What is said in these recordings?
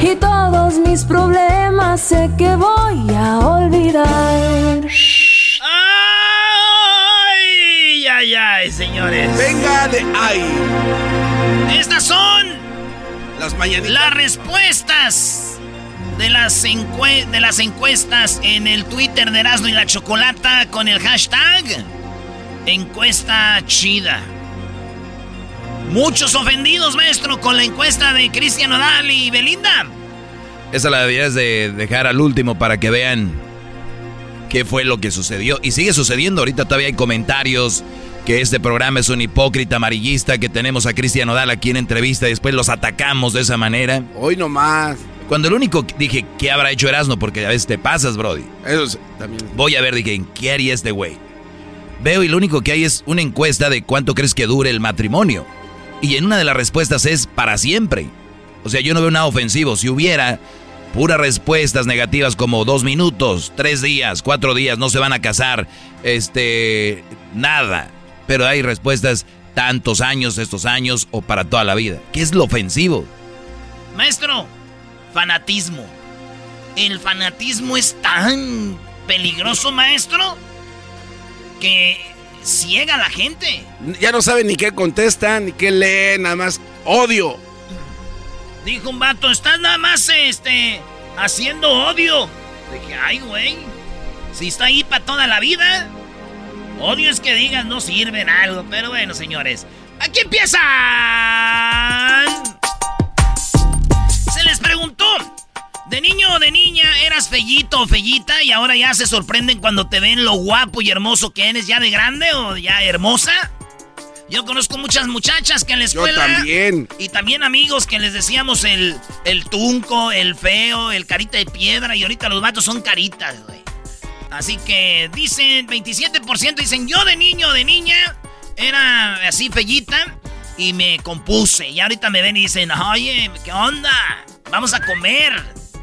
Y todos mis problemas sé que voy a olvidar. ¡Ay! ¡Ay, ay, señores! Venga de ahí. Estas son Las mañanitas. las respuestas de las, encue- de las encuestas en el Twitter de Erasmo y la Chocolata con el hashtag encuesta chida. Muchos ofendidos, maestro, con la encuesta de Cristian Odal y Belinda. Esa la deberías de dejar al último para que vean qué fue lo que sucedió. Y sigue sucediendo. Ahorita todavía hay comentarios que este programa es un hipócrita amarillista, que tenemos a Cristian Odal aquí en entrevista y después los atacamos de esa manera. Hoy nomás. Cuando el único dije, ¿qué habrá hecho Erasmo? Porque a veces te pasas, Brody. Eso sí, también. Voy a ver, dije, ¿qué haría este güey? Veo y lo único que hay es una encuesta de cuánto crees que dure el matrimonio. Y en una de las respuestas es para siempre. O sea, yo no veo nada ofensivo. Si hubiera puras respuestas negativas como dos minutos, tres días, cuatro días, no se van a casar, este, nada. Pero hay respuestas tantos años, estos años o para toda la vida. ¿Qué es lo ofensivo? Maestro, fanatismo. El fanatismo es tan peligroso, maestro, que ciega a la gente. Ya no saben ni qué contestan, ni qué leen, nada más odio. Dijo un vato, estás nada más, este, haciendo odio. Dije, ay, güey, si está ahí para toda la vida. Odio es que digas no sirven algo, pero bueno, señores. Aquí empiezan. Se les preguntó, ¿de niño o de niña eras fellito o fellita y ahora ya se sorprenden cuando te ven lo guapo y hermoso que eres ya de grande o ya hermosa? Yo conozco muchas muchachas que en la Yo escuela... también. Y también amigos que les decíamos el, el tunco, el feo, el carita de piedra. Y ahorita los vatos son caritas, güey. Así que dicen, 27% dicen, yo de niño o de niña era así fellita y me compuse. Y ahorita me ven y dicen, oye, ¿qué onda? Vamos a comer.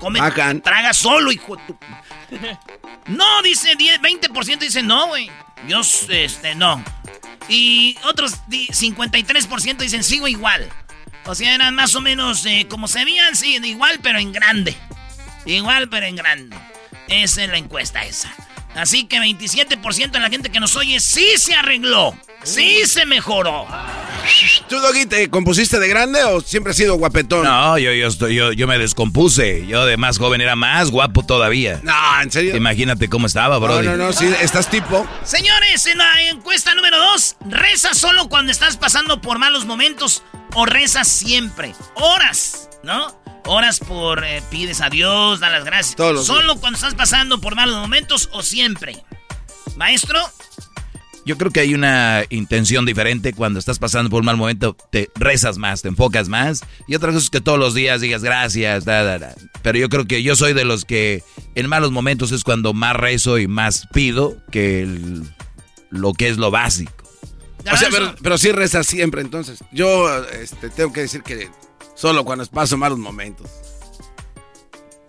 Come, Bacán. traga solo, hijo de tu... No, dice 10, 20% dicen, no, güey. Yo, este, no. Y otros di- 53% dicen, sigo igual. O sea, eran más o menos eh, como se veían, sí, igual, pero en grande. Igual, pero en grande. Esa es la encuesta esa. Así que 27% de la gente que nos oye sí se arregló. Sí se mejoró. ¿Tú, Doggy, te compusiste de grande o siempre has sido guapetón? No, yo, yo, estoy, yo, yo me descompuse. Yo de más joven era más guapo todavía. No, en serio. Imagínate cómo estaba, No, Brody. no, no, sí, estás tipo. Señores, en la encuesta número 2, ¿rezas solo cuando estás pasando por malos momentos o rezas siempre? Horas, ¿no? Horas por eh, pides a Dios, da las gracias. Todos ¿Solo cuando estás pasando por malos momentos o siempre? Maestro, Yo creo que hay una intención diferente cuando estás pasando por un mal momento, te rezas más, te enfocas más. Y otra cosa es que todos los días digas gracias, da, da, da. Pero yo creo que yo soy de los que en malos momentos es cuando más rezo y más pido que lo que es lo básico. O sea, pero, pero sí rezas siempre, entonces. Yo este, tengo que decir que solo cuando paso malos momentos.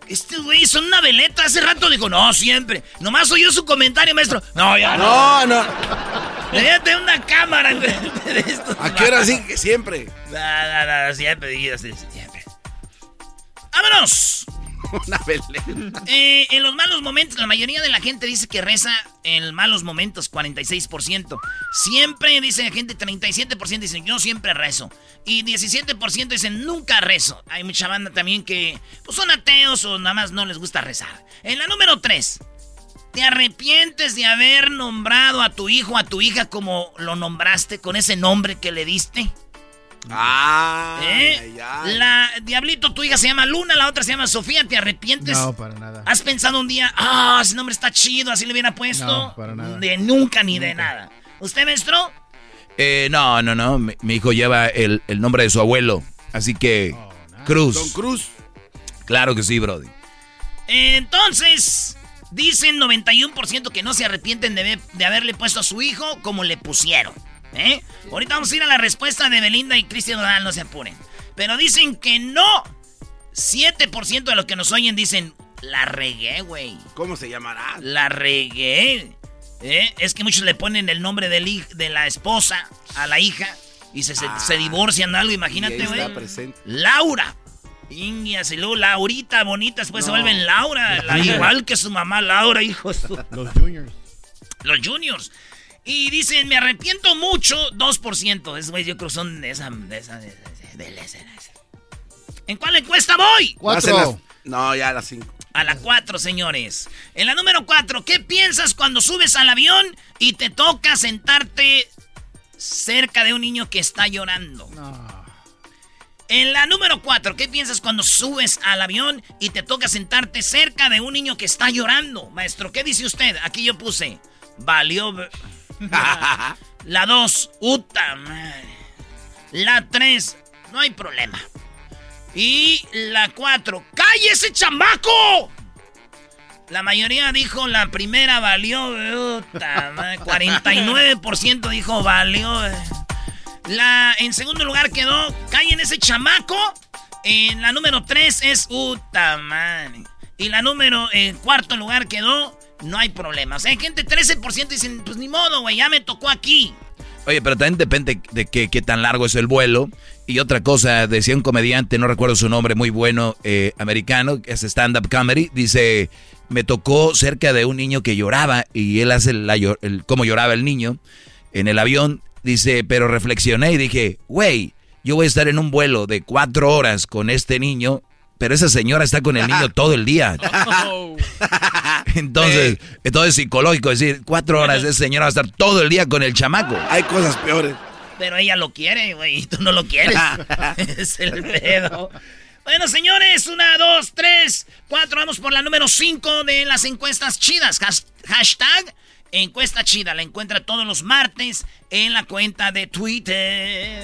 Este güey son una veleta. Hace rato dijo, no, siempre. Nomás oyó su comentario, maestro. No, ya no. No, no. Déjate una cámara de esto. ¿A qué hora sí que siempre? No, no, no, siempre, siempre. ¡Vámonos! Una eh, en los malos momentos, la mayoría de la gente dice que reza en malos momentos, 46%. Siempre dice la gente, 37% dicen yo siempre rezo. Y 17% dicen nunca rezo. Hay mucha banda también que pues, son ateos o nada más no les gusta rezar. En la número 3, ¿te arrepientes de haber nombrado a tu hijo a tu hija como lo nombraste con ese nombre que le diste? Ah, ¿Eh? La Diablito, tu hija se llama Luna, la otra se llama Sofía, ¿te arrepientes? No, para nada. ¿Has pensado un día, ah, ese nombre está chido, así le hubiera puesto? No, para nada. De nunca ni de nada. ¿Usted, maestro? Eh, no, no, no. Mi, hijo lleva el, nombre de su abuelo. Así que, oh, Cruz. Don Cruz. Claro que sí, Brody. Entonces, dicen 91% que no se arrepienten de, de haberle puesto a su hijo como le pusieron. ¿Eh? Ahorita vamos a ir a la respuesta de Belinda y Cristian Nodal, no se apuren. Pero dicen que no. 7% de los que nos oyen dicen, la regué, güey. ¿Cómo se llamará? La regué. ¿Eh? Es que muchos le ponen el nombre del, de la esposa a la hija y se, se, ah. divorcian algo, imagínate, güey. Laura. India, y luego Laurita bonita, después se vuelven Laura, igual que su mamá Laura, hijos. Los juniors. Los juniors. Y dicen, me arrepiento mucho, 2%. Es, güey, yo creo que son de esa... De esa, de, ¿En cuál encuesta voy? Cuatro. no, ya a las cinco. A la cuatro, señores. En la número cuatro, ¿qué piensas cuando subes al avión y te toca sentarte cerca de un niño que está llorando? No. En la número cuatro, ¿qué piensas cuando subes al avión y te toca sentarte cerca de un niño que está llorando? Maestro, ¿qué dice usted? Aquí yo puse, valió... la 2, uta La 3, no hay problema. Y la 4, ¡cállese, chamaco! La mayoría dijo la primera valió, uta, 49% dijo valió. La, en segundo lugar quedó, cállen ese chamaco. En la número 3 es uta, Y la número, en cuarto lugar quedó, no hay problema. O sea, hay gente, 13% dicen, pues ni modo, güey, ya me tocó aquí. Oye, pero también depende de qué, qué tan largo es el vuelo. Y otra cosa, decía un comediante, no recuerdo su nombre, muy bueno, eh, americano, es stand-up comedy, dice, me tocó cerca de un niño que lloraba y él hace la, cómo lloraba el niño en el avión. Dice, pero reflexioné y dije, güey, yo voy a estar en un vuelo de cuatro horas con este niño pero esa señora está con el niño todo el día. entonces, entonces psicológico, es decir, cuatro horas esa señora va a estar todo el día con el chamaco. Hay cosas peores. Pero ella lo quiere, güey, y tú no lo quieres. es el pedo. Bueno, señores, una, dos, tres, cuatro. Vamos por la número cinco de las encuestas chidas. Hashtag encuesta chida. La encuentra todos los martes en la cuenta de Twitter.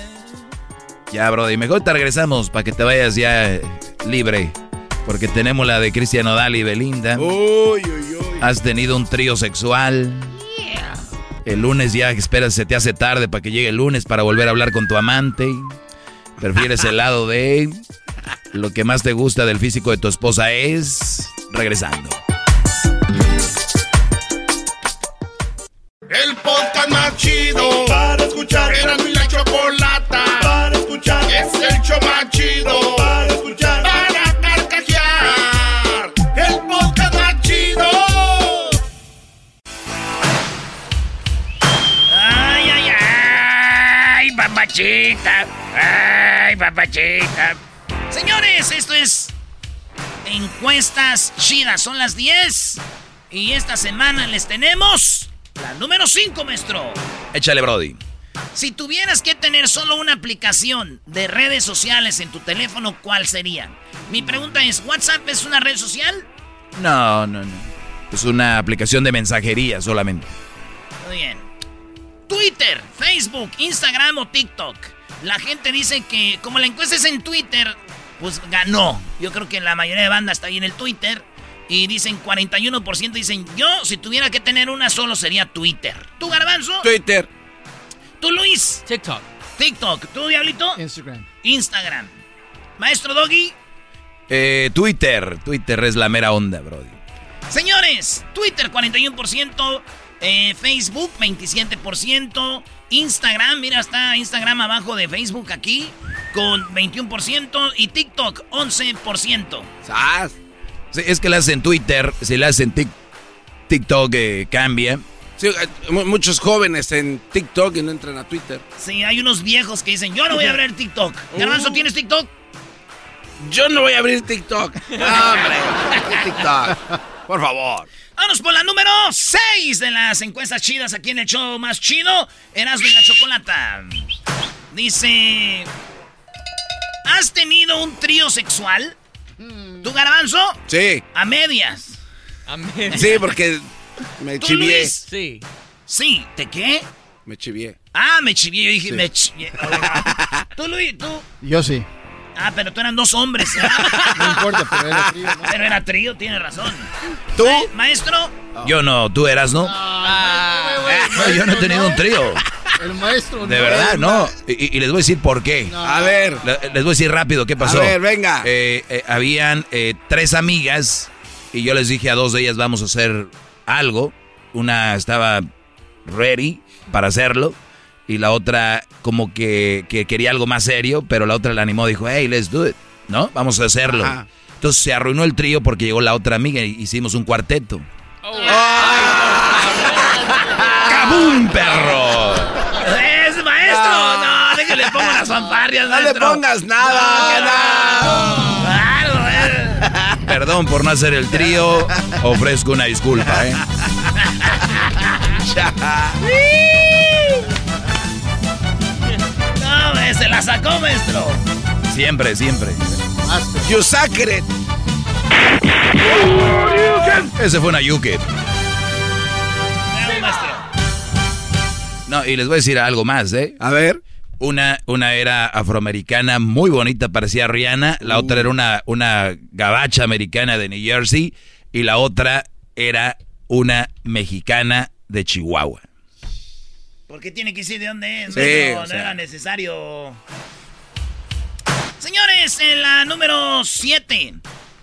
Ya, Brody, mejor te regresamos para que te vayas ya libre. Porque tenemos la de Cristian Odal y Belinda. Uy, uy, uy. Has tenido un trío sexual. El lunes ya esperas, se te hace tarde para que llegue el lunes para volver a hablar con tu amante. Prefieres el lado de lo que más te gusta del físico de tu esposa es regresando. El podcast más chido para escuchar. Era mi la escuchar. Es el show más chido para escuchar. Para carcajear. El podcast más chido. Ay, ay, ay, papachita. Ay, papachita. Señores, esto es encuestas chidas. Son las 10. Y esta semana les tenemos la número 5, maestro. Échale, Brody. Si tuvieras que tener solo una aplicación de redes sociales en tu teléfono, ¿cuál sería? Mi pregunta es, ¿WhatsApp es una red social? No, no, no. Es una aplicación de mensajería solamente. Muy bien. Twitter, Facebook, Instagram o TikTok. La gente dice que como la encuesta es en Twitter, pues ganó. Yo creo que la mayoría de bandas está ahí en el Twitter. Y dicen 41% dicen, yo si tuviera que tener una solo sería Twitter. ¿Tú, Garbanzo? Twitter. ¿Tú, Luis? TikTok. TikTok. ¿Tú, Diablito? Instagram. Instagram. Maestro Doggy. Eh, Twitter. Twitter es la mera onda, brody. Señores, Twitter 41%, eh, Facebook 27%, Instagram, mira, está Instagram abajo de Facebook aquí con 21% y TikTok 11%. ¡Sas! Sí, es que la hacen Twitter, si la hacen tic- TikTok eh, cambia. Sí, eh, mu- muchos jóvenes en TikTok y no entran a Twitter. Sí, hay unos viejos que dicen, yo no voy a abrir TikTok. Garbanzo, ¿tienes TikTok? Yo no voy a abrir TikTok. ¡Hombre! ¿qué TikTok. Por favor. Vamos por la número 6 de las encuestas chidas aquí en el show más chido, Erasmo y la Chocolata. Dice, ¿has tenido un trío sexual? ¿Tu garbanzo? Sí. A medias. Sí, porque me ¿Tú, chivié. Luis? Sí. Sí, ¿te qué? Me chivié. Ah, me chivié, yo dije, Sí. me chivié. ¿Tú, Luis? ¿Tú? Yo sí. Ah, pero tú eran dos hombres. ¿verdad? No importa, pero era trío, ¿no? Pero era trío, tiene razón. ¿Tú? Ma- Maestro, Yo no, tú eras, ¿no? No, yo no he tenido un trío. El maestro. De no. verdad, no. Y, y les voy a decir por qué. A ver. Le- Les voy a decir rápido qué pasó. A ver, venga. Eh, eh, habían eh, tres amigas y yo les dije a dos de ellas vamos a hacer algo. Una estaba ready para hacerlo y la otra como que, que quería algo más serio, pero la otra la animó, dijo, hey, let's do it, ¿no? Vamos a hacerlo. Ajá. Entonces se arruinó el trío porque llegó la otra amiga y hicimos un cuarteto. ¡Cabum, perro! ¡Es maestro! No, déjale pongo las fanfarrias, No le pongas nada. Perdón por no hacer el trío, ofrezco una disculpa, ¿eh? No, se la sacó, maestro. Siempre, siempre. You sacred. Ese fue una yuke. No, y les voy a decir algo más, ¿eh? A ver. Una, una era afroamericana muy bonita, parecía Rihanna. La otra era una, una gabacha americana de New Jersey. Y la otra era una mexicana de Chihuahua. ¿Por qué tiene que decir de dónde es? Sí, no sea. era necesario. Señores, en la número 7.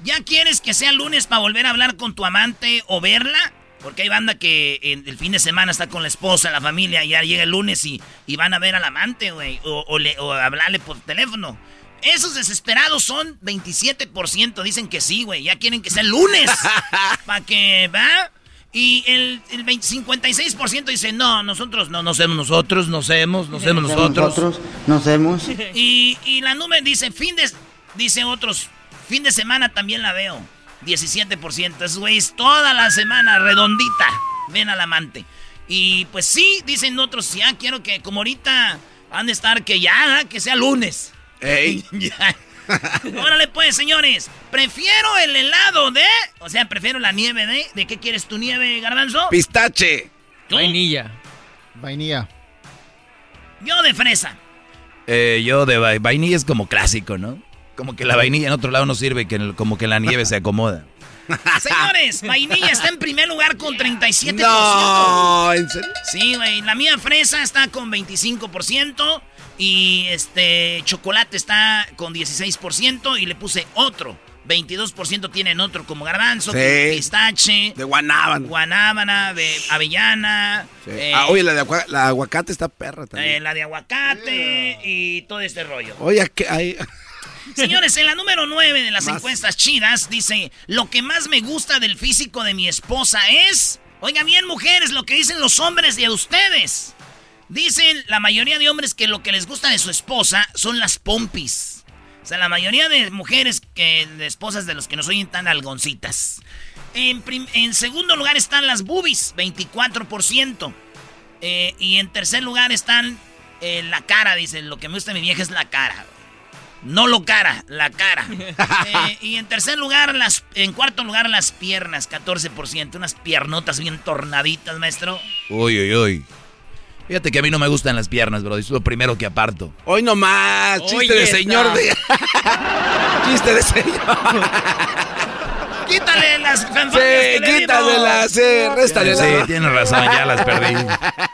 ¿Ya quieres que sea lunes para volver a hablar con tu amante o verla? Porque hay banda que en el fin de semana está con la esposa, la familia, y ya llega el lunes y, y van a ver al amante, güey. O, o le- o hablarle por teléfono. Esos desesperados son 27%. Dicen que sí, güey. Ya quieren que sea el lunes. para que, ¿va? Y el, el 20 56% dice, no, nosotros no, no somos nosotros, no somos, no somos nosotros. nos hemos. Y, y la número dice, fin de, dice otros, fin de semana también la veo. 17%. Esos güeyes toda la semana, redondita, ven al amante. Y pues sí, dicen otros, ya quiero que, como ahorita van a estar, que ya, que sea lunes. Ey. ya. Órale pues, señores. Prefiero el helado de... O sea, prefiero la nieve de... ¿De qué quieres tu nieve, garbanzo? Pistache. ¿Tú? Vainilla. Vainilla. Yo de fresa. Eh, yo de va- vainilla es como clásico, ¿no? Como que la vainilla en otro lado no sirve, que el- como que la nieve se acomoda. Señores, vainilla está en primer lugar con 37%. No, ¿en serio? Sí, güey. La mía fresa está con 25%. Y este chocolate está con 16%. Y le puse otro. 22% tienen otro como garbanzo, Sí. pistache, De guanábana. guanábana, de avellana. Sí. eh, Ah, oye, la de agua- la aguacate está perra eh, también. la de aguacate y todo este rollo. Oye, ¿qué hay? Señores, en la número 9 de las Más. encuestas chidas dice, lo que más me gusta del físico de mi esposa es... Oigan bien, mujeres, lo que dicen los hombres y a ustedes. Dicen la mayoría de hombres que lo que les gusta de su esposa son las pompis. O sea, la mayoría de mujeres que de esposas de los que nos oyen tan algoncitas. En segundo lugar están las boobies, 24%. Eh, y en tercer lugar están eh, la cara, dicen. Lo que me gusta de mi vieja es la cara. No lo cara, la cara. Eh, y en tercer lugar, las, en cuarto lugar, las piernas, 14%. Unas piernotas bien tornaditas, maestro. Uy, uy, uy. Fíjate que a mí no me gustan las piernas, bro. Es lo primero que aparto. Hoy nomás, chiste Oye, de señor de... chiste de señor. Quítale las Sí, quítale dimos. la, sí, réstale Sí, la. tienes razón, ya las perdí.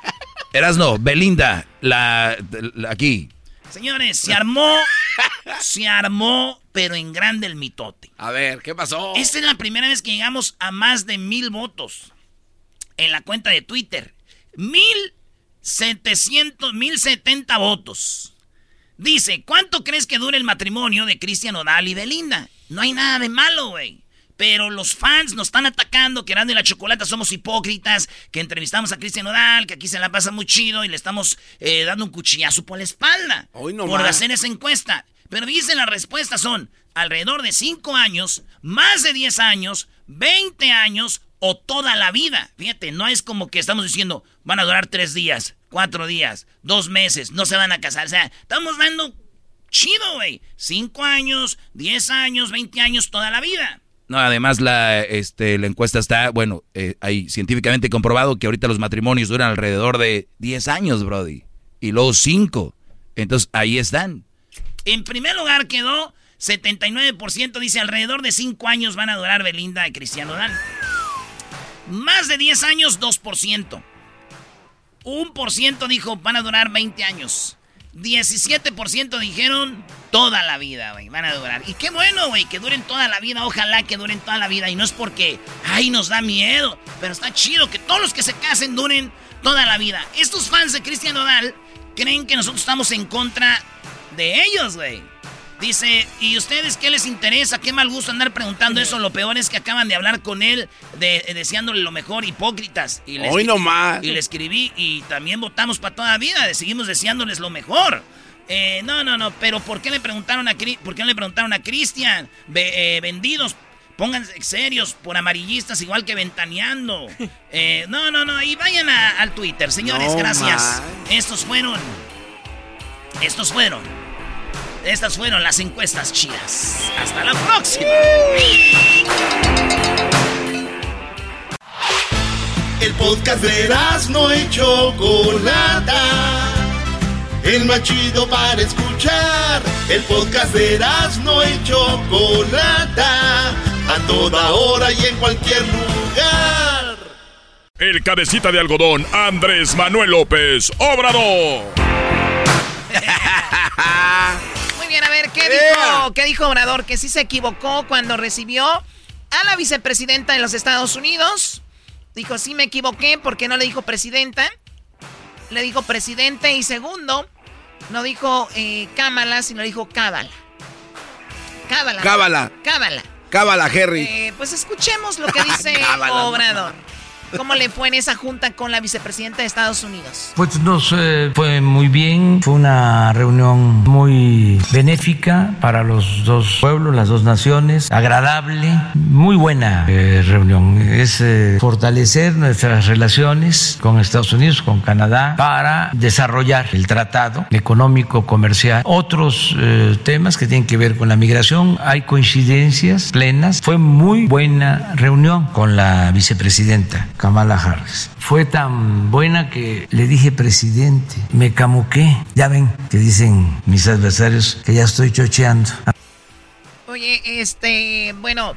Erasno, Belinda, la, la- aquí. Señores, se armó, se armó, pero en grande el mitote. A ver, ¿qué pasó? Esta es la primera vez que llegamos a más de mil votos en la cuenta de Twitter. Mil setecientos, mil setenta votos. Dice, ¿cuánto crees que dure el matrimonio de Cristian Odal y Belinda? No hay nada de malo, güey. Pero los fans nos están atacando, que Erasmo y la Chocolata somos hipócritas, que entrevistamos a Cristian Odal, que aquí se la pasa muy chido y le estamos eh, dando un cuchillazo por la espalda Hoy no por más. hacer esa encuesta. Pero dicen las respuestas son alrededor de 5 años, más de 10 años, 20 años o toda la vida. Fíjate, no es como que estamos diciendo van a durar 3 días, 4 días, 2 meses, no se van a casar. O sea, estamos dando chido, güey. 5 años, 10 años, 20 años, toda la vida. No, además la, este, la encuesta está, bueno, eh, hay científicamente comprobado que ahorita los matrimonios duran alrededor de 10 años, Brody. Y luego 5. Entonces ahí están. En primer lugar quedó 79%, dice alrededor de 5 años van a durar Belinda y Cristiano Odal. Más de 10 años, 2%. Un por ciento dijo van a durar 20 años. 17% dijeron toda la vida, güey, van a durar. Y qué bueno, güey, que duren toda la vida. Ojalá que duren toda la vida. Y no es porque, ay, nos da miedo. Pero está chido que todos los que se casen duren toda la vida. Estos fans de Cristian Odal creen que nosotros estamos en contra de ellos, güey. Dice, ¿y ustedes qué les interesa? Qué mal gusto andar preguntando eso. Lo peor es que acaban de hablar con él, de, deseándole lo mejor, hipócritas. Y les- Hoy nomás. Y le escribí y también votamos para toda vida. Seguimos deseándoles lo mejor. Eh, no, no, no, pero ¿por qué le preguntaron a, ¿por qué le preguntaron a Cristian? Eh, vendidos, pónganse serios por amarillistas igual que ventaneando. Eh, no, no, no, y vayan a- al Twitter. Señores, No gracias. man. Estos fueron... Estos fueron... Estas fueron las encuestas chidas. Hasta la próxima. El podcast de no y Chocolata. El más chido para escuchar. El podcast de no y Chocolata. A toda hora y en cualquier lugar. El cabecita de algodón, Andrés Manuel López Obrador. Bien, a ver, ¿qué Yeah. dijo, ¿qué dijo Obrador? Que sí se equivocó cuando recibió a la vicepresidenta de los Estados Unidos. Dijo, sí me equivoqué porque no le dijo presidenta. Le dijo presidente y segundo, no dijo eh, Cámara, sino dijo Cábala. Cábala. Cábala. Cábala. Cábala, Harry. Eh, pues escuchemos lo que dice Cábala, Obrador. ¿Cómo le fue en esa junta con la vicepresidenta de Estados Unidos? Pues nos eh, fue muy bien, fue una reunión muy benéfica para los dos pueblos, las dos naciones, agradable, muy buena eh, reunión. Es eh, fortalecer nuestras relaciones con Estados Unidos, con Canadá, para desarrollar el tratado económico, comercial, otros eh, temas que tienen que ver con la migración. Hay coincidencias plenas. Fue muy buena reunión con la vicepresidenta Kamala Harris. Fue tan buena que le dije presidente, me camuqué. Ya ven que dicen mis adversarios que ya estoy chocheando. Oye, este, bueno,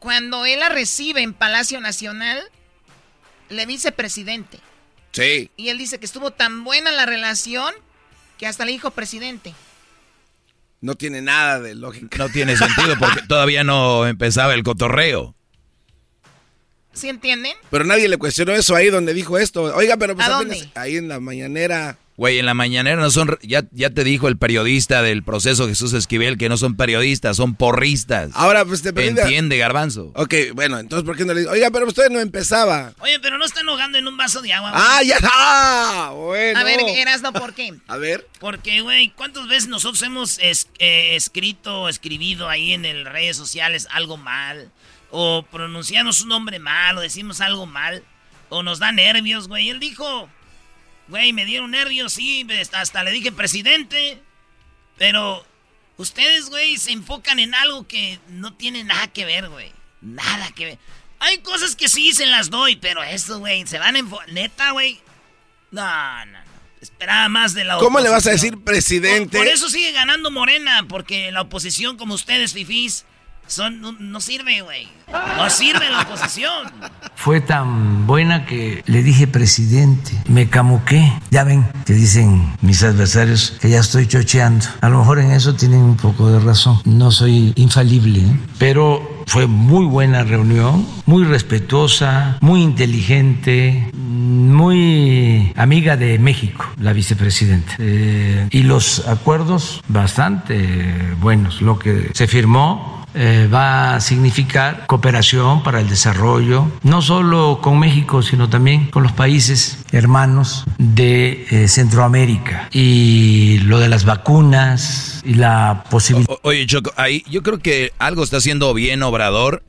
cuando él la recibe en Palacio Nacional, le dice presidente. Sí. Y él dice que estuvo tan buena la relación que hasta le dijo presidente. No tiene nada de lógica. No tiene sentido porque todavía no empezaba el cotorreo. ¿Sí entienden? Pero nadie le cuestionó eso ahí donde dijo esto. Oiga, pero pues ¿A apenas dónde? ahí en la mañanera. Güey, en la mañanera no son, ya, ya te dijo el periodista del proceso Jesús Esquivel que no son periodistas, son porristas. Ahora, pues te pregunta- Entiende, garbanzo. Ok, bueno, entonces ¿por qué no le dijo? Oiga, pero usted no empezaba. Oye, pero no están ahogando en un vaso de agua. güey. Ah, ya. Ah, bueno. A ver, Erasno, ¿por qué? A ver. Porque, güey, ¿cuántas veces nosotros hemos es- eh, escrito, escribido ahí en el redes sociales algo mal? O pronunciamos un nombre mal, o decimos algo mal. O nos da nervios, güey. Él dijo, güey, me dieron nervios, sí, hasta, le dije presidente. Pero ustedes, güey, se enfocan en algo que no tiene nada que ver, güey. Nada que ver. Hay cosas que sí se las doy, pero eso, güey, se van en... Neta, güey. No, no, no. Esperaba más de la ¿Cómo le vas a oposición. decir presidente? Por, por eso sigue ganando Morena, porque la oposición como ustedes, fifís, son, no, sirve, güey. No sirve la oposición. Fue tan buena que le dije presidente, me camuqué. Ya ven que dicen mis adversarios que ya estoy chocheando. A lo mejor en eso tienen un poco de razón. No soy infalible, ¿eh? pero fue muy buena reunión, muy respetuosa, muy inteligente, muy amiga de México, la vicepresidenta. Eh, y los acuerdos bastante buenos. Lo que se firmó eh, va a significar cooperación para el desarrollo, no solo con México, sino también con los países hermanos de eh, Centroamérica. Y lo de las vacunas y la posibilidad... Oye, Choco, ahí yo creo que algo está haciendo bien Obrador.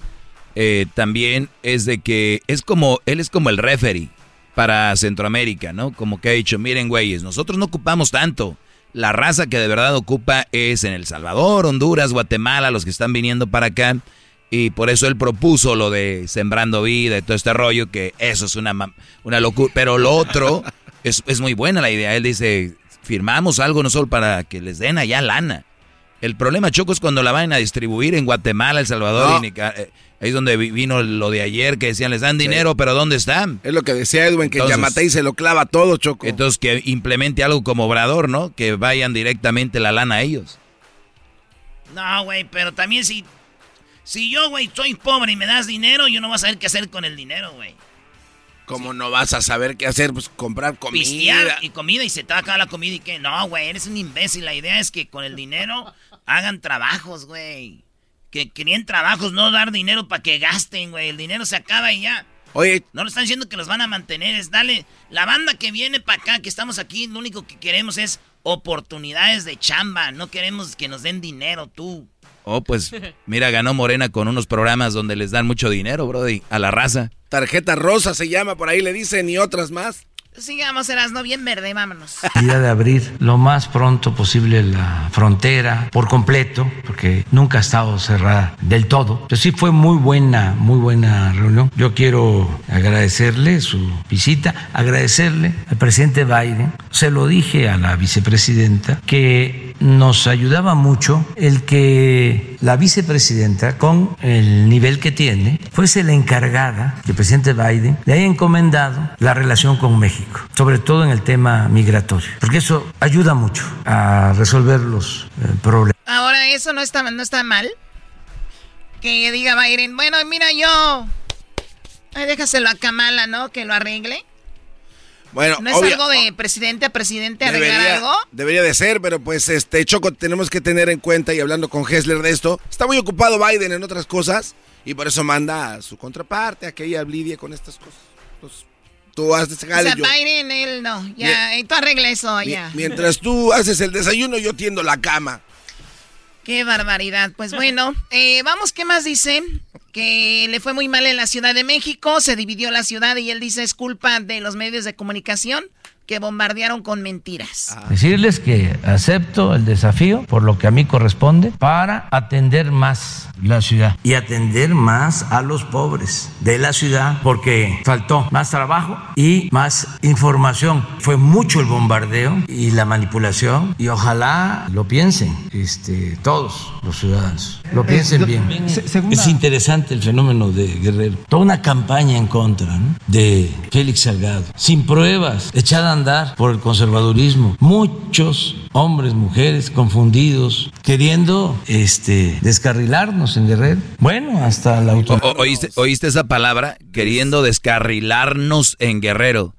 eh, también es de que es como, él es como el referee para Centroamérica, ¿no? Como que ha dicho, miren, güeyes, nosotros no ocupamos tanto. La raza que de verdad ocupa es en El Salvador, Honduras, Guatemala, los que están viniendo para acá. Y por eso él propuso lo de Sembrando Vida y todo este rollo, que eso es una, una locura. Pero lo otro es, es muy buena la idea. Él dice, firmamos algo no solo para que les den allá lana. El problema, Choco, es cuando la van a distribuir en Guatemala, El Salvador No. y Nicaragua. Ahí es donde vi- vino lo de ayer que decían, les dan dinero, pero ¿dónde están? Es lo que decía Edwin, que Entonces- Yamatei se lo clava todo, Choco. Entonces que implemente algo como Obrador, ¿no? Que vayan directamente la lana a ellos. No, güey, pero también si... Si yo, güey, soy pobre y me das dinero, yo no voy a saber qué hacer con el dinero, güey. ¿Cómo no vas a saber qué hacer? Pues comprar comida. Pistear y comida y se te va a acabar la comida y que no, güey, eres un imbécil. La idea es que con el dinero hagan trabajos, güey. Que creen trabajos, no dar dinero para que gasten, güey. El dinero se acaba y ya. Oye, No le están diciendo que los van a mantener, es dale. La banda que viene para acá, que estamos aquí, lo único que queremos es oportunidades de chamba. No queremos que nos den dinero, tú. Oh, pues mira, ganó Morena con unos programas donde les dan mucho dinero, brody, a la raza. tarjeta rosa se llama, por ahí le dicen, y otras más. Sigamos, Erasno, bien verde, vámonos. de abrir lo más pronto posible la frontera por completo, porque nunca ha estado cerrada del todo. Pero sí fue muy buena, muy buena reunión. Yo quiero agradecerle su visita, agradecerle al presidente Biden. Se lo dije a la vicepresidenta que nos ayudaba mucho el que la vicepresidenta, con el nivel que tiene, fuese la encargada, que el presidente Biden le haya encomendado la relación con México, sobre todo en el tema migratorio, porque eso ayuda mucho a resolver los eh, problemas. Ahora, eso no está, no está mal. Que diga Biden, bueno, mira yo. Ay, déjaselo a Kamala, ¿no? Que lo arregle. Bueno, ¿No es obvia- algo de presidente a presidente arreglar debería, algo? debería de ser, pero pues este Choco tenemos que tener en cuenta y hablando con Hessler de esto, está muy ocupado Biden en otras cosas y por eso manda a su contraparte a que ella lidie con estas cosas. Tú haces O jale, sea, yo- Biden, él no. Ya, y tú arregla eso mientras tú haces el desayuno, yo tiendo la cama. Qué barbaridad. Pues bueno, eh, vamos, ¿qué más dice? Que le fue muy mal en la Ciudad de México, se dividió la ciudad y él dice es culpa de los medios de comunicación que bombardearon con mentiras. Decirles que acepto el desafío por lo que a mí corresponde para atender más la ciudad y atender más a los pobres de la ciudad porque faltó más trabajo y más información. Fue mucho el bombardeo y la manipulación y ojalá lo piensen este, todos los ciudadanos. Lo piensen bien. Es interesante el fenómeno de Guerrero. Toda una campaña en contra ¿no? de Félix Salgado, sin pruebas, echada a andar por el conservadurismo. Muchos hombres, mujeres confundidos, queriendo este, descarrilarnos en Guerrero. Bueno, hasta la autoridad. o- ¿oíste, ¿Oíste esa palabra? Queriendo descarrilarnos en Guerrero.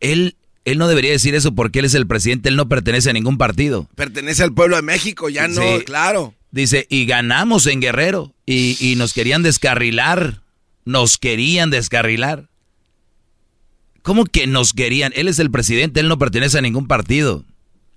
Él, él no debería decir eso porque él es el presidente, él no pertenece a ningún partido. Pertenece al pueblo de México, ya no, Sí. claro. Dice, y ganamos en Guerrero. Y, y nos querían descarrilar. Nos querían descarrilar. ¿Cómo que nos querían? Él es el presidente, él no pertenece a ningún partido.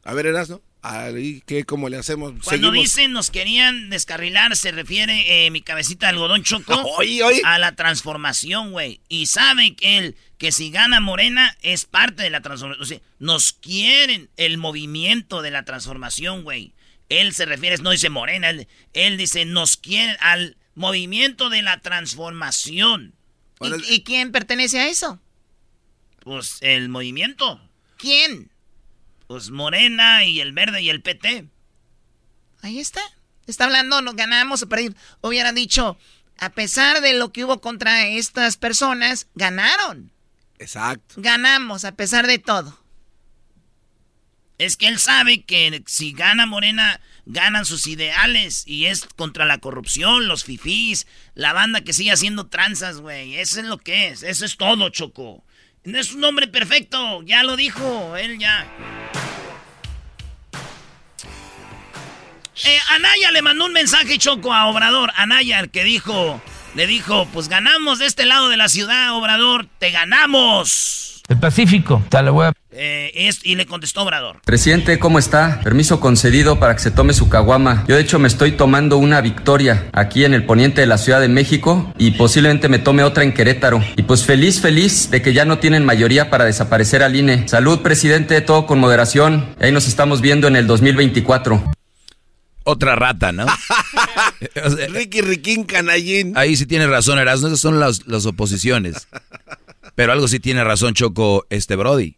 A ver, Erasno, ahí qué cómo le hacemos. Cuando Seguimos. dicen nos querían descarrilar, se refiere, eh, mi cabecita de algodón choco, Oye, oye. a la transformación, güey. Y saben que él, que si gana Morena, es parte de la transformación. O sea, nos quieren el movimiento de la transformación, güey. Él se refiere, no dice Morena, él, él dice nos quieren al Movimiento de la transformación. ¿Y, ¿Y quién pertenece a eso? Pues el movimiento. ¿Quién? Pues Morena y el Verde y el PT. Ahí está. Está hablando, nos ganamos o perdimos. Hubieran dicho, a pesar de lo que hubo contra estas personas, ganaron. Exacto. Ganamos, a pesar de todo. Es que él sabe que si gana Morena, ganan sus ideales. Y es contra la corrupción, los fifís, la banda que sigue haciendo tranzas, güey. Eso es lo que es. Eso es todo, Choco. No es un hombre perfecto, ya lo dijo, él ya. Eh, Anaya le mandó un mensaje choco a Obrador. Anaya, el que dijo, le dijo, pues ganamos de este lado de la ciudad, Obrador, te ganamos. El Pacífico, tal voy a... Eh, es, y le contestó Obrador. Presidente, ¿cómo está? Permiso concedido para que se tome su caguama. Yo de hecho me estoy tomando una victoria aquí en el poniente de la Ciudad de México y posiblemente me tome otra en Querétaro. Y pues feliz, feliz de que ya no tienen mayoría para desaparecer al INE. Salud, presidente, todo con moderación. Ahí nos estamos viendo en el 2024. Otra rata, ¿no? Ricky Riquín Canallín. Ahí sí tiene razón, Erasmo. Esas son las, las oposiciones. Pero algo sí tiene razón, Choco, este Brody.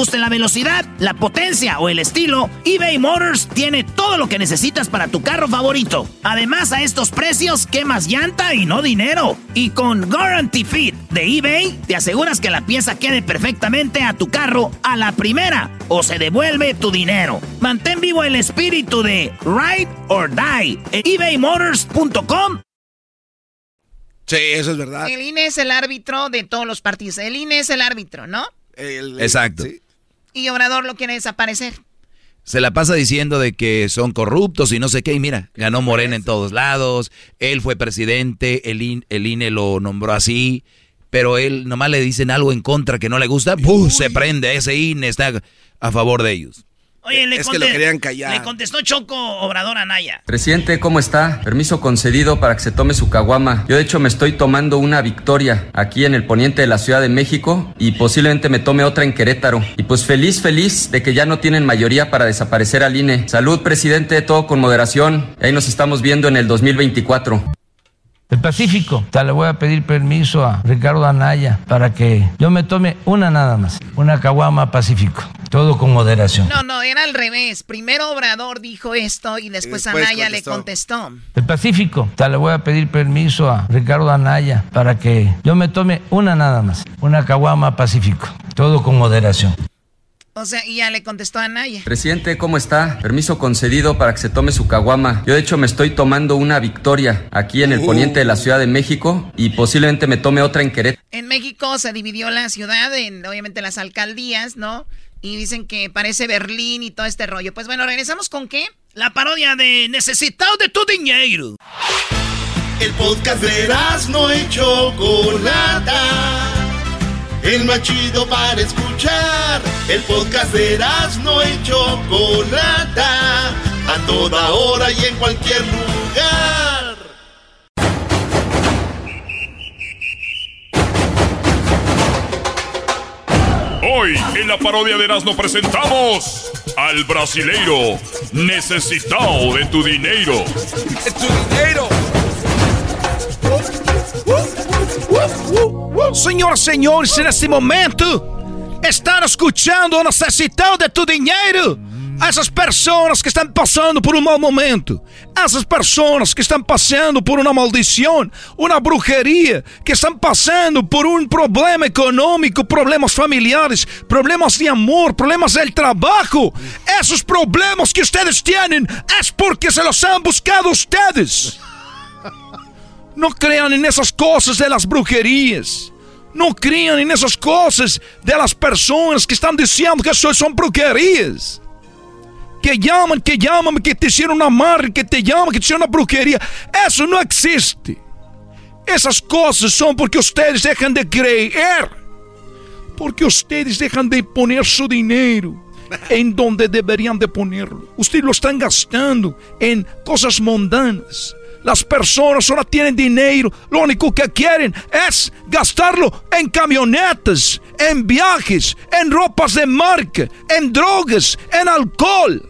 la velocidad, la potencia o el estilo, eBay Motors tiene todo lo que necesitas para tu carro favorito. Además, a estos precios, quemas llanta y no dinero. Y con Guarantee Fit de eBay, te aseguras que la pieza quede perfectamente a tu carro a la primera o se devuelve tu dinero. Mantén vivo el espíritu de Ride or Die en ebaymotors.com. Sí, eso es verdad. El INE es el árbitro de todos los partidos. El INE es el árbitro, ¿no? El- el- Exacto. sí. Y Obrador lo quiere desaparecer. Se la pasa diciendo de que son corruptos y no sé qué. Y mira, ganó Morena en todos lados. Él fue presidente, el, IN- el INE lo nombró así. Pero él nomás le dicen algo en contra que no le gusta. ¡pum! Se prende. Ese INE está a favor de ellos. Oye, le, Es que lo conte- querían callar. le contestó Choco Obrador Anaya. Presidente, ¿cómo está? Permiso concedido para que se tome su caguama. Yo de hecho me estoy tomando una victoria aquí en el poniente de la Ciudad de México y posiblemente me tome otra en Querétaro. Y pues feliz, feliz de que ya no tienen mayoría para desaparecer al INE. Salud, presidente, todo con moderación. Ahí nos estamos viendo en el 2024. El Pacífico, tal le voy a pedir permiso a Ricardo Anaya para que yo me tome una nada más, una caguama Pacífico, todo con moderación. No, no, era al revés. Primero Obrador dijo esto y después, después Anaya le contestó. El Pacífico, tal le voy a pedir permiso a Ricardo Anaya para que yo me tome una nada más, una caguama Pacífico, todo con moderación. O sea, y ya le contestó Anaya. Presidente, ¿cómo está? Permiso concedido para que se tome su caguama. Yo de hecho me estoy tomando una victoria aquí en el poniente de la Ciudad de México y posiblemente me tome otra en Querétaro. En México se dividió la ciudad en, obviamente, las alcaldías, ¿no? Y dicen que parece Berlín y todo este rollo. Pues bueno, regresamos con qué? La parodia de Necesitado de tu dinero. El podcast de no y Chocolata. El más chido para escuchar. El podcast de no y Chocolata. A toda hora y en cualquier lugar. Hoy en la parodia de Erasmo presentamos al brasileiro necesitado de tu dinero. ¡Tu dinero! Senhoras e senhores, nesse momento, estar escutando o necessitado de tu dinheiro. essas pessoas que estão passando por um mau momento, essas pessoas que estão passando por uma maldição, uma bruxeria, que estão passando por um problema econômico, problemas familiares, problemas de amor, problemas del trabalho, esses problemas que vocês têm é porque se los han buscado ustedes. Não crean nessas coisas das bruxerias. Não crean nessas coisas das pessoas que estão dizendo que isso são bruxerias que llaman, que llaman, que te hicieron una que te llaman, que te hicieron una brujería. Eso no existe. Esas cosas son porque ustedes dejan de creer. Porque ustedes dejan de poner su dinero en donde deberían de ponerlo. Ustedes lo están gastando en cosas mundanas. Las personas ahora tienen dinero, lo único que quieren es gastarlo en camionetas, en viajes, en ropas de marca, en drogas, en alcohol,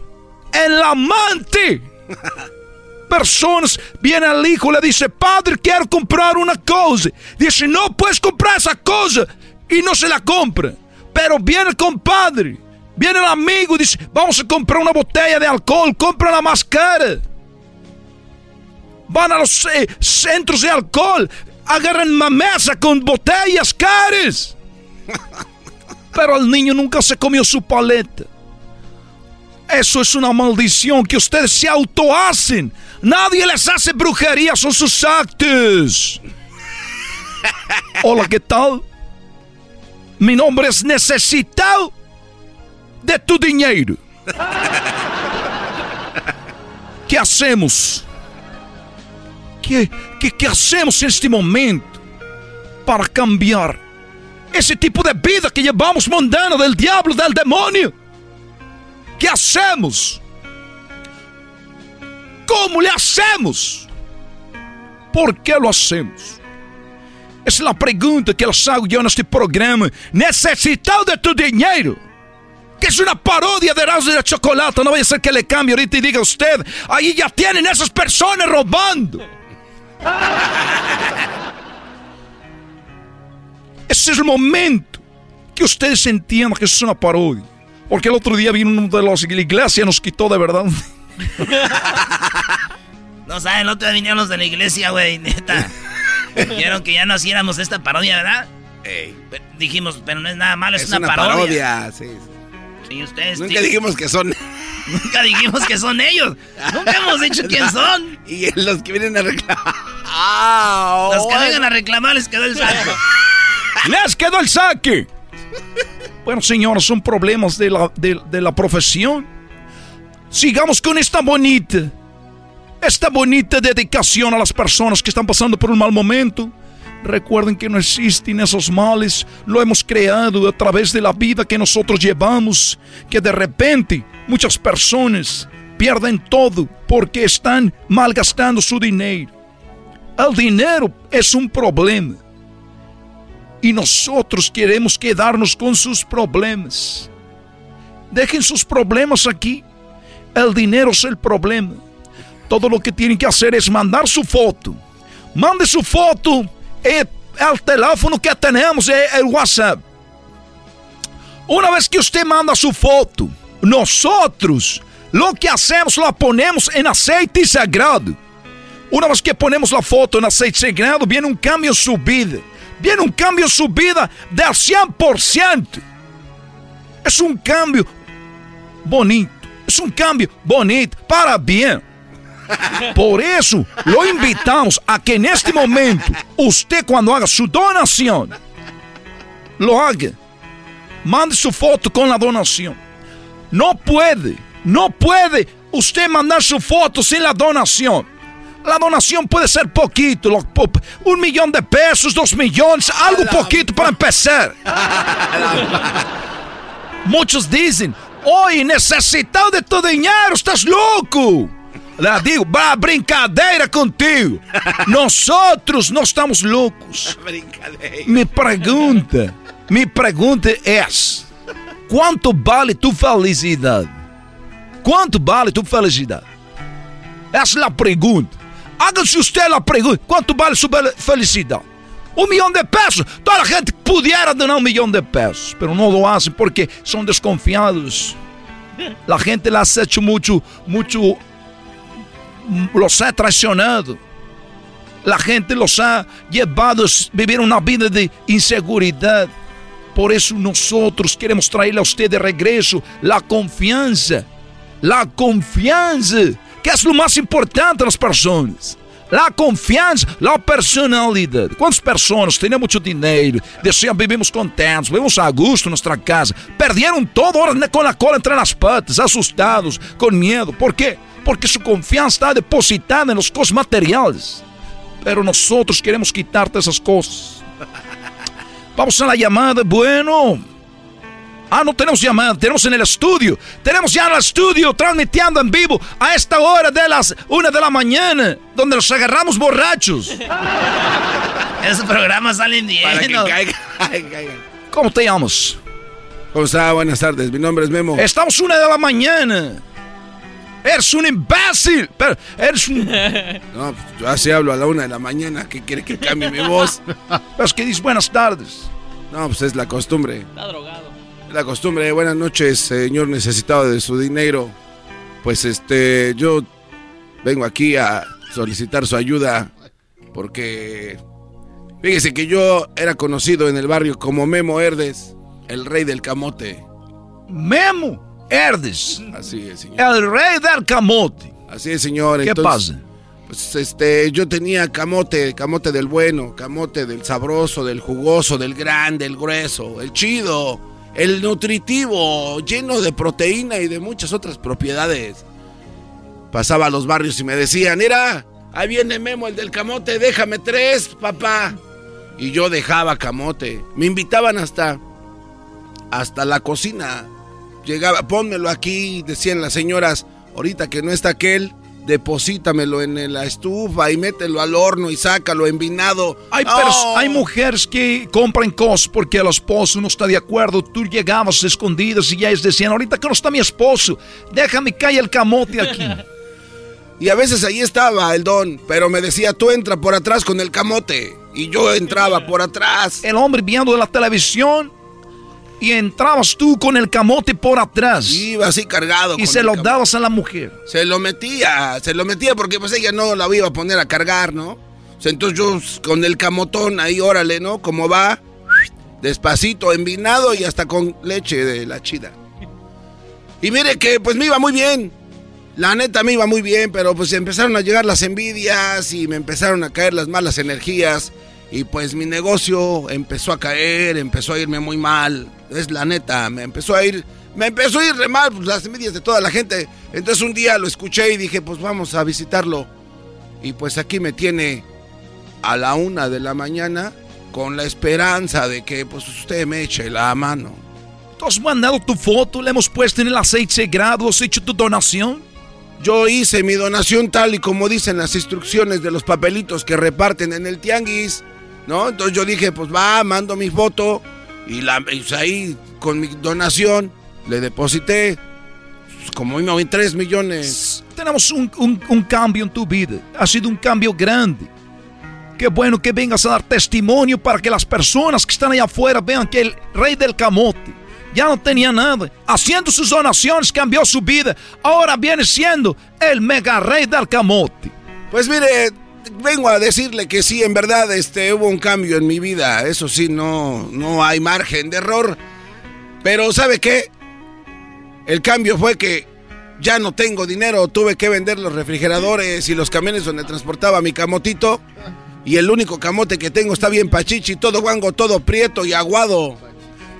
en la amante. Personas, viene al hijo, le dice, padre, quiero comprar una cosa. Dice, no puedes comprar esa cosa. Y no se la compra. Pero viene el compadre, viene el amigo y dice, vamos a comprar una botella de alcohol, compra la más cara van a los eh, centros de alcohol, agarran una mesa con botellas caras. Pero el niño nunca se comió su paleta. Eso es una maldición que ustedes se auto hacen. Nadie les hace brujería, son sus actos. Hola, ¿qué tal? Mi nombre es Necesitado de tu dinero. ¿Qué hacemos? ¿Qué, qué, qué hacemos en este momento para cambiar ese tipo de vida que llevamos mundana del diablo, del demonio? ¿Qué hacemos? ¿Cómo le hacemos? ¿Por qué lo hacemos? Essa é a pergunta que eles hago eu neste programa. Necessitado de tu dinheiro. Que é uma paródia de Erasmo de Chocolate. Não vai ser que ele cambie ahorita e diga a usted. Aí já tienen essas pessoas roubando. Ese es el momento que ustedes entiendan que eso es una parodia. Porque el otro día vino uno de los de la iglesia y nos quitó de verdad. No saben, el otro día vinieron los de la iglesia, güey, neta. Dijeron que ya no hiciéramos esta parodia, ¿verdad? Pero dijimos, pero no es nada malo, es, una, parodia. sí. Sí, ustedes. Nunca dijimos que son. Nunca dijimos que son ellos. Nunca hemos dicho quién son. Y los que vienen a reclamar. Los que vengan a reclamar les quedó el saco. ¡Les quedó el saque! Bueno, señores, son problemas de la, de, de la profesión. Sigamos con esta bonita, esta bonita dedicación a las personas que están pasando por un mal momento. Recuerden que no existen esos males, lo hemos creado a través de la vida que nosotros llevamos, que de repente muchas personas pierden todo porque están malgastando su dinero. El dinero es un problema y nosotros queremos quedarnos con sus problemas. Dejen sus problemas aquí. El dinero es el problema. Todo lo que tienen que hacer es mandar su foto. Mande su foto. É o teléfono que temos, é o WhatsApp. Uma vez que você manda sua foto, nós outros, lo que hacemos, la ponemos em aceite sagrado. Uma vez que ponemos a foto em aceite sagrado, vem um cambio subida. Vem um cambio subida del 100%. É um cambio bonito. É um cambio bonito. Parabéns. Por eso lo invitamos a que en este momento, usted cuando haga su donación, lo haga. Mande su foto con la donación. No puede, no puede usted mandar su foto sin la donación. La donación puede ser poquito, un millón de pesos, dos millones, algo poquito para empezar. Muchos dicen, oye, necesitado de tu dinheiro, estás louco. Digo, brincadeira contigo. Nós outros não estamos loucos. Me pergunta, me pergunta é: quanto vale tua felicidade? Quanto vale tua felicidade? Essa é a pergunta. Haga-se usted a pergunta: quanto vale sua felicidade? Um milhão de pesos. Toda a gente pudiera donar um milhão de pesos, mas não lo hacen porque são desconfiados. La gente ha hecho mucho, mucho, los ha traicionado. La gente los ha llevado a vivir una vida de inseguridad. Por eso nosotros queremos traerle a usted de regreso la confianza. La confianza, que es lo más importante en las personas. La confiança, la personalidade. Quantas pessoas têm muito dinheiro, desciam, vivemos contentes, vivemos a gosto em nossa casa, perderam todo hora com a cola entre as patas, assustados, com medo. Por quê? Porque sua confiança está depositada nas coisas materiais. Pero nós queremos quitar essas coisas. Vamos a la llamada, bueno. Ah, no tenemos llamada, tenemos en el estudio. Tenemos ya en el estudio transmitiendo en vivo a esta hora de las una de la mañana, donde nos agarramos borrachos. Esos programas salen bien. Para que caiga, ¿Cómo te llamas? ¿Cómo está? Buenas tardes, mi nombre es Memo. Estamos una de la mañana. Eres un imbécil. Pero eres un. No, pues, yo así hablo a la una de la mañana. ¿Qué quiere que cambie mi voz? Es que dices buenas tardes. No, pues es la costumbre. Está drogado. La costumbre, buenas noches, señor necesitado de su dinero. Pues este, yo vengo aquí a solicitar su ayuda porque fíjese que yo era conocido en el barrio como Memo Herdes, el rey del camote. Memo Herdes. Así es, señor. El rey del camote. Así es, señor. ¿Qué pasa? Pues este, yo tenía camote, camote del bueno, camote del sabroso, del jugoso, del grande, el grueso, el chido el nutritivo, lleno de proteína y de muchas otras propiedades. Pasaba a los barrios y me decían, mira, ahí viene Memo, el del camote, déjame tres, papá. Y yo dejaba camote. Me invitaban hasta, hasta la cocina. Llegaba, pónmelo aquí, decían las señoras, ahorita que no está aquel, deposítamelo en la estufa y mételo al horno y sácalo envinado. Hay, hay mujeres que compran cosas porque el esposo no está de acuerdo. Tú llegabas escondidas y ya ellos decían, ahorita que no está mi esposo, déjame caer el camote aquí. y a veces ahí estaba el don, pero me decía, tú entra por atrás con el camote. Y yo entraba por atrás. El hombre viendo la televisión y entrabas tú con el camote por atrás. Iba así cargado. Y se lo dabas a la mujer. Se lo metía, se lo metía porque pues ella no la iba a poner a cargar, ¿no? Entonces yo con el camotón ahí, órale, ¿no? Como va, despacito, envinado y hasta con leche de la chida. Y mire que pues me iba muy bien. La neta me iba muy bien, pero pues empezaron a llegar las envidias y me empezaron a caer las malas energías. Y pues mi negocio empezó a caer, empezó a irme muy mal. Es la neta, me empezó a ir, me empezó a ir re mal pues, las envidias de toda la gente. Entonces un día lo escuché y dije, pues vamos a visitarlo. Y pues aquí me tiene a la una de la mañana con la esperanza de que pues usted me eche la mano. ¿Tú has mandado tu foto? ¿Le hemos puesto en el aceite grado? ¿Has hecho tu donación? Yo hice mi donación tal y como dicen las instrucciones de los papelitos que reparten en el tianguis. ¿No? Entonces yo dije, pues va, mando mi foto y, la, pues, ahí con mi donación le deposité pues, como en 3 millones. Tenemos un, un, cambio en tu vida, ha sido un cambio grande. Qué bueno que vengas a dar testimonio para que las personas que están allá afuera vean que el rey del camote ya no tenía nada. Haciendo sus donaciones cambió su vida. Ahora viene siendo el mega rey del camote. Pues mire, vengo a decirle que sí, en verdad, este, hubo un cambio en mi vida. Eso sí, no, no hay margen de error. Pero ¿sabe qué? El cambio fue que ya no tengo dinero. Tuve que vender los refrigeradores y los camiones donde transportaba mi camotito. Y el único camote que tengo está bien pachichi, todo guango, todo prieto y aguado.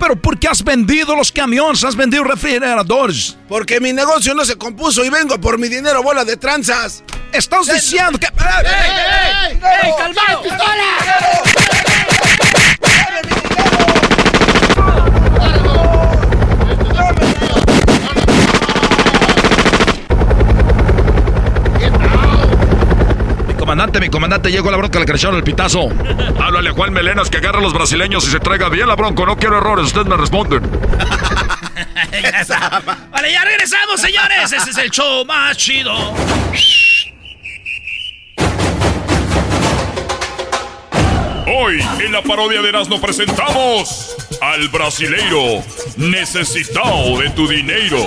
¿Pero por qué has vendido los camiones? ¿Has vendido refrigeradores? Porque mi negocio no se compuso y vengo por mi dinero, bola de tranzas. Estás diciendo que... ¡Ey, ey, ey! ey calmado pistola! Comandante, mi comandante, llegó la bronca, le crecieron el pitazo. Háblale a Juan Melenas que agarre a los brasileños y se traiga bien la bronca. No quiero errores, ustedes me responden. vale, ya regresamos, señores. Ese es el show más chido. Hoy, en la parodia de Erasmo presentamos al brasileiro necesitado de tu dinero.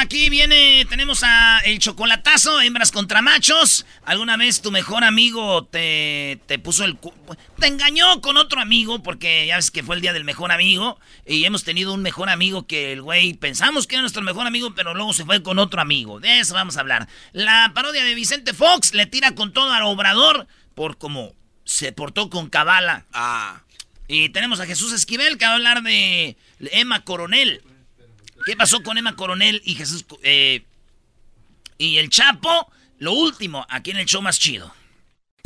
Aquí viene, tenemos a el chocolatazo, hembras contra machos. ¿Alguna vez tu mejor amigo te, te puso el... cu- Te engañó con otro amigo porque ya ves que fue el día del mejor amigo. Y hemos tenido un mejor amigo que el güey pensamos que era nuestro mejor amigo, pero luego se fue con otro amigo. De eso vamos a hablar. La parodia de Vicente Fox le tira con todo al obrador por cómo se portó con Cabala. Ah. Y tenemos a Jesús Esquivel que va a hablar de Emma Coronel. ¿Qué pasó con Emma Coronel y Jesús eh, y el Chapo? Lo último, aquí en el show más chido.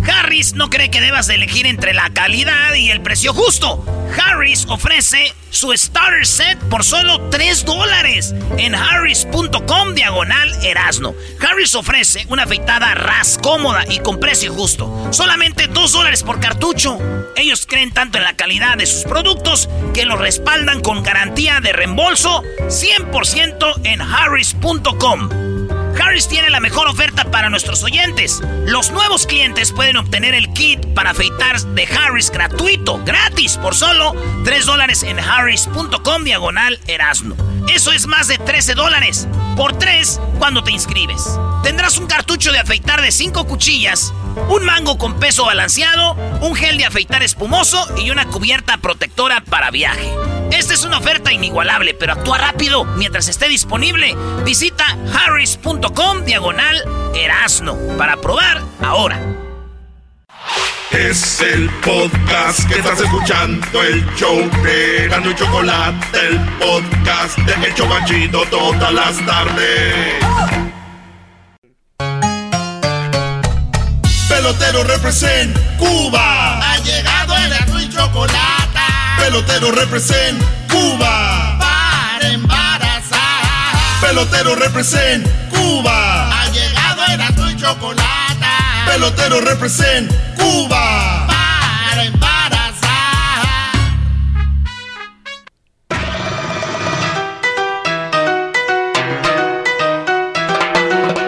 Harris no cree que debas de elegir entre la calidad y el precio justo. Harris ofrece su starter set por solo 3 dólares en harris.com diagonal erasno. Harris ofrece una afeitada ras cómoda y con precio justo. Solamente 2 dólares por cartucho. Ellos creen tanto en la calidad de sus productos que los respaldan con garantía de reembolso 100% en harris.com. Harris tiene la mejor oferta para nuestros oyentes. Los nuevos clientes pueden obtener el kit para afeitar de Harris gratuito, gratis, por solo 3 dólares en harris.com diagonal erasno. Eso es más de 13 dólares por 3 cuando te inscribes. Tendrás un cartucho de afeitar de 5 cuchillas, un mango con peso balanceado, un gel de afeitar espumoso y una cubierta protectora para viaje. Esta es una oferta inigualable, pero actúa rápido mientras esté disponible. Visita harris.com diagonal erasno para probar ahora. Es el podcast que estás escuchando, el show de Gano y Chocolate, el podcast de El Chobachito todas las tardes. Pelotero represent Cuba. Ha llegado el y Chocolate. Pelotero represent Cuba. Para embarazar. Pelotero represent Cuba. Ha llegado el Gano y Chocolate. Pelotero represent Cuba. Para embarazar.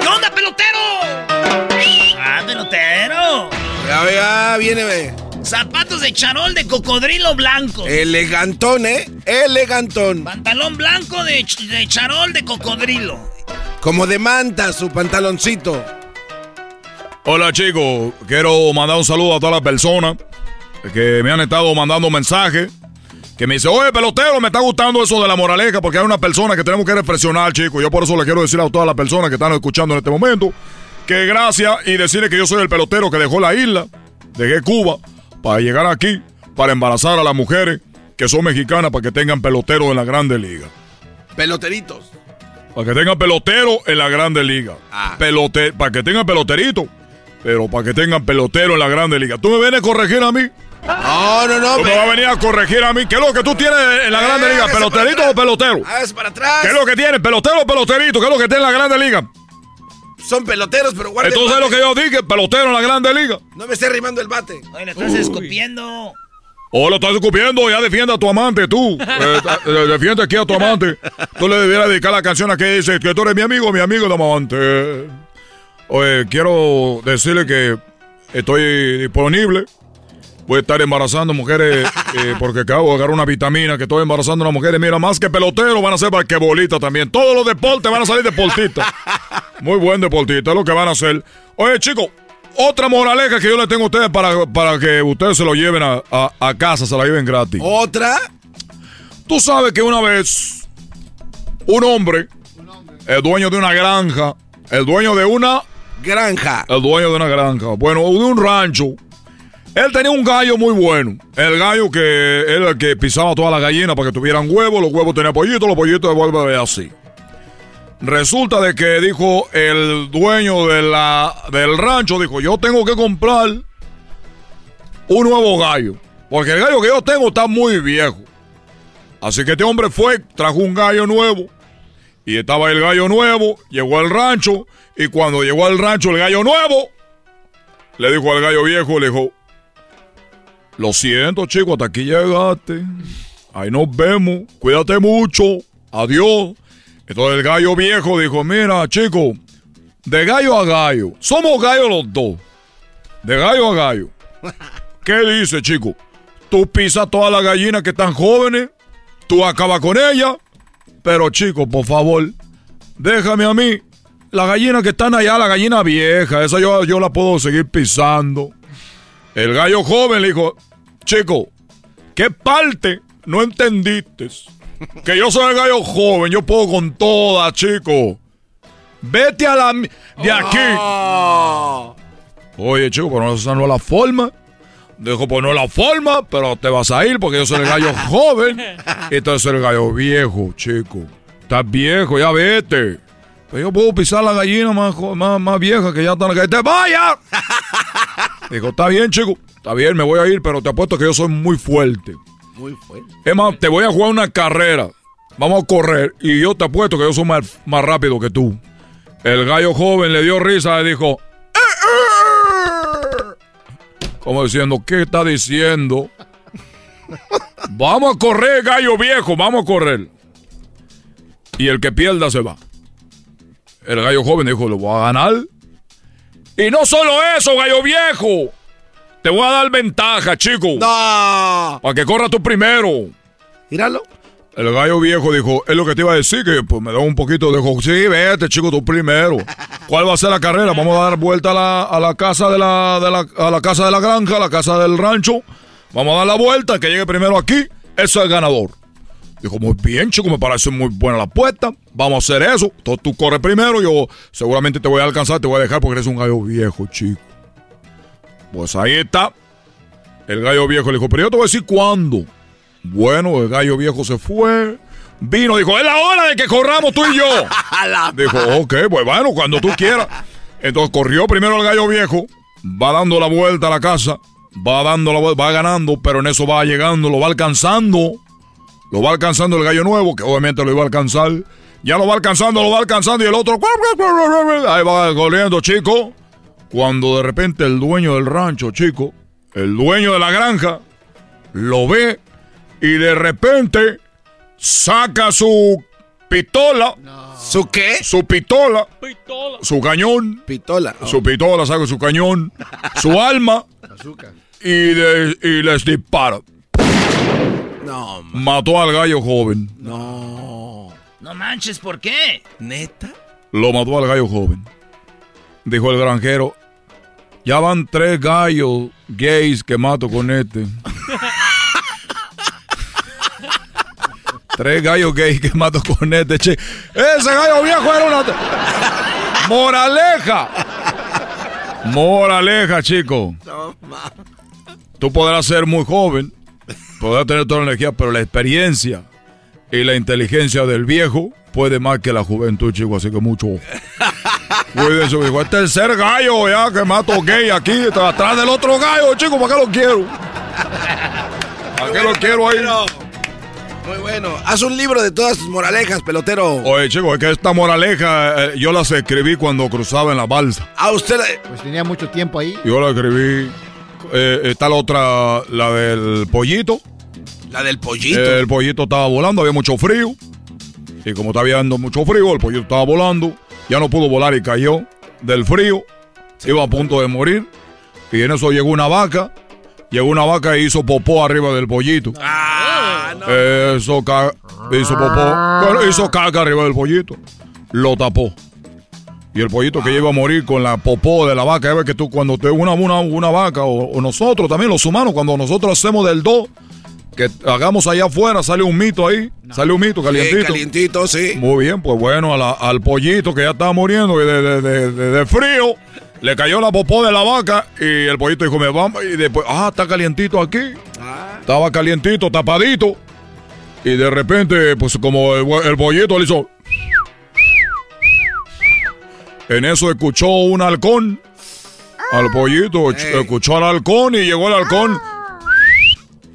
¿Qué onda, pelotero? Ah, pelotero. Ya, ya, viene, ve. Zapatos de charol de cocodrilo blanco. Elegantón, ¿eh? Elegantón. Pantalón blanco de, ch- de charol de cocodrilo. Como de manta su pantaloncito. Hola chicos, quiero mandar un saludo a todas las personas que me han estado mandando mensajes. Que me dice, oye pelotero, me está gustando eso de la moraleja porque hay una persona que tenemos que reflexionar, chicos. Yo por eso le quiero decir a todas las personas que están escuchando en este momento que gracias y decirle que yo soy el pelotero que dejó la isla, dejé Cuba para llegar aquí, para embarazar a las mujeres que son mexicanas para que tengan pelotero en la Grande Liga. Peloteritos. Para que tengan pelotero en la Grande Liga. Pelote para que tengan peloterito. Pero para que tengan pelotero en la Grande Liga. ¿Tú me vienes a corregir a mí? No, no, no. ¿Tú me vas a venir a corregir a mí? ¿Qué es lo que tú tienes en la Grande Liga? Hágase ¿Peloterito o pelotero? Hágase para atrás. ¿Qué es lo que tienes? ¿Pelotero o peloterito? ¿Qué es lo que tiene en la Grande Liga? Son peloteros, pero guarden Entonces es lo que yo dije, pelotero en la Grande Liga. No me esté rimando el bate. Oye, le estás escupiendo. Oh, lo estás escupiendo, ya defiende a tu amante, tú. Eh, eh, defiende aquí a tu amante. Tú le debieras dedicar la canción a que dice que tú eres mi amigo, mi amigo de amante. Oye, quiero decirle que estoy disponible. Voy a estar embarazando mujeres eh, porque acabo de agarrar una vitamina que estoy embarazando a las mujeres. Mira, más que pelotero van a ser basquetbolistas también. Todos los deportes van a salir deportistas. Muy buen deportista, es lo que van a hacer. Oye, chicos, otra moraleja que yo le tengo a ustedes para, para que ustedes se lo lleven a, a- a casa, se la lleven gratis. ¿Otra? Tú sabes que una vez un hombre, el dueño de una granja, el dueño de una granja, el dueño de una granja, bueno, de un rancho, él tenía un gallo muy bueno. El gallo que era el que pisaba todas las gallinas para que tuvieran huevos, los huevos tenían pollitos, los pollitos devuelven así. Resulta de que dijo el dueño del rancho, dijo, yo tengo que comprar un nuevo gallo. Porque el gallo que yo tengo está muy viejo. Así que este hombre fue, trajo un gallo nuevo. Y estaba el gallo nuevo, llegó al rancho. Y cuando llegó al rancho el gallo nuevo, le dijo al gallo viejo, le dijo, lo siento chico, hasta aquí llegaste. Ahí nos vemos, cuídate mucho, adiós. Entonces el gallo viejo dijo, mira chico, de gallo a gallo, somos gallos los dos. De gallo a gallo. ¿Qué dice, chico? Tú pisas todas las gallinas que están jóvenes, tú acabas con ellas, pero chico, por favor, déjame a mí. Las gallinas que están allá, la gallina vieja, esa yo, yo la puedo seguir pisando. El gallo joven le dijo, chico, ¿qué parte no entendiste? Que yo soy el gallo joven, yo puedo con todas, chico. Vete a la... de aquí. Oye, chico, pero no es la forma. Dijo, pues no es la forma, pero te vas a ir porque yo soy el gallo joven y tú eres el gallo viejo, chico. Estás viejo, ya vete. Pero yo puedo pisar la gallina más, jo- más, más vieja que ya está en la calle. ¡Te vaya! Dijo, está bien, chico. Está bien, me voy a ir, pero te apuesto que yo soy muy fuerte. Muy fuerte. Es más, te voy a jugar una carrera. Vamos a correr. Y yo te apuesto que yo soy más, más rápido que tú. El gallo joven le dio risa y dijo. Como diciendo, ¿qué está diciendo? Vamos a correr, gallo viejo, vamos a correr. Y el que pierda se va. El gallo joven dijo, lo voy a ganar. Y no solo eso, gallo viejo. Te voy a dar ventaja, chico. No. Para que corra tú primero. Míralo. El gallo viejo dijo, es lo que te iba a decir, que pues me da un poquito de... Sí, vete, chico, tú primero. ¿Cuál va a ser la carrera? Vamos a dar vuelta a la, a la casa de la, de la- a la casa de la granja, a la casa del rancho. Vamos a dar la vuelta, el que llegue primero aquí, ese es el ganador. Dijo, muy bien, chico, me parece muy buena la apuesta. Vamos a hacer eso. Entonces tú corres primero, yo seguramente te voy a alcanzar, te voy a dejar porque eres un gallo viejo, chico. Pues ahí está. El gallo viejo le dijo, pero yo te voy a decir cuándo. Bueno, el gallo viejo se fue. Vino, dijo, es la hora de que corramos tú y yo. dijo, ok, pues bueno, cuando tú quieras. Entonces corrió primero el gallo viejo, va dando la vuelta a la casa, va dando la vuelta, va ganando, pero en eso va llegando, lo va alcanzando. Lo va alcanzando el gallo nuevo, que obviamente lo iba a alcanzar. Ya lo va alcanzando, lo va alcanzando y el otro... Ahí va corriendo, chico. Cuando de repente el dueño del rancho, chico, el dueño de la granja, lo ve y de repente saca su pistola. ¿Su qué? Su pistola. Su cañón. Pistola. Su pistola, saca su cañón. su alma. Y, de- y les dispara. No, Mató al gallo joven. no. No manches, ¿por qué? ¿Neta? Lo mató al gallo joven. Dijo el granjero. Ya van tres gallos gays que mato con este. tres gallos gays que mato con este, che. Ese gallo viejo era una... Moraleja. Moraleja, chico. Tú podrás ser muy joven, podrás tener toda la energía, pero la experiencia y la inteligencia del viejo puede más que la juventud, chico. Así que mucho. Cuídense, hijo. Este es el tercer gallo ya que mato gay aquí, atrás del otro gallo, chico. ¿Para qué lo quiero? ¿Para qué lo quiero ahí? Muy bueno. Haz un libro de todas tus moralejas, pelotero. Oye, chico, es que esta moraleja eh, yo las escribí cuando cruzaba en la balsa. A usted. Pues tenía mucho tiempo ahí. Yo la escribí. Eh, está la otra, la del pollito. La del pollito. El pollito estaba volando, había mucho frío. Y como estaba habiendo mucho frío, el pollito estaba volando. Ya no pudo volar y cayó del frío. Iba a punto de morir. Y en eso llegó una vaca. Llegó una vaca y hizo popó arriba del pollito. Eso ca- hizo popó. Bueno, hizo caca arriba del pollito. Lo tapó. Y el pollito que iba a morir con la popó de la vaca. Ya ves que tú cuando te una, una, una vaca, o, o nosotros también, los humanos, cuando nosotros hacemos del do, que hagamos allá afuera, sale un mito ahí. Sale un mito calientito. Sí, calientito, sí. Muy bien, pues bueno, a la- al pollito que ya estaba muriendo de, de- de- de- frío, le cayó la popó de la vaca y el pollito dijo, me vamos. Y después, ah, está calientito aquí. Estaba calientito, tapadito. Y de repente, pues como el, el pollito le hizo... En eso escuchó un halcón. Al pollito, escuchó al halcón y llegó el halcón.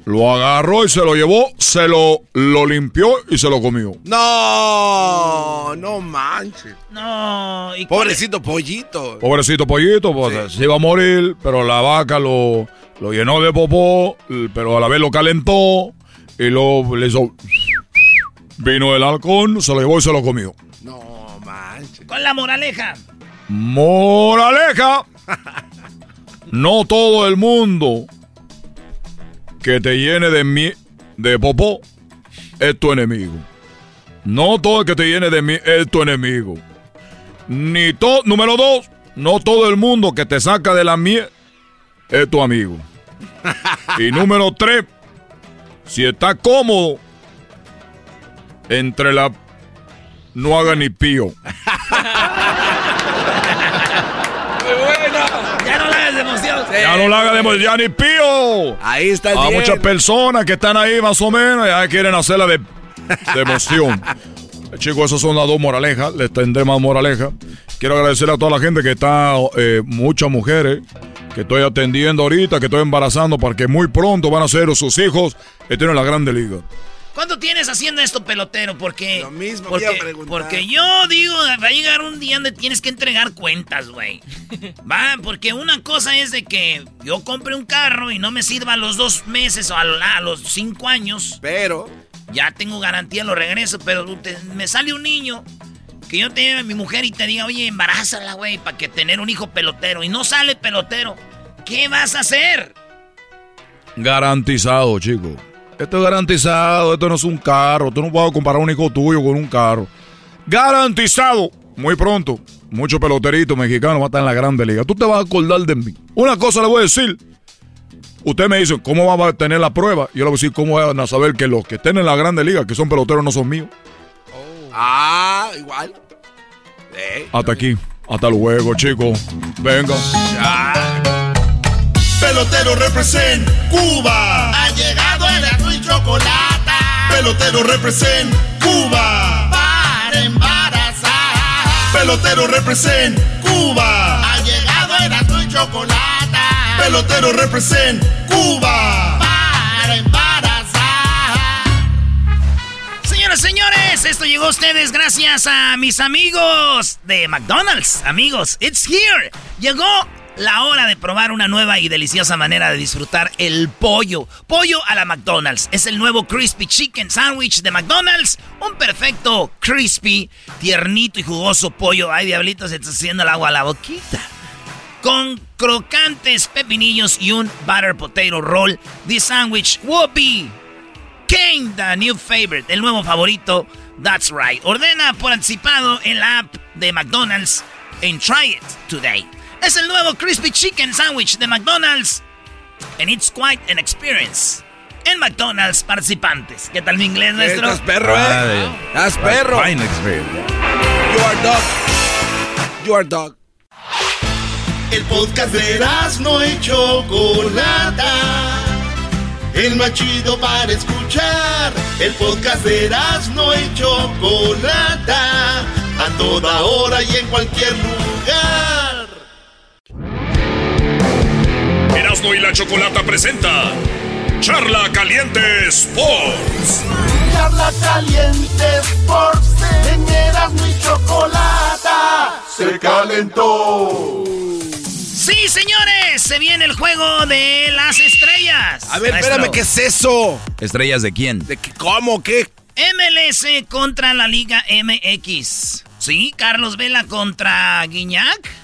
Lo agarró y se lo llevó, se lo, lo limpió y se lo comió. No, no manches. No, y Pobrecito pollito. Pobrecito pollito, pues se iba a morir, pero la vaca lo, lo llenó de popó, pero a la vez lo calentó y luego le hizo... Vino el halcón, se lo llevó y se lo comió. Con la moraleja. Moraleja. No todo el mundo que te llene de mi de popó es tu enemigo. No todo el que te llene de mí es tu enemigo. Ni todo, número dos, no todo el mundo que te saca de la miel es tu amigo. Y número tres, si está cómodo entre la no haga ni pío. Ya no la hagas de emoción. Ya no la haga de emoción, ya ni pío. Ahí está el A muchas personas que están ahí más o menos ya quieren hacerla de, de emoción. Chicos, esas son las dos moralejas. Les tendré más moraleja. Quiero agradecer a toda la gente que está, eh, muchas mujeres, que estoy atendiendo ahorita, que estoy embarazando, porque muy pronto van a ser sus hijos que tienen la grande liga. ¿Cuánto tienes haciendo esto, pelotero? Porque. Lo mismo porque, a preguntar. porque yo digo, va a llegar un día donde tienes que entregar cuentas, güey. Va, porque una cosa es de que yo compre un carro y no me sirva a los dos meses o a, lo- a los cinco años. Pero. Ya tengo garantía, lo regreso, pero te- me sale un niño que yo te lleve a mi mujer y te diga, oye, embarázala, güey, para que tener un hijo pelotero. Y no sale pelotero. ¿Qué vas a hacer? Garantizado, chicos. Esto es garantizado, esto no es un carro. Tú no puedes comparar un hijo tuyo con un carro. Garantizado. Muy pronto, muchos peloteritos mexicanos van a estar en la grande liga. Tú te vas a acordar de mí. Una cosa le voy a decir. Usted me dice, ¿cómo va a tener la prueba? Yo le voy a decir, ¿cómo van a saber que los que estén en la grande liga, que son peloteros, no son míos? Ah, igual. Hasta aquí. Hasta luego, chicos. Venga. Pelotero represent Cuba. Ha llegado el azul y chocolate. Pelotero represent Cuba. Para embarazar. Pelotero represent Cuba. Ha llegado el azul y chocolate. Pelotero represent Cuba. Para embarazar. Señoras, señores, esto llegó a ustedes gracias a mis amigos de McDonald's. Amigos, it's here. Llegó la hora de probar una nueva y deliciosa manera de disfrutar el pollo. Pollo a la McDonald's. Es el nuevo Crispy Chicken Sandwich de McDonald's. Un perfecto, crispy, tiernito y jugoso pollo. Ay, diablito, se está haciendo el agua a la boquita con crocantes pepinillos y un butter potato roll. This sandwich be King, the new favorite, el nuevo favorito. That's right. Ordena por anticipado en la app de McDonald's and try it today. Es el nuevo Crispy Chicken Sandwich de McDonald's and it's quite an experience. En McDonald's participantes. ¿Qué tal mi inglés, nuestro? Estás perro, eh. Estás perro. Fine experience. You are dog. You are dog. El podcast de no y Chocolata. El más chido para escuchar. El podcast de no y Chocolata. A toda hora y en cualquier lugar. Erasmo y la Chocolata presenta Charla Caliente Sports. Charla caliente Sports. En Erasmo y Chocolata. Se calentó. Sí, señores, se viene el juego de las estrellas. A ver, Maestro. espérame, ¿qué es eso? ¿Estrellas de quién? ¿De qué? ¿Cómo? ¿Qué? MLS contra la Liga MX. Sí, Carlos Vela contra Guiñac.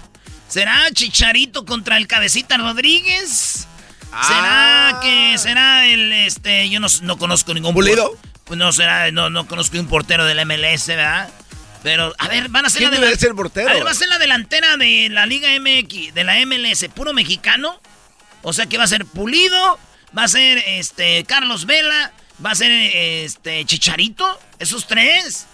¿Será Chicharito contra el Cabecita Rodríguez? Ah. ¿Será que será el este yo no, no conozco ningún ¿Pulido? Pues no será no no conozco un portero del MLS, ¿verdad? Pero a ver, van a ser ¿Quién la debe delan- ser el portero? A ver, va a ser la delantera de la Liga MX, de la MLS, puro mexicano. O sea que va a ser Pulido, va a ser este Carlos Vela, va a ser este Chicharito, esos tres.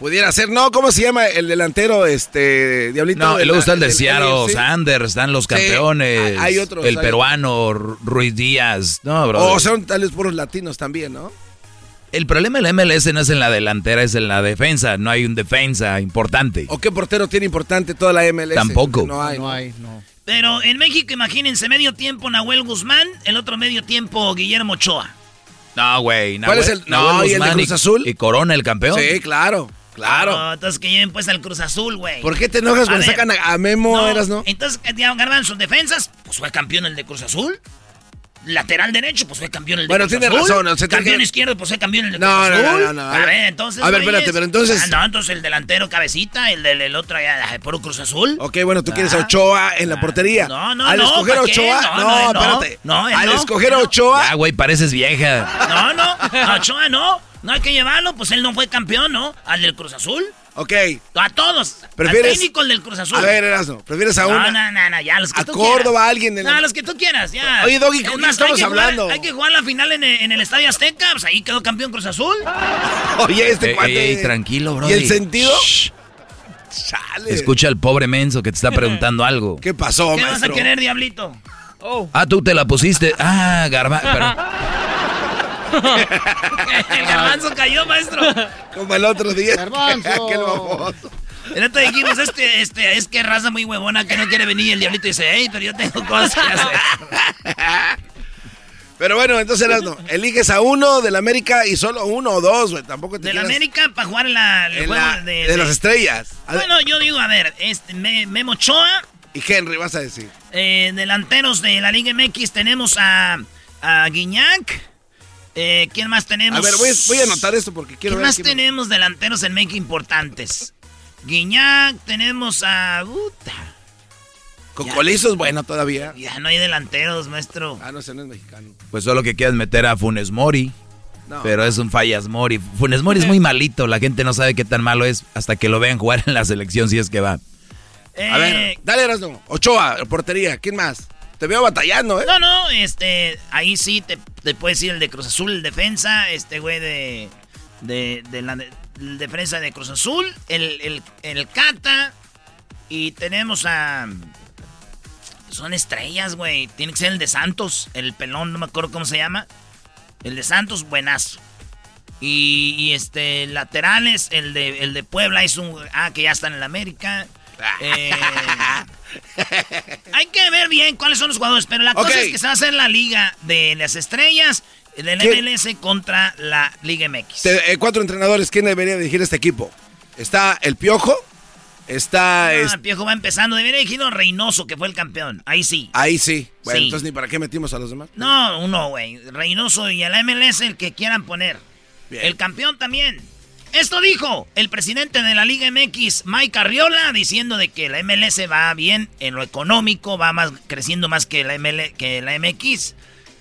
Pudiera ser, no, ¿cómo se llama el delantero, este, Diablito? No, y luego está el de el- Seattle, sí. Sanders, están los Sí, campeones. hay otros, El hay peruano, Ru- Ruiz Díaz. No, bro. O son tales puros latinos también, ¿no? el problema de la MLS no es en la delantera, es en la defensa. No hay un defensa importante. ¿O qué portero tiene importante toda la MLS? Tampoco. No hay. No hay, no. Pero en México, imagínense, medio tiempo Nahuel Guzmán, el otro medio tiempo Guillermo Ochoa. No, güey. ¿Cuál es el- Nahuel y el de Guzmán Cruz Azul? Y Corona, el campeón. Sí, claro, claro. No, entonces que lleven pues al Cruz Azul, güey. ¿Por qué te enojas A cuando ver, sacan a, a Memo, no, eras, no? Entonces, ya Garbanzo, defensas, pues fue campeón el de Cruz Azul. lateral derecho, pues fue campeón el de Bueno, Cruz tiene Azul. razón, o sea, tiene campeón que- izquierdo, pues fue campeón el de No, Cruz no, no, Azul. no, no, A a ver. ver, entonces. A ver, espérate, pero entonces- Ah, no, entonces el delantero cabecita, el del el otro allá, puro Cruz Azul. Ok, bueno, tú quieres a Ah. Ochoa en la portería. No, no, Al no, escoger a. Ochoa, No, no, no, no. espérate. No, Al no. escoger a Ochoa, Ya, güey, pareces vieja. No, no, a Ochoa no. No hay que llevarlo, pues él no fue campeón, ¿no? Al del Cruz Azul. ok. A todos. ¿Prefieres- Al técnico el del Cruz Azul. A ver, Erasmo, ¿prefieres a no, una? No, no, no, ya, los que a tú Córdoba, quieras. a alguien en No, la- los que tú quieras, ya. Oye, Doggy, Es ¿con hay estamos jugar- hablando? hay que jugar la final en, el- en el Estadio Azteca, pues ahí quedó campeón Cruz Azul. Oye, este Ey, cuate. ey, tranquilo, bro. ¿Y el sentido? Chale. Escucha al pobre menso que te está preguntando algo. ¿Qué pasó, ¿Qué vas a maestro? querer, diablito? Oh. Ah, tú te la pusiste. Ah, garba. pero- el garbanzo cayó, maestro. Como el otro día. Garbanzo. Aquel baboso. El otro dijimos, este, este, es que raza muy huevona que no quiere venir y el diablito dice, hey, pero yo tengo cosas que hacer. Pero bueno, entonces Erasmo, eliges a uno del América y solo uno o dos, güey. Tampoco te Del quieras- América para jugar en la, el en juego la- de, de las estrellas. Bueno, yo digo, a ver, este, Me- Memo Ochoa, Y Henry, vas a decir. eh, delanteros de la Liga MX, tenemos a, a Guiñac. Eh, ¿Quién más tenemos? A ver, voy, voy a anotar esto porque quiero ¿Quién ver. más quién- tenemos delanteros en México importantes? Guiñac, tenemos a... Puta, Cocolizo es bueno todavía. ya no hay delanteros, maestro. Ah, no, ese no es mexicano. Pues solo que quieres meter a Funes Mori. No. Pero es un fallas Mori. Funes Mori es muy malito. La gente no sabe qué tan malo es hasta que lo vean jugar en la selección si es que va. A ver, Eh, dale Erasmo. Ochoa, portería. ¿Quién más? Te veo batallando, ¿eh? No, no, este, ahí sí te, te puedes decir el de Cruz Azul, el defensa, este güey de, de, de la defensa de Cruz Azul, el, el, el Cata, y tenemos a... Son estrellas, güey, tiene que ser el de Santos, el pelón, no me acuerdo cómo se llama. El de Santos, buenazo. Y, y, este, laterales, el de, el de Puebla es un... Ah, que ya está en el América. Eh, hay que ver bien cuáles son los jugadores, pero la cosa es que se va a hacer la liga de las estrellas del ¿Quién? MLS contra la Liga MX. Te- eh, cuatro entrenadores. ¿Quién debería dirigir este equipo? Está el Piojo. Está. Es- el Piojo va empezando. Debería dirigir a Reynoso, que fue el campeón. Ahí sí. Ahí sí. Bueno, Sí. entonces ni para qué metimos a los demás. No, uno, güey. Reynoso y el MLS, el que quieran poner. Bien. El campeón también. Esto dijo el presidente de la Liga MX, Mike Arriola, diciendo de que la MLS va bien en lo económico, va más creciendo más que la, ML, que la MX.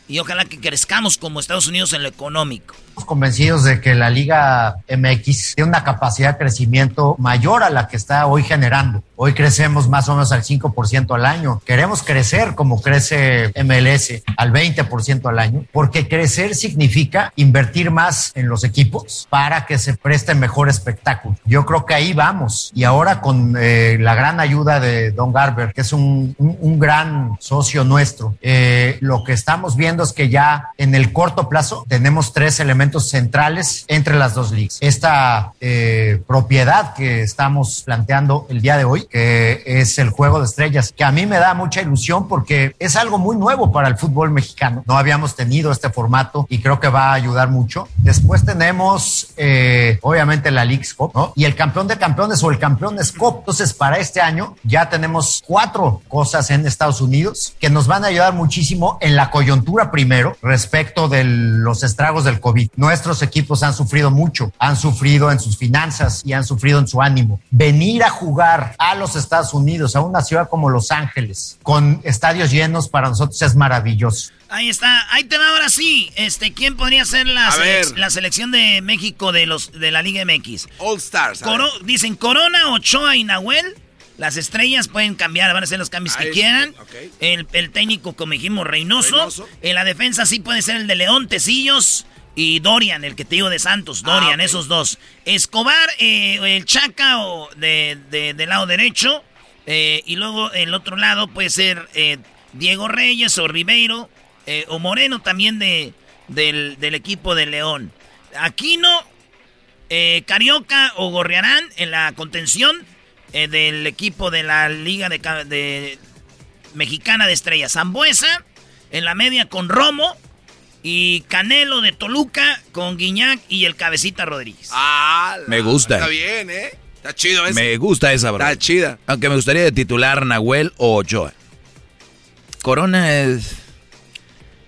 Y ojalá que crezcamos como Estados Unidos en lo económico. Estamos convencidos de que la Liga MX tiene una capacidad de crecimiento mayor a la que está hoy generando. Hoy crecemos más o menos al 5% al año. Queremos crecer como crece MLS al 20% al año, porque crecer significa invertir más en los equipos para que se preste mejor espectáculo. Yo creo que ahí vamos. Y ahora con eh, la gran ayuda de Don Garber, que es un, un- un gran socio nuestro, eh, lo que estamos viendo es que ya en el corto plazo tenemos tres elementos centrales entre las dos ligas. Esta eh, propiedad que estamos planteando el día de hoy, que es el juego de estrellas, que a mí me da mucha ilusión porque es algo muy nuevo para el fútbol mexicano. No habíamos tenido este formato y creo que va a ayudar mucho. Después tenemos, eh, obviamente, la League's Cup. Y el campeón de campeones o el campeones Cup. Entonces, para este año ya tenemos cuatro cosas en Estados Unidos que nos van a ayudar muchísimo en la coyuntura primero respecto de los estragos del COVID. Nuestros equipos han sufrido mucho, han sufrido en sus finanzas y han sufrido en su ánimo. Venir a jugar los Estados Unidos, a una ciudad como Los Ángeles, con estadios llenos, para nosotros es maravilloso. Ahí está, ahí te va ahora sí. Este, ¿quién podría ser la, selec- la selección de México de los de la Liga MX? All Stars. Coro- dicen Corona, Ochoa y Nahuel. Las estrellas pueden cambiar, van a ser los cambios que quieran. El, el técnico, como dijimos, Reynoso. Reynoso. En la defensa sí puede ser el de León, Tecillos y Dorian, el que te digo de Santos. Dorian, Ah, ok. esos dos. Escobar, eh, el Chaca o de, de- del lado derecho. eh, y luego el otro lado puede ser eh, Diego Reyes o Ribeiro. o Moreno también de, del, del equipo de León. Aquino, Carioca o Gorriarán en la contención del equipo de la Liga de, de Mexicana de Estrellas. Zambuesa en la media con Romo y Canelo de Toluca con Guiñac y el Cabecita Rodríguez. Ah, la- Me gusta. Está bien, ¿eh? Está chido ese. Me gusta esa, bro. Está chida. Aunque me gustaría de titular Nahuel o Ochoa. Corona es...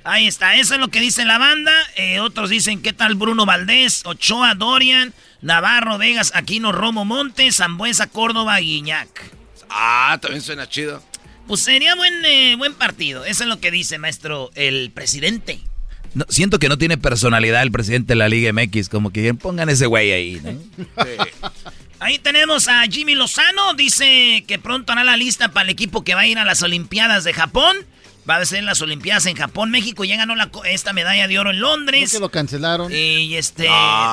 Ahí está, eso es lo que dice la banda. Eh, otros dicen, ¿qué tal Bruno Valdés, Ochoa, Dorian, Navarro, Vegas, Aquino, Romo, Montes, Zambuesa, Córdoba, Guiñac? Ah, también suena chido. Pues sería buen, eh, buen partido. Eso es lo que dice, maestro, el presidente. No, siento que no tiene personalidad el presidente de la Liga MX, como que pongan ese güey ahí, ¿no? Ahí tenemos a Jimmy Lozano, dice que pronto hará la lista para el equipo que va a ir a las Olimpiadas de Japón. Va a ser las Olimpiadas en Japón. México ya ganó la, esta medalla de oro en Londres. que lo cancelaron. Y este,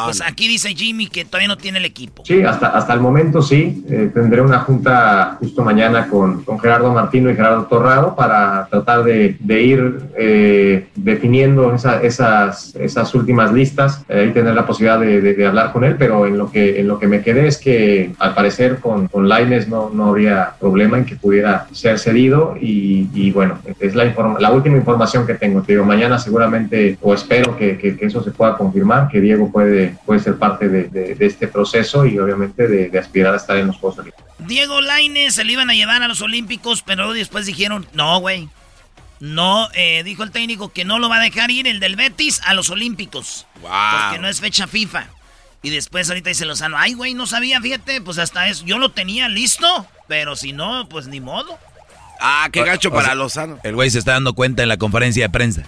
pues aquí dice Jimmy que todavía no tiene el equipo. Sí, hasta, hasta el momento sí. Eh, tendré una junta justo mañana con, con, Gerardo Martino y Gerardo Torrado para tratar de, de ir eh, definiendo esa, esas, esas últimas listas eh, y tener la posibilidad de, de, de, hablar con él. Pero en lo que, en lo que me quedé es que al parecer con, con Laines no, no habría problema en que pudiera ser cedido. Y, y bueno, es la, la, última información que tengo. Te digo, mañana seguramente, o espero que, que, que, eso se pueda confirmar, que Diego puede, puede ser parte de, de, de este proceso y obviamente de, aspirar a estar en los Juegos Olímpicos. Diego Laines se le iban a llevar a los Olímpicos, pero después dijeron, no, güey. No, eh, dijo el técnico que no lo va a dejar ir el del Betis a los Olímpicos. Wow. Porque no es fecha FIFA. Y después ahorita dice Lozano, ay, güey, no sabía, fíjate, pues hasta eso. Yo lo tenía listo, pero si no, pues ni modo. Ah, qué gacho O para sea, Lozano. El güey se está dando cuenta en la conferencia de prensa.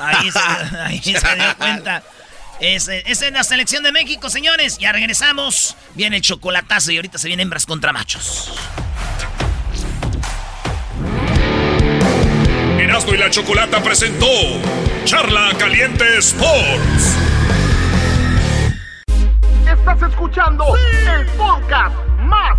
Ahí se, ahí se dio cuenta. Esa es, es la selección de México, señores. Ya regresamos. Viene el chocolatazo y ahorita se vienen hembras contra machos. Erasmo y la Chocolata presentó Charla Caliente Sports. Estás escuchando el podcast más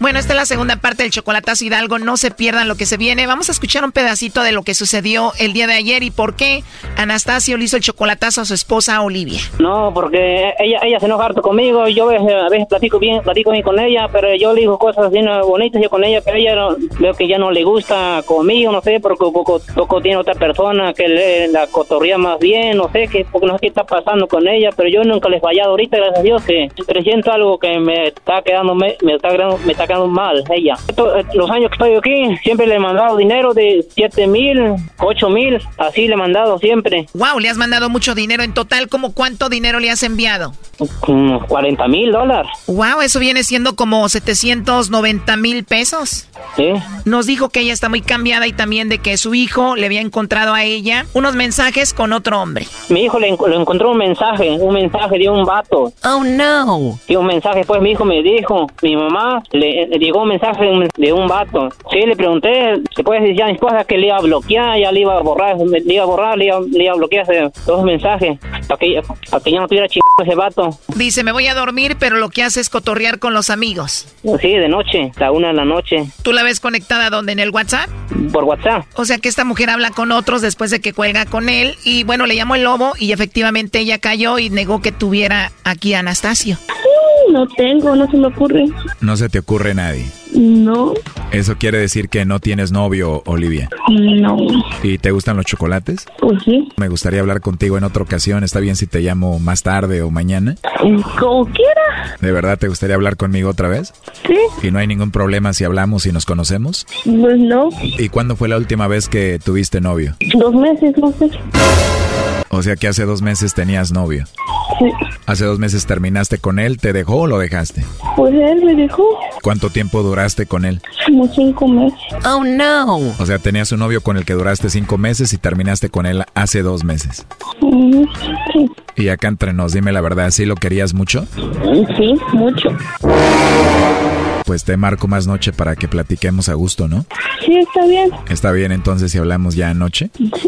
Bueno, esta es la segunda parte del Chocolatazo Hidalgo. No se pierdan lo que se viene. Vamos a escuchar un pedacito de lo que sucedió el día de ayer y por qué Anastasio le hizo el chocolatazo a su esposa Olivia. No, porque ella, ella se enoja harto conmigo. Yo a veces, platico bien, platico bien con ella, pero yo le digo cosas así bonitas yo con ella, pero ella no- veo que ya no le gusta conmigo, no sé, porque poco, tiene otra persona que le la cotorría más bien, no sé qué, porque no sé qué está pasando con ella, pero yo nunca le he fallado ahorita, gracias a Dios, que presiento algo que me está quedando, me, me está me está quedando mal ella. Eh, los años que estoy aquí, siempre le he mandado dinero de 7 mil, 8 mil, así le he mandado siempre. Wow, le has mandado mucho dinero en total. ¿Cómo cuánto dinero le has enviado? Como 40 mil dólares. Wow, eso viene siendo como 790 mil pesos. Sí. Nos dijo que ella está muy cambiada y también de que su hijo le había encontrado a ella unos mensajes con otro hombre. Mi hijo le, enco- le encontró un mensaje, un mensaje de un vato. Oh no. Y un mensaje, pues mi hijo me dijo, mi mamá le, le llegó un mensaje de un, vato. Sí, le pregunté, se puede decir ya a mi esposa que le iba a bloquear, ya le iba a borrar, le iba a borrar, le iba, le iba a bloquear todos los mensajes, para que, para que ya no tuviera chingado ese vato. Dice, me voy a dormir, pero lo que hace es cotorrear con los amigos. Sí, de noche, a la una de la noche, ¿Tú la ves conectada donde? ¿En el WhatsApp? por WhatsApp. O sea que esta mujer habla con otros después de que cuelga con él y bueno, le llamó el lobo y efectivamente ella cayó y negó que tuviera aquí a Anastasio. No tengo, no se me ocurre. No se te ocurre nadie. No, Eso quiere decir que no tienes novio, Olivia. no. ¿Y te gustan los chocolates? Pues sí, Me gustaría hablar contigo en otra ocasión. ¿Está bien si te llamo más tarde o mañana? como quiera. ¿De verdad te gustaría hablar conmigo otra vez? Sí, ¿Y no hay ningún problema si hablamos y nos conocemos? pues no. ¿Y cuándo fue la última vez que tuviste novio? Dos meses, no sé. O sea que hace dos meses tenías novio. Hace dos meses terminaste con él, ¿te dejó o lo dejaste? Pues él me dejó ¿Cuánto tiempo duraste con él? como cinco meses. Oh, no. O sea, tenías un novio con el que duraste cinco meses y terminaste con él hace dos meses. Sí, Y acá entre nos, dime la verdad, ¿sí lo querías mucho? sí, mucho. Pues te marco más noche para que platiquemos a gusto, ¿no? Sí, está bien. Está bien entonces si hablamos ya anoche. Sí, está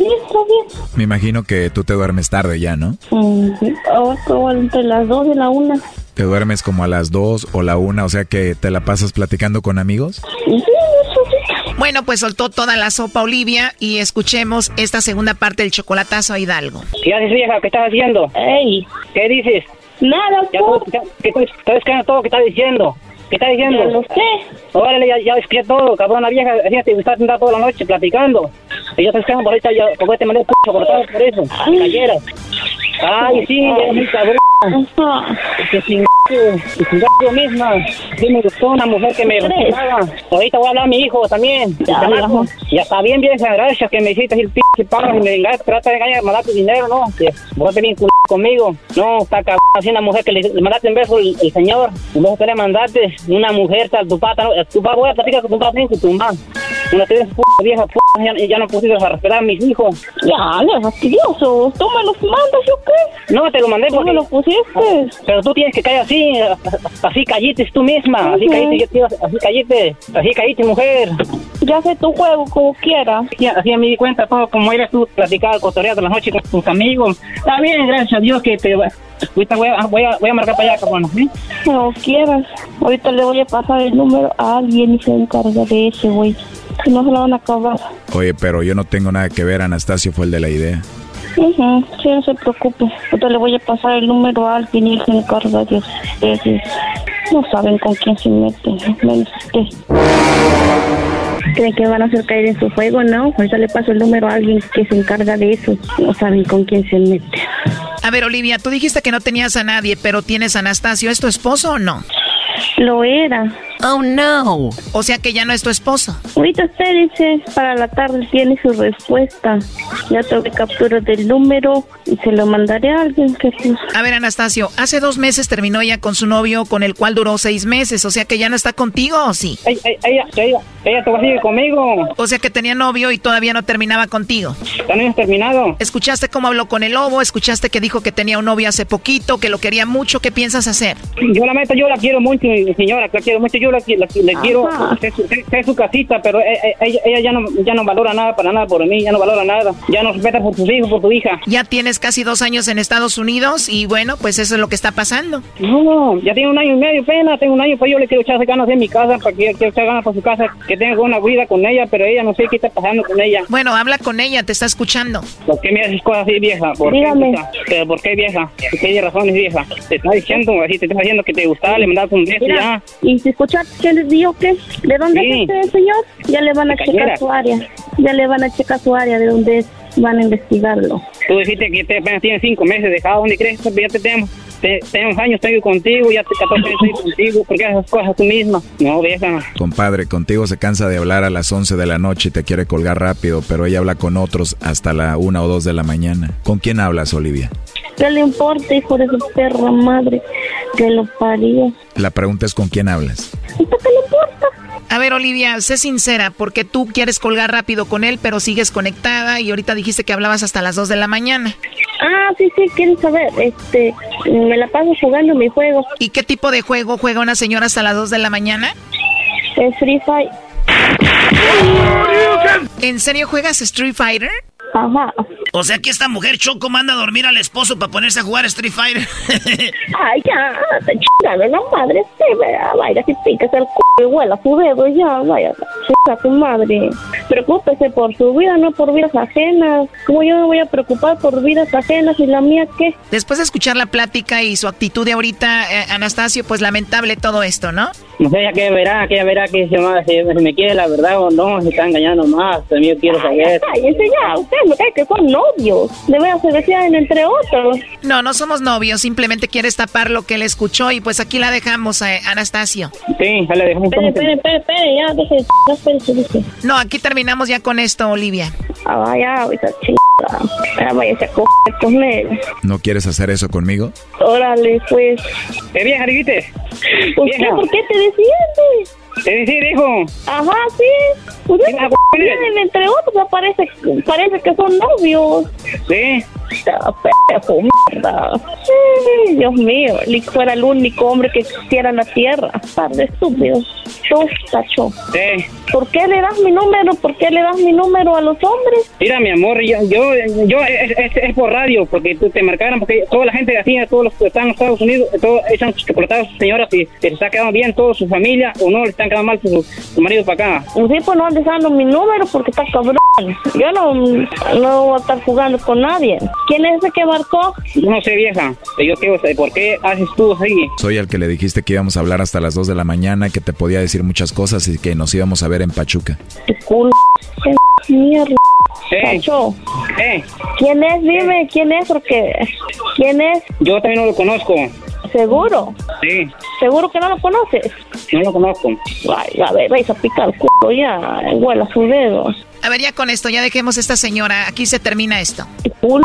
bien. Me imagino que tú te duermes tarde ya, ¿no? Mm, Ahora como entre las dos y la una. Te duermes como a las dos o la una, o sea que te la pasas platicando con amigos. Sí, eso sí. Bueno, pues soltó toda la sopa Olivia y escuchemos esta segunda parte del chocolatazo a Hidalgo. ¿Qué haces, vieja? ¿Qué estás haciendo? Ey, ¿Qué dices? nada, que estoy, estoy escuchando todo lo que estás diciendo. ¿Qué estás diciendo? Ya lo sé. Órale, ya, ya escuché todo, cabrona vieja. Fíjate, estás sentada toda la noche platicando. Y yo te escuchando por ahorita, ya, porque te mandé p*** cortado por eso. Cayeras. Ay, sí, ya muy cabrón. Que sin que yo misma. Sí me gustó una mujer que me respetaba. Ahorita voy a hablar a mi hijo también. Ya. Ya está bien, vieja. Gracias que me hiciste el p*** pago y me engañas, trata de engañar, mandarte dinero, ¿no? Que vos te bien culo conmigo. No, está cabrón. Así una mujer que le, le mandaste un beso el, el señor. Y vos que le mandaste una mujer, tal, tu pata, ¿no? tu papá, voy a platicar con tu con tu mamá. Una tienes vieja, p ya, ya no pusiste a respetar a mis hijos. Ya, le fastidioso. ¿Tú me los mandas o qué? No, te lo mandé ¿Tú porque... me los pusiste? Pero tú tienes que caer así, así callites tú misma, así Ujú. callite, yo te así callite, así callite mujer. Ya sé tu juego como quieras. Así, así me di cuenta todo, como eres tú, platicar, cotorrear de la noche con tus amigos. Está bien, gracias a Dios que te... Ahorita voy a, voy a, voy a marcar para allá, cabrón, ¿sí? Como quieras. Ahorita le voy a pasar el número a alguien y se encarga de ese güey. Si no se lo van a acabar. Oye, pero yo no tengo nada que ver, Anastasio fue el de la idea. Ujú, Sí, no se preocupe. Ahorita le voy a pasar el número a alguien y él se encarga de ustedes. No saben con quién se meten, menos usted. ¿Creen que van a hacer caer en su juego? No, ahorita le paso el número a alguien que se encarga de eso. No saben con quién se meten. A ver, Olivia, tú dijiste que no tenías a nadie, pero tienes a Anastasio. ¿Es tu esposo o no? Lo era. Oh, no. O sea que ya no es tu esposo. Ahorita usted dice, para la tarde tiene su respuesta. Ya tomé captura del número y se lo mandaré a alguien que. A ver, Anastasio, hace dos meses terminó ella con su novio, con el cual duró seis meses. O sea que ya no está contigo, ¿o sí? Ella, ella, ella, ella todavía sigue conmigo. O sea que tenía novio y todavía no terminaba contigo. También has terminado. ¿Escuchaste cómo habló con el lobo? ¿Escuchaste que dijo que tenía un novio hace poquito, que lo quería mucho? ¿Qué piensas hacer? Yo la meto, yo la quiero mucho, mi señora, la quiero mucho, yo la, la- le quiero, sé su, casita, pero e- e- ella, ella ya, no, ya no valora nada para nada por mí, ya no valora nada, ya no respeta por tus hijos, por tu hija. Ya tienes casi dos años en Estados Unidos y bueno, pues eso es lo que está pasando. No, ya tengo un año y medio, pena, tengo un año, pues yo le quiero echar ganas en mi casa, para que quiero echar ganas por su casa, que tenga una vida con ella, pero ella no sé qué está pasando con ella. Bueno, habla con ella, te está escuchando. ¿Por qué me haces cosas así, vieja? ¿Por Dígame. qué? ¿Pero por qué, vieja? ¿Por qué razones, vieja? Te está diciendo, así te está diciendo que te gustaba, le mandabas un Mira, y si escuchaste quién les dijo que, ¿de dónde Sí. es este señor? Ya le van a De checar Cañera. su área. Ya le van a checar su área de dónde es. Van a investigarlo. Tú dijiste que te apenas tienes cinco meses dejado. ¿Dónde crees? Ya te tenemos, te, tenemos años, estoy contigo, ya te 14 años estoy contigo. ¿Por qué haces esas cosas tú misma? No, vieja. Compadre, contigo se cansa de hablar a las 11 de la noche y te quiere colgar rápido, pero ella habla con otros hasta la 1 o 2 de la mañana. ¿Con quién hablas, Olivia? ¿Qué le importa, hijo de su perra madre? Que lo parió. La pregunta es con quién hablas. ¿Qué le importa? A ver, Olivia, sé sincera, porque tú quieres colgar rápido con él, pero sigues conectada y ahorita dijiste que hablabas hasta las 2 de la mañana. Ah, sí, sí, quieren saber. Este, me la paso jugando mi juego. ¿Y qué tipo de juego juega una señora hasta las 2 de la mañana? Es Free Fire. ¿En serio juegas Street Fighter? Ajá. O sea que esta mujer Choco manda a dormir al esposo para ponerse a jugar Street Fighter. Ay, ya, te la madre, sí, vea, vaya, si picas el c y huela su dedo, ya, vaya, chinga tu madre. Preocúpese por su vida, no por vidas ajenas. ¿Cómo yo me voy a preocupar por vidas ajenas y la mía qué? Después de escuchar la plática y su actitud de ahorita, eh, Anastasio, pues lamentable todo esto, ¿no? No sé, ya que verá, que ella verá que se, si, me quiere la verdad o no, se está engañando más. También yo quiero saber. Cállense ya, usted me cae que son novios. Debe se decían entre otros. No, no somos novios, simplemente quieres tapar lo que él escuchó y pues aquí la dejamos, eh, Anastasio. Sí, ya le dejamos Espere, espere, espere, espere, ya, deje de chingar, espere, espere. No, aquí terminamos ya con esto, Olivia. Ah, vaya, esa chingada. Ah, vaya, coger con él. ¿No quieres hacer eso conmigo? Órale, pues. Eh, vieja, Rivite. ¿Por qué? ¿Por qué te defiendes? Te decía, hijo. Ajá, sí. Pues Sí, esa ah, tienen, entre otros, parece, parece que son novios. Sí. Pendejo, mierda. Sí, Dios mío, ni fuera el único hombre que existiera en la tierra. Par de estúpidos. Tú, tacho. Sí. ¿Por qué le das mi número? ¿Por qué le das mi número a los hombres? Mira, mi amor, yo, yo, yo es, es- es por radio, porque tú te marcaron, porque toda la gente así, todos los que están en Estados Unidos, todos echan sus señoras y se les está quedando bien toda su familia o no le están quedando mal su, su marido para acá. Sí, pues no andes dando mi número porque está cabrón. Yo no, no voy a estar jugando con nadie. ¿Quién es ese que marcó? No sé, vieja, yo quiero saber por qué haces tú así. Soy el que le dijiste que íbamos a hablar hasta las 2 de la mañana, que te podía decir muchas cosas y que nos íbamos a ver en Pachuca. Tu culo. Qué Mierda. Tacho. ¿Quién es? Dime, ¿quién es? Porque, ¿quién es? Yo también no lo conozco. ¿Seguro? Sí, ¿Seguro que no lo conoces? no lo conozco. Ay, a ver, vais a picar el culo ya, huela sus dedos. A ver, ya con esto, ya dejemos a esta señora. Aquí se termina esto. Tu culo,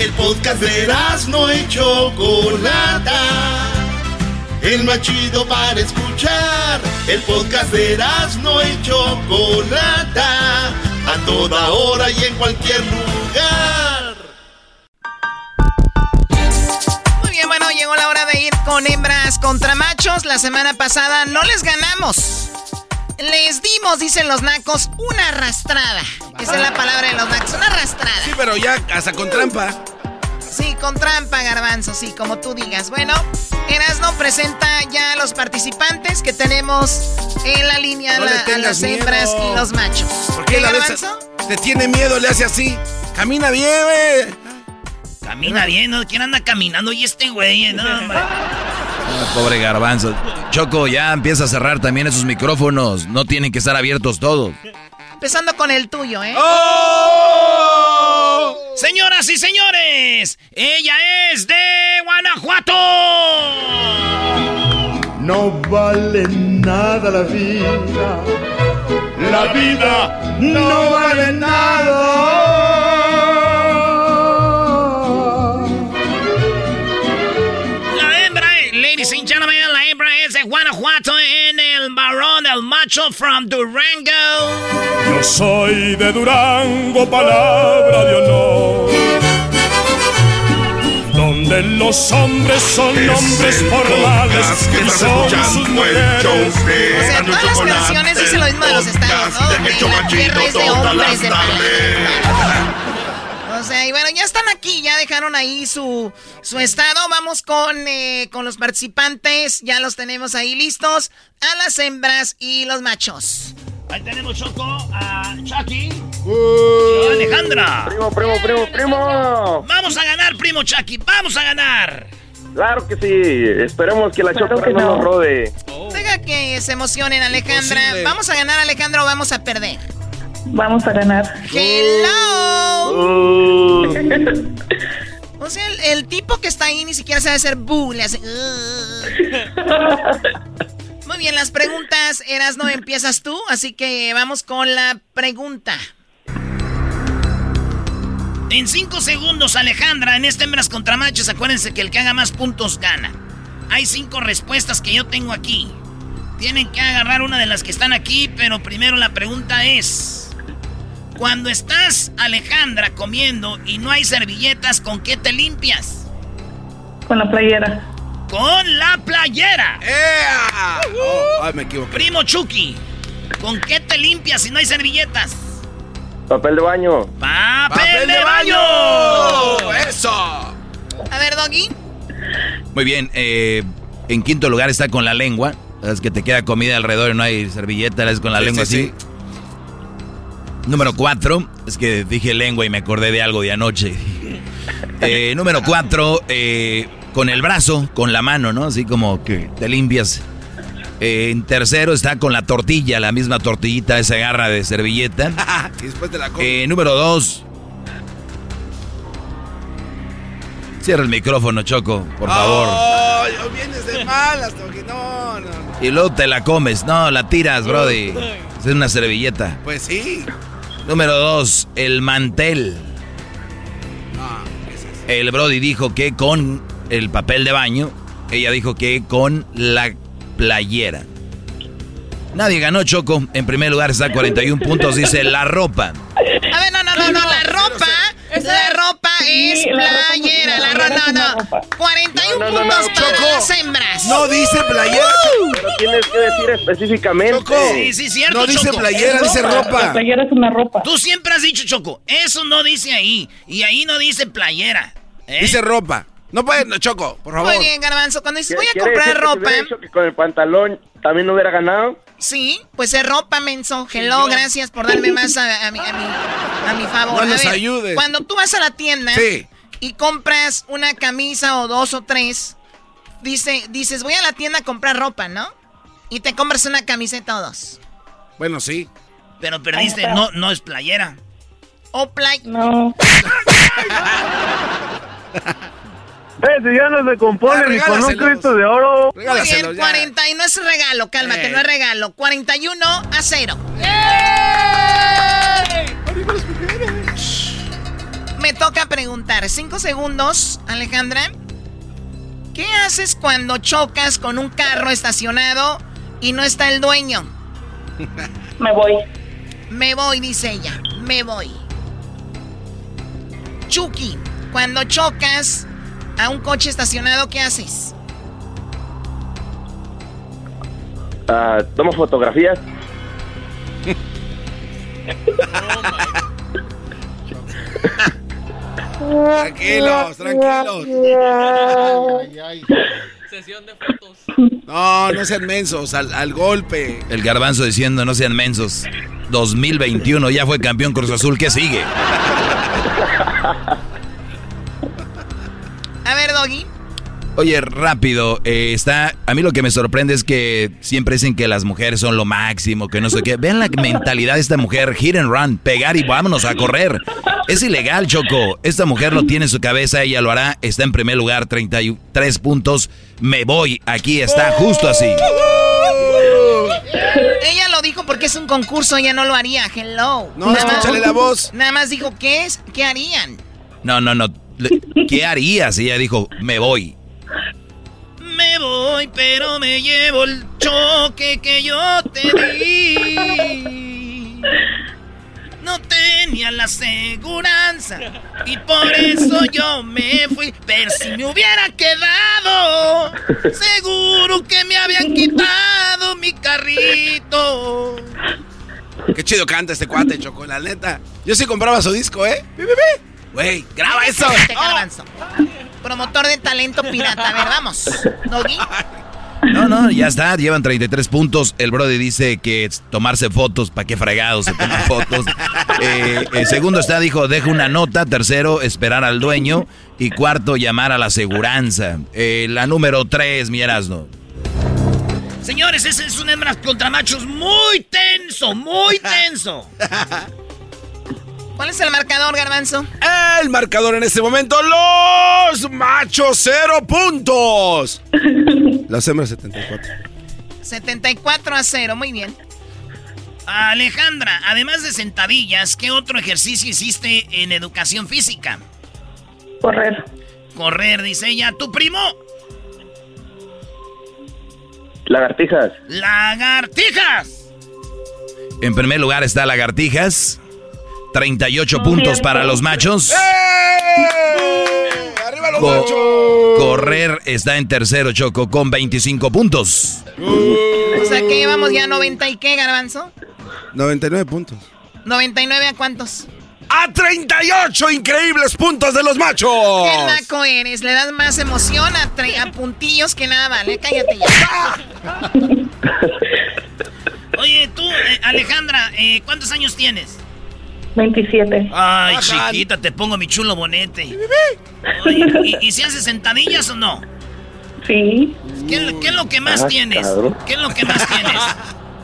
El podcast de no y Chocolata. El más chido para escuchar. El podcast de no y Chocolata. A toda hora y en cualquier lugar. Muy bien, bueno, llegó la hora de ir con hembras contra machos. La semana pasada no les ganamos. Les dimos, dicen los nacos, una arrastrada. Esa es la palabra de los nacos, una arrastrada. Sí, pero ya hasta con trampa. Sí, con trampa, garbanzo, sí, como tú digas. Bueno, Erasno presenta ya a los participantes que tenemos en la línea No la- a las hembras y los machos. ¿Por qué la ves? garbanzo? Te tiene miedo, le hace así. Camina bien, güey. Camina bien, ¿no? ¿Quién anda caminando? Y este güey, no, hombre. Pobre garbanzo. Choco, ya empieza a cerrar también esos micrófonos. No tienen que estar abiertos todos. Empezando con el tuyo, ¿eh? ¡Oh! Señoras y señores, ella es de Guanajuato. No vale nada la vida. La vida no vale nada. La hembra es de Guanajuato en el varón, el macho from Durango. Yo soy de Durango, palabra de honor. Donde los hombres son Es hombres formales que y son sus mujeres. O sea, todas las canciones dicen lo mismo de los el estados, ¿no? De la tierra es de hombres, de tardes. Sea, y bueno, ya están aquí, ya dejaron ahí su, su estado. Vamos con, eh, con los participantes, ya los tenemos ahí listos. A las hembras y los machos. Ahí tenemos Choco a Chucky y a Alejandra. Primo, primo, primo, primo. Vamos a ganar, primo Chucky, vamos a ganar. Claro que sí. Esperemos que la Claro Choco que no no. nos rode. Deja que se emocionen, Alejandra. Imposible. ¿Vamos a ganar, Alejandra, o vamos a perder? Vamos a ganar. ¡Hello! Uh. O sea, el, el tipo que está ahí ni siquiera sabe hacer bu, le hace... "Ugh". Muy bien, las preguntas, Eras, no empiezas tú, así que vamos con la pregunta. En cinco segundos, Alejandra, en este hembras contra machos, acuérdense que el que haga más puntos gana. Hay cinco respuestas que yo tengo aquí. Tienen que agarrar una de las que están aquí, pero primero la pregunta es... Cuando estás, Alejandra, comiendo y no hay servilletas, ¿con qué te limpias? Con la playera. Con la playera. Oh, ay, me equivoqué. Primo Chucky, ¿con qué te limpias si no hay servilletas? Papel de baño. ¡Papel, de baño! ¡Eso! A ver, Doggy. Muy bien, eh, en quinto lugar está con la lengua. Es que te queda comida alrededor y no hay servilleta, es con la Sí, lengua sí, así. Número cuatro, es que dije lengua y me acordé de algo de anoche. Eh, número cuatro, eh, con el brazo, con la mano, ¿no? Así como que te limpias. Eh, en tercero está con la tortilla, la misma tortillita, esa garra de servilleta. después de la número dos. Cierra el micrófono, Choco, por favor. Oh, yo vienes de malas, Toki. No, no, no. Y luego te la comes. No, la tiras, Brody. Es una servilleta. Pues sí. Número dos, el mantel. El Brody dijo que con el papel de baño. Ella dijo que con la playera. Nadie ganó, Choco. En primer lugar está 41 puntos, dice la ropa. A ver, no, no, no, no, la ropa, la ropa es playera, la ropa, no, no. 41 No, no, no, puntos para Choco. las hembras. No dice playera. Pero tienes que decir específicamente. Choco. Sí, sí, cierto, No dice Choco. playera, dice ropa. playera es una ropa. Tú siempre has dicho, Choco, eso no dice ahí. Y ahí no dice playera. ¿eh? Dice ropa. No puede, no, Choco, por favor. Muy bien, Garbanzo, cuando dices voy a ¿Quiere comprar decir que ropa, si hubiera dicho que con el pantalón también no hubiera ganado? sí, pues es ropa, menso. Hello, gracias por darme más a, a mi, a, mi, a mi favor. No A nos ver, ayudes. Cuando tú vas a la tienda Sí. y compras una camisa o dos o tres, dice, dices, voy a la tienda a comprar ropa, ¿no? Y te compras una camiseta o dos. Bueno, sí. Pero perdiste, no, no es playera. O play. No. si ya no se compone ni con un. Cristo de oro. Muy bien, ya. 40 y no es regalo, cálmate, Eh. no es regalo. 41 a 0. Me toca preguntar. Cinco segundos, Alejandra. ¿Qué haces cuando chocas con un carro estacionado y no está el dueño? Me voy. Me voy, dice ella. Me voy. Chucky, cuando chocas a un coche estacionado, ¿qué haces? Ah, tomo fotografías. Tranquilos, tranquilos. Ay, ay. No, no sean mensos, al, al golpe. El garbanzo diciendo no sean mensos. 2021 ya fue campeón Cruz Azul. ¿Qué sigue? A ver, Doggy. Oye, rápido, eh, está. A mí lo que me sorprende es que siempre dicen que las mujeres son lo máximo, que no sé qué. Vean la mentalidad de esta mujer: hit and run, pegar y vámonos a correr. Es ilegal, Choco. Esta mujer lo tiene en su cabeza, ella lo hará. Está en primer lugar, 33 puntos. Me voy, aquí está, justo así. Ella lo dijo porque es un concurso, ella no lo haría. Hello. No, escúchale la voz. Nada más dijo, ¿qué es? ¿Qué harían? No, no, no. ¿Qué harías? Ella dijo: Me voy. Me voy, pero me llevo el choque que yo te di. No tenía la seguranza y por eso yo me fui. Pero si me hubiera quedado, seguro que me habían quitado mi carrito. Qué chido canta este cuate, Choco, la neta. Yo sí compraba su disco, ¿eh? Güey, graba eso. Este garbanzo. Promotor de talento pirata. A ver, vamos. Doggy. No, no, ya está, llevan 33 puntos. El Brody dice que es tomarse fotos, ¿para qué fregados se toman fotos? Eh, el segundo está, dijo, deja una nota. Tercero, esperar al dueño. Y cuarto, llamar a la aseguranza. Eh, la número tres, mi Erasno. Señores, ese es un hembras contra machos muy tenso, muy tenso. ¿Cuál es el marcador, garbanzo? El marcador en este momento, los machos, cero puntos. Las hembras 74. 74 a 0, muy bien. Alejandra, además de sentadillas, ¿qué otro ejercicio hiciste en educación física? Correr. Correr, dice ella. ¿Tu primo? Lagartijas. Lagartijas. En primer lugar está Lagartijas. 38 No, puntos para los machos. ¡Eh! ¡Arriba los Co- machos! correr está en tercero, Choco, con 25 puntos. O sea que llevamos ya 90 y qué, garbanzo? 99 puntos. 99 a cuántos? ¡A 38 increíbles puntos de los machos! ¿Qué naco eres? Le das más emoción a, tre- a puntillos que nada vale. Cállate ya. Oye, tú, eh, Alejandra, eh, ¿cuántos años tienes? 27. Ay, chiquita, te pongo mi chulo bonete. Oye, ¿y, y si haces sentadillas o no? Sí. ¿Qué, qué es lo que más Ah, tienes? cabrón. ¿Qué es lo que más tienes?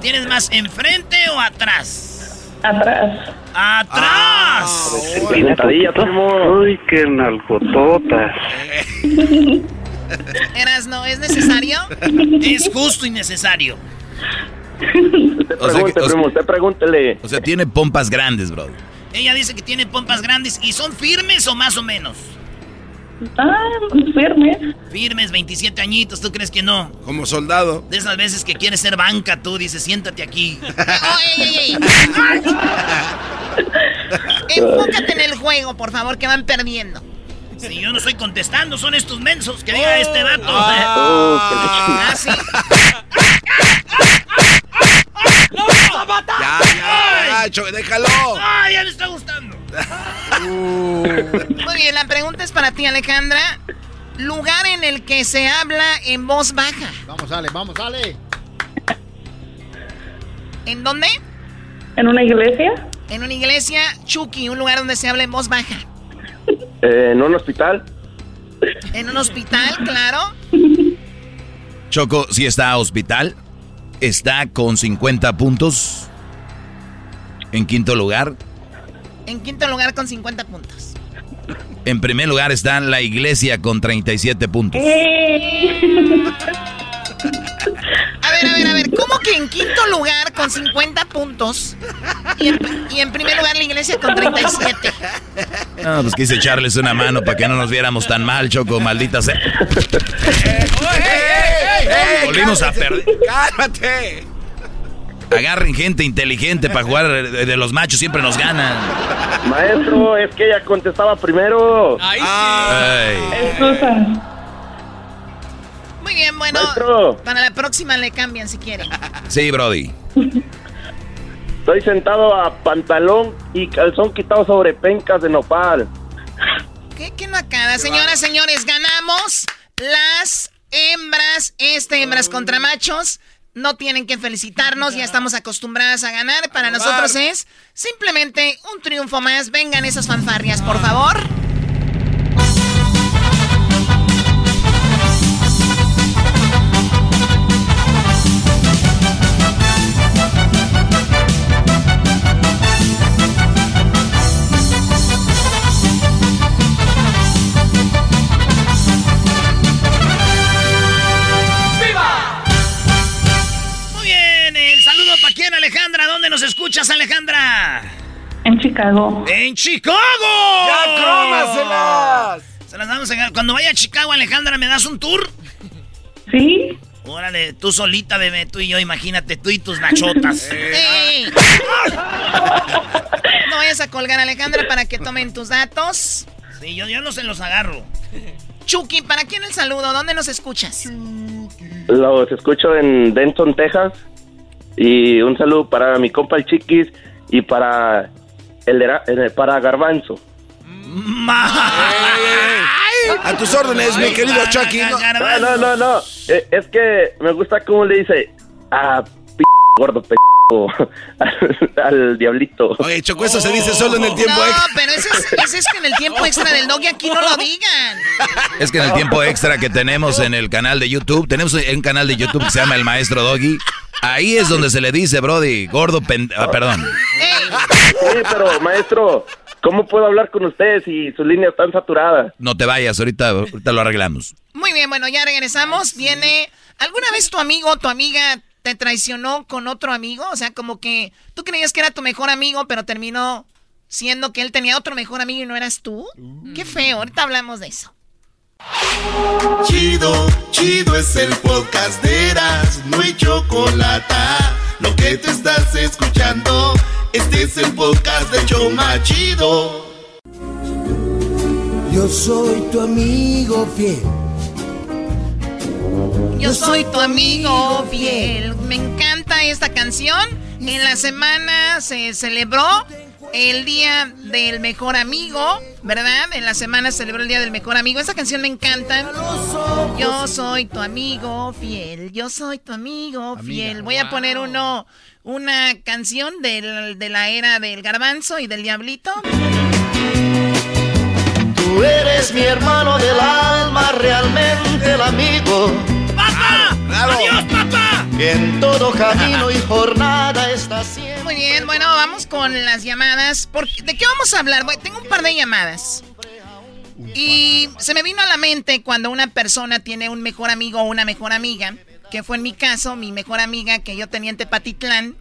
¿Tienes más enfrente o atrás? Atrás. ¡Atrás! Sentadilla, primo. Uy, qué nalgototas. Eras, no, ¿es necesario? Es justo y necesario. Usted O sea que- pregunte, o sea- primo, usted pregúntele. O sea, tiene pompas grandes, bro. Ella dice que tiene pompas grandes y son firmes o más o menos. Ah, firmes. Firmes, 27 añitos, ¿tú crees que no? Como soldado. De esas veces que quieres ser banca, tú dices, siéntate aquí. Oh, ey, ey, ey. Enfócate en el juego, por favor, que van perdiendo. Si yo no estoy contestando, son estos mensos que diga este vato. Ah, sí. Ya, ya, ya, Cho- déjalo. ¡Ay, ya me está gustando! Muy bien, la pregunta es para ti, Alejandra. Lugar en el que se habla en voz baja. Vamos, Ale, vamos, Ale. ¿En dónde? ¿En una iglesia? En una iglesia, Chucky, un lugar donde se habla en voz baja. Eh, ¿En un hospital? En un hospital, claro. Choco, si está a hospital, está con 50 puntos. En quinto lugar. En quinto lugar con 50 puntos. En primer lugar está la iglesia con 37 puntos. A ver, a ver, a ver, ¿cómo que en quinto lugar con 50 puntos y en, y en primer lugar la iglesia con 37? No, pues quise echarles una mano para que no nos viéramos tan mal, Choco, maldita sea. Volvimos a perder. ¡Cálmate! Agarren gente inteligente para jugar de, los machos, siempre nos ganan. Maestro, es que ella contestaba primero. Ay. Muy bien, bueno, Maestro. para la próxima le cambian si quieren. Sí, Brody. Estoy sentado a pantalón y calzón quitado sobre pencas de nopal. ¿Qué, qué no acaba? Señoras, señores, ganamos las hembras, este hembras contra machos. No tienen que felicitarnos, ya estamos acostumbradas a ganar. Para nosotros es simplemente un triunfo más. Vengan esas fanfarrias, por favor. Chicago. ¡En Chicago! ¡Ya cómaselas! Se las vamos a Cuando vaya a Chicago, Alejandra, ¿me das un tour? Sí. Órale, tú solita, bebé, tú y yo, imagínate, tú y tus nachotas. ¡Ey! No vayas a colgar, Alejandra, para que tomen tus datos. Sí, yo, yo no se los agarro. Chucky, ¿para quién el saludo? ¿Dónde nos escuchas? Los escucho en Denton, Texas. Y un saludo para mi compa el Chiquis y para el, de- el- para Garbanzo. A tus órdenes, mi querido Chucky. No, No, no, no, no. Eh, Es que me gusta cómo le dice a p gordo p al, al diablito. Oye, Choco, eso se dice solo en el tiempo No, extra. pero ese es, es que en el tiempo extra del dog y aquí no lo digan. Es que en el tiempo extra que tenemos en el canal de YouTube, tenemos un canal de YouTube que se llama El Maestro Doggy. Ahí es donde se le dice, Brody, gordo pen... ah, perdón. Sí, pero maestro, ¿cómo puedo hablar con usted si su línea está saturada? No te vayas, ahorita, ahorita lo arreglamos. Muy bien, bueno, ya regresamos. Viene. ¿Alguna vez tu amigo o tu amiga te traicionó con otro amigo? O sea, como que tú creías que era tu mejor amigo, pero terminó siendo que él tenía otro mejor amigo y no eras tú. Qué feo, ahorita hablamos de eso. Chido, chido es el podcast de Eras, no hay chocolate. Lo que te estás escuchando, este es el podcast de Choma Chido. Yo soy tu amigo fiel. Yo soy tu amigo fiel. Me encanta esta canción. En la semana se celebró el día del mejor amigo, ¿verdad? En la semana celebró el día del mejor amigo. Esa canción me encanta. Yo soy tu amigo fiel. Yo soy tu amigo fiel. Voy a poner uno, una canción del, de la era del garbanzo y del diablito. Tú eres mi hermano del alma, realmente el amigo. ¡Papá! ¡Adiós, papá! Que en todo camino y jornada está siempre. Muy bien, bueno, vamos con las llamadas. ¿Por qué- ¿De qué vamos a hablar? Bueno, tengo un par de llamadas. Y se me vino a la mente cuando una persona tiene un mejor amigo o una mejor amiga, que fue en mi caso, mi mejor amiga que yo tenía en Tepatitlán.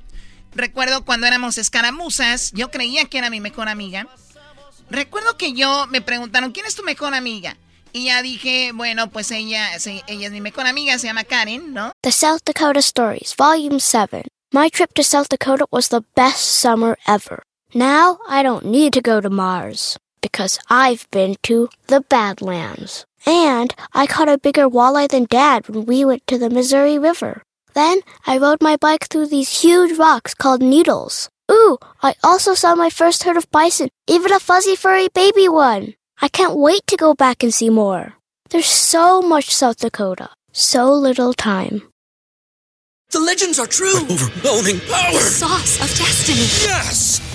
Recuerdo cuando éramos escaramuzas, yo creía que era mi mejor amiga. Recuerdo que yo me preguntaron, ¿quién es tu mejor amiga? Y ya dije, bueno, pues ella, ella es mi mejor amiga, se llama Karen, ¿no? The South Dakota Stories, Volume 7. My trip to South Dakota was the best summer ever. Now I don't need to go to Mars because I've been to the Badlands. And I caught a bigger walleye than Dad when we went to the Missouri River. Then I rode my bike through these huge rocks called needles. Ooh, I also saw my first herd of bison, even a fuzzy furry baby one. I can't wait to go back and see more. There's so much South Dakota, so little time. The legends are true. overwhelming power. The Sauce of destiny. Yes!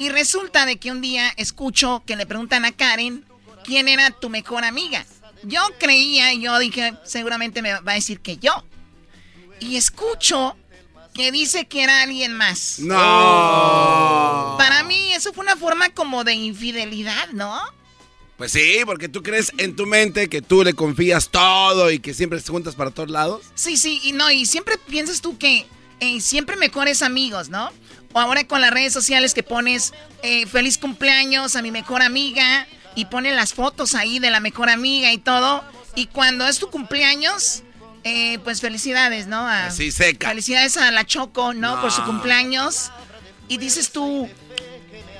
Y resulta de que un día escucho que le preguntan a Karen quién era tu mejor amiga. Yo creía, yo dije, seguramente me va a decir que yo. Y escucho que dice que era alguien más. No. Para mí eso fue una forma como de infidelidad, ¿no? Pues sí, porque tú crees en tu mente que tú le confías todo y que siempre te juntas para todos lados. Sí, sí, y no, y siempre piensas tú que eh, siempre mejores amigos, ¿no? O ahora con las redes sociales que pones eh, feliz cumpleaños a mi mejor amiga y ponen las fotos ahí de la mejor amiga y todo. Y cuando es tu cumpleaños, eh, pues felicidades, ¿no? A- Así seca. Felicidades a la Choco, ¿no? No. Por su cumpleaños. Y dices tú,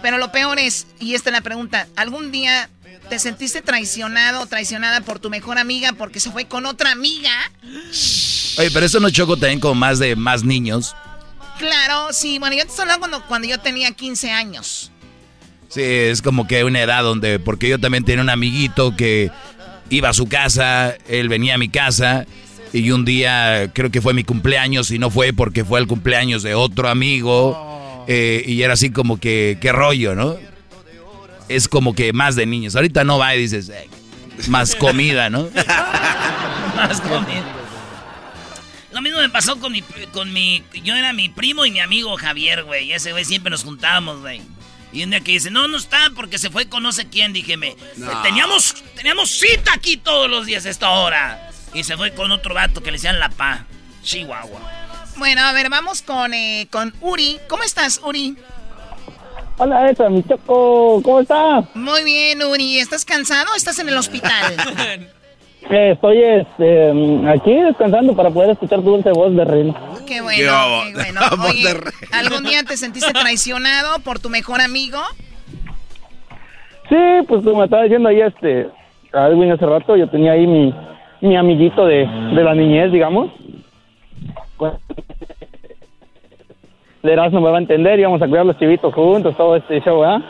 pero lo peor es, y esta es la pregunta, ¿algún día te sentiste traicionado o traicionada por tu mejor amiga porque se fue con otra amiga? Oye, pero eso no choco también con más de más niños. Claro, sí, bueno, yo te estoy hablando cuando, cuando yo tenía 15 años. Sí, es como que una edad donde, porque yo también tenía un amiguito que iba a su casa, él venía a mi casa y un día creo que fue mi cumpleaños y no fue porque fue el cumpleaños de otro amigo eh, y era así como que, qué rollo, ¿no? Es como que más de niños. Ahorita no va y dices, "Eh, más comida, ¿no? Más comida. Lo mismo me pasó con mi, con mi... Yo era mi primo y mi amigo Javier, güey. Ese güey siempre nos juntábamos, güey. Y un día que dice, no, no está porque se fue con no sé quién. Dije, me, No. teníamos, teníamos cita aquí todos los días a esta hora. Y se fue con otro vato que le decían La Pa. Chihuahua. Bueno, a ver, vamos con, eh, con Uri. ¿Cómo estás, Uri? Hola, esa, mi choco, ¿cómo está? Muy bien, Uri. ¿Estás cansado o estás en el hospital? Eh, estoy este, aquí descansando para poder escuchar tu dulce voz de reina. Qué bueno, qué bueno. Oye, ¿algún día te sentiste traicionado por tu mejor amigo? Sí, pues como estaba diciendo ahí este, Edwin hace rato, yo tenía ahí mi, mi amiguito de, de la niñez, digamos. Pues, de Erasmo me va a entender, íbamos a cuidar los chivitos juntos, todo este show, ¿ah?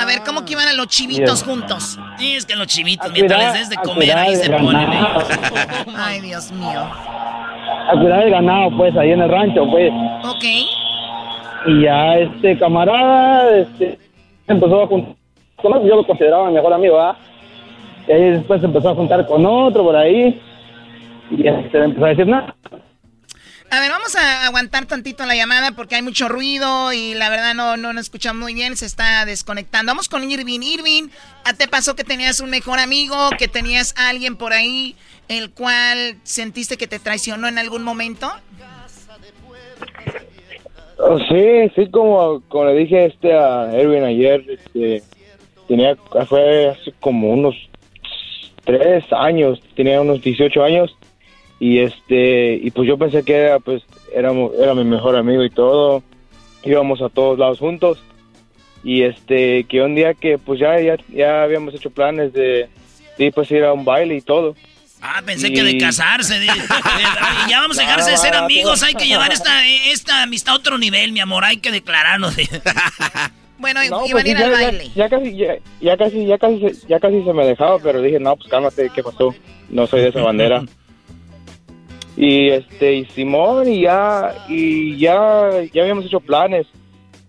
A ver, ¿cómo que iban a los chivitos juntos? Sí, es que los chivitos, mientras cuidar- les des de comer, ahí se ponen. ganado. ¿eh? Ay, Dios mío. A cuidar el ganado, pues, ahí en el rancho, pues. Ok. Y ya este camarada, este, empezó a juntar con otro, yo lo consideraba mi mejor amigo, ¿verdad? Y ahí después empezó a juntar con otro por ahí. Y este, empezó a decir, nada. A ver, vamos a aguantar tantito la llamada porque hay mucho ruido y la verdad no, no nos escuchamos muy bien, se está desconectando. Vamos con Irving. Irving, ¿a te pasó que tenías un mejor amigo, que tenías alguien por ahí el cual sentiste que te traicionó en algún momento? Oh, sí, sí, como, como le dije este a Erwin ayer, este, tenía, fue hace como unos tres años, tenía unos 18 años y este, y pues yo pensé que era, pues, éramos, era mi mejor amigo y todo, íbamos a todos lados juntos y este, que un día que pues ya, ya, ya habíamos hecho planes de, de pues ir a un baile y todo. Ah, pensé que de casarse. de- de- ay, ya vamos a dejarse de ser amigos. Hay que llevar esta, esta amistad a otro nivel, mi amor. Hay que declararnos. de- Bueno, No, iban pues, a ir ya, al baile. Ya, casi, ya, ya casi, ya casi, se- ya casi se me dejaba, pero dije, no, pues cálmate, ¿qué pasó? No soy de esa bandera. y este, y Simón, y ya, y ya, ya habíamos hecho planes.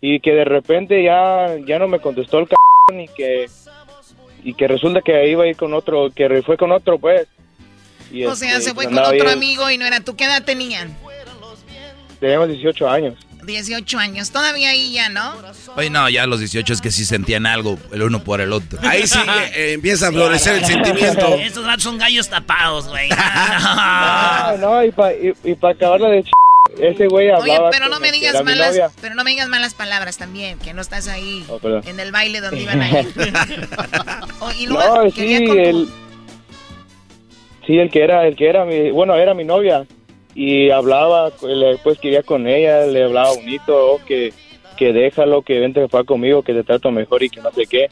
Y que de repente ya, ya no me contestó el c y que, y que resulta que iba a ir con otro, que fue con otro, pues. Y, O sea, este, se fue con otro bien- amigo y no era tú. ¿Qué edad tenían? Teníamos 18 años. 18 años. Todavía ahí ya, ¿no? Oye, no, ya a los 18 es que sí sentían algo el uno por el otro. Ahí sí eh, empieza a florecer el sentimiento. Estos gatos son gallos tapados, güey. No, no, y para y, y pa acabarla de ch... ese güey Oye, hablaba pero no me digas malas, pero no me digas malas palabras también, que no estás ahí Oh, en el baile donde iban a ir. Oh, y luego No, sí, el, sí, el que era, el que era mi, bueno, era mi novia y hablaba, pues quería con ella, le hablaba bonito, oh, que, que déjalo, que vente para conmigo, que te trato mejor y que no sé qué.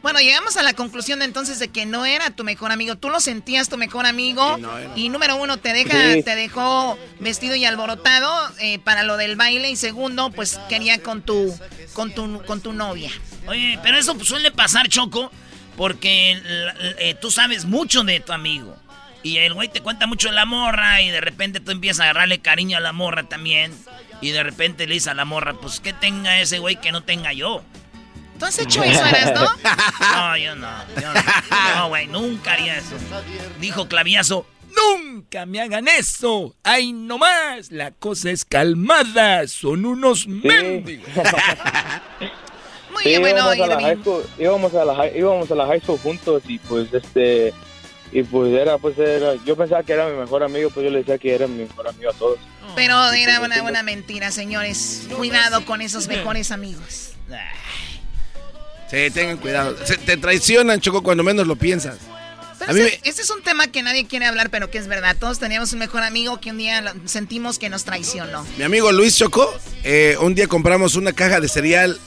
Bueno, llegamos a la conclusión de entonces de que no era tu mejor amigo. Tú lo sentías tu mejor amigo. y número uno, te deja, Sí. te dejó vestido y alborotado eh, para lo del baile. Y segundo, pues quería con tu, con tu, con tu novia. Oye, pero eso suele pasar, Choco, porque eh, tú sabes mucho de tu amigo. Y el güey te cuenta mucho de la morra y de repente tú empiezas a agarrarle cariño a la morra también. Y de repente le dices a la morra, pues que tenga ese güey que no tenga yo. ¿Tú has hecho eso, Erasno? No, yo no. Yo no. No, güey, nunca haría eso. Dijo Claviazo, nunca me hagan eso. Ay, no más. La cosa es calmada. Son unos mendigos. Muy Sí, bien, bueno, íbamos a, la high school, íbamos, a la high, íbamos a la high school juntos y pues este, y pues era, pues era, yo pensaba que era mi mejor amigo, pues yo le decía que era mi mejor amigo a todos. Pero era una, una mentira, señores. Cuidado con esos mejores amigos. Sí, tengan cuidado. Se- te traicionan, Choco, cuando menos lo piensas. Pero mí este, es un tema que nadie quiere hablar, pero que es verdad. Todos teníamos un mejor amigo que un día lo- sentimos que nos traicionó. Mi amigo Luis Choco, eh, un día compramos una caja de cereal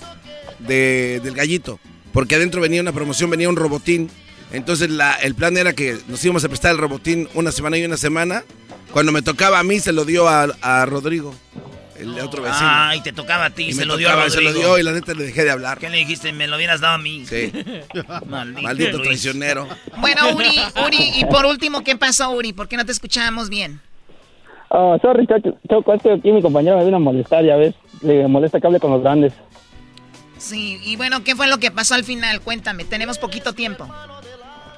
de, del gallito, porque adentro venía una promoción, venía un robotín. Entonces la- el plan era que nos íbamos a prestar el robotín una semana y una semana. Cuando me tocaba a mí, se lo dio a, a Rodrigo, el otro vecino. Ay, te tocaba a ti, Y se me lo dio a tocaba, se Rodrigo. lo dio y la neta le dejé de hablar. ¿Qué le dijiste? Me lo hubieras dado a mí. Sí. Maldito, Maldito Luis. traicionero. Bueno, Uri, Uri, y por último, ¿qué pasó, Uri? ¿Por qué no te escuchábamos bien? Ah, sorry, Choco, Choco, es que aquí mi compañero me vino a molestar, ya ves, le molesta que hable con los grandes. Sí, y bueno, ¿qué fue lo que pasó al final? Cuéntame, tenemos poquito tiempo.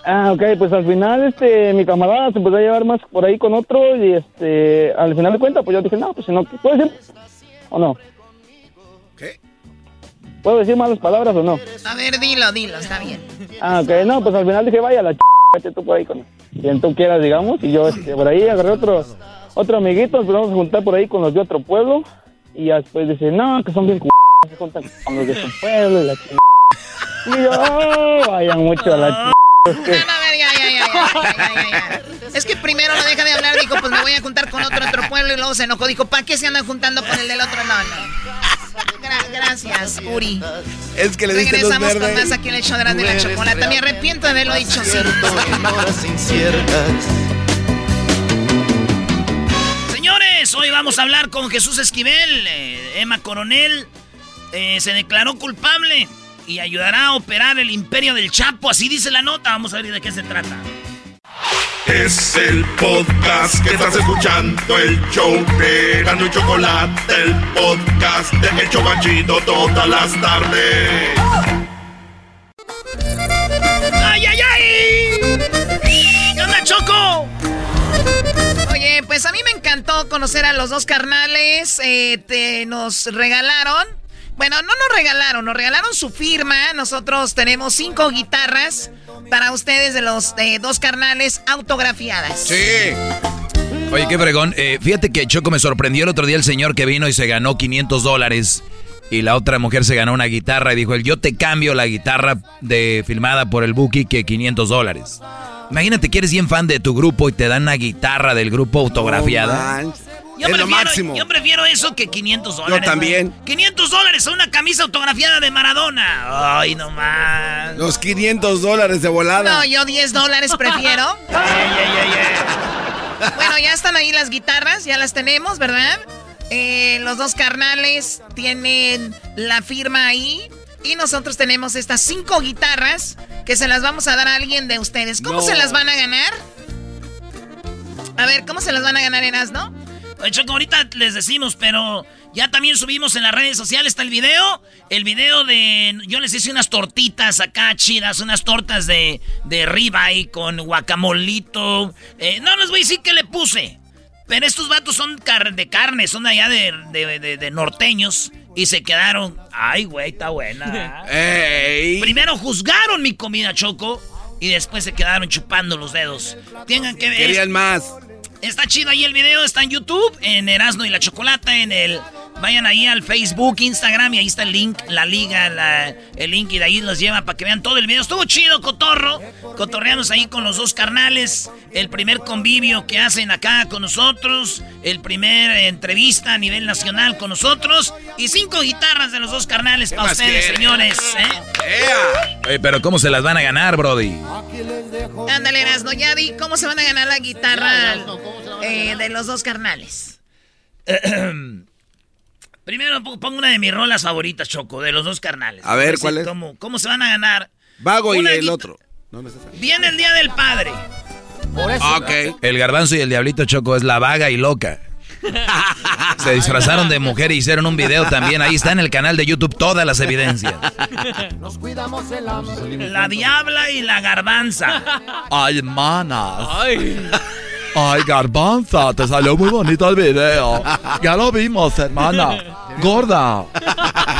Ah, ok, pues al final, este, mi camarada se empezó a llevar más por ahí con otro y, este, al final de cuentas, pues yo dije, no, pues si no, ¿puedo decir o no? ¿Qué? ¿Puedo decir malas palabras o no? A ver, dilo, dilo, está bien. Ah, ok, no, pues al final dije, vaya la ch... vete tú por ahí con quien tú quieras, digamos, y yo, este, por ahí agarré otro, otro amiguito, nos empezamos a juntar por ahí con los de otro pueblo, y después dice, no, que son bien c... se juntan con los de su pueblo y la ch... Y yo, oh, vayan mucho a la ch... Es que- A ver, ya, ya, ya, ya, ya, ya, ya. Es que primero no deja de hablar, dijo, pues me voy a juntar con otro otro pueblo y luego se enojó, dijo, ¿para qué se andan juntando con el del otro? No, no. Gra- gracias, Uri. Es que le diste Regresamos con más aquí en el show de la Chocolata. Me arrepiento de haberlo dicho así. Señores, hoy vamos a hablar con Jesús Esquivel. Eh, Emma Coronel eh, se declaró culpable y ayudará a operar el imperio del Chapo. Así dice la nota. Vamos a ver de qué se trata. Es el podcast que estás escuchando, el show de Gano y Chocolate, el podcast de El Chobachito todas las tardes. ¡Ay, ay, ay! ¿Qué onda, Choco? Oye, pues a mí me encantó conocer a los dos carnales. eh, te, nos regalaron. Bueno, no nos regalaron, nos regalaron su firma. Nosotros tenemos cinco guitarras para ustedes de los eh, dos carnales autografiadas. Sí. Oye, qué fregón. Eh, fíjate que Choco me sorprendió el otro día el señor que vino y se ganó 500 dólares. Y la otra mujer se ganó una guitarra y dijo, yo te cambio la guitarra de filmada por el Buki que 500 dólares. Imagínate que eres bien fan de tu grupo y te dan una guitarra del grupo autografiada. No, Yo es prefiero, lo máximo. Yo prefiero eso que 500 dólares. Yo también. güey. 500 dólares a una camisa autografiada de Maradona. Ay, no más. Los 500 dólares de volada. No, yo 10 dólares prefiero. Bueno, ya están ahí las guitarras, ya las tenemos, ¿verdad? Eh, los dos carnales tienen la firma ahí. Y nosotros tenemos estas cinco guitarras que se las vamos a dar a alguien de ustedes. ¿Cómo No. se las van a ganar? A ver, ¿cómo se las van a ganar en Asno? Oye, Choco, ahorita les decimos, pero ya también subimos en las redes sociales está el video. El video de. Yo les hice unas tortitas acá chidas, unas tortas de, de ribeye con guacamolito. Eh, no les voy a decir qué le puse. Pero estos vatos son car- de carne, son de allá de, de- de- de norteños. Y se quedaron. Ay, güey, está buena. Primero juzgaron mi comida, Choco. Y después se quedaron chupando los dedos. Tengan que ver. Querían más. Está chido ahí el video, está en YouTube, en Erasmo y la Chocolata, en el... Vayan ahí al Facebook, Instagram y ahí está el link, la liga, la- el link y de ahí los lleva para que vean todo el video. Estuvo chido, cotorro. Cotorreamos ahí con los dos carnales. El primer convivio que hacen acá con nosotros. El primer entrevista a nivel nacional con nosotros. Y cinco guitarras de los dos carnales para ustedes, señores. ¿eh? Oye, pero ¿cómo se las van a ganar, Brody? Ándale, Erasno, ya di cómo se van a ganar la guitarra eh, de los dos carnales. Primero po- pongo una de mis rolas favoritas, Choco, de los dos carnales. A ver, ¿cuál es? ¿Cómo, cómo se van a ganar? Vago y el otro. No, Viene el Día del Padre. Ok. El garbanzo y el diablito choco es la vaga y loca. Se disfrazaron de mujer y hicieron un video también. Ahí está en el canal de YouTube todas las evidencias. Nos cuidamos el hambre. La diabla y la garbanza. Ay, manas. Ay. Garbanza, te salió muy bonito el video. Ya lo vimos, hermana. Gorda.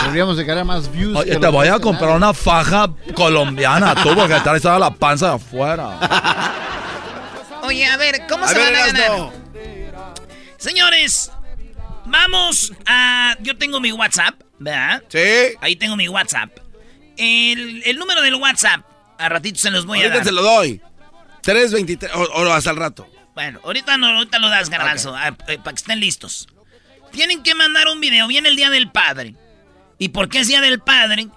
Deberíamos de ganar más views. Oye, que te voy a comprar una faja colombiana, tú, porque traes toda la panza de afuera. Oye, a ver, ¿cómo A se ver, van a ganar? Erasno. Señores, vamos a... Yo tengo mi WhatsApp, ¿verdad? Sí. Ahí tengo mi WhatsApp. El, el número del WhatsApp, a ratito se los voy a Ahorita dar. te lo doy. 323 o, o hasta el rato. Bueno, ahorita no, ahorita lo das, garbanzo, ah, eh, para que estén listos. Tienen que mandar un video, viene el Día del Padre. ¿Y por qué es Día del Padre?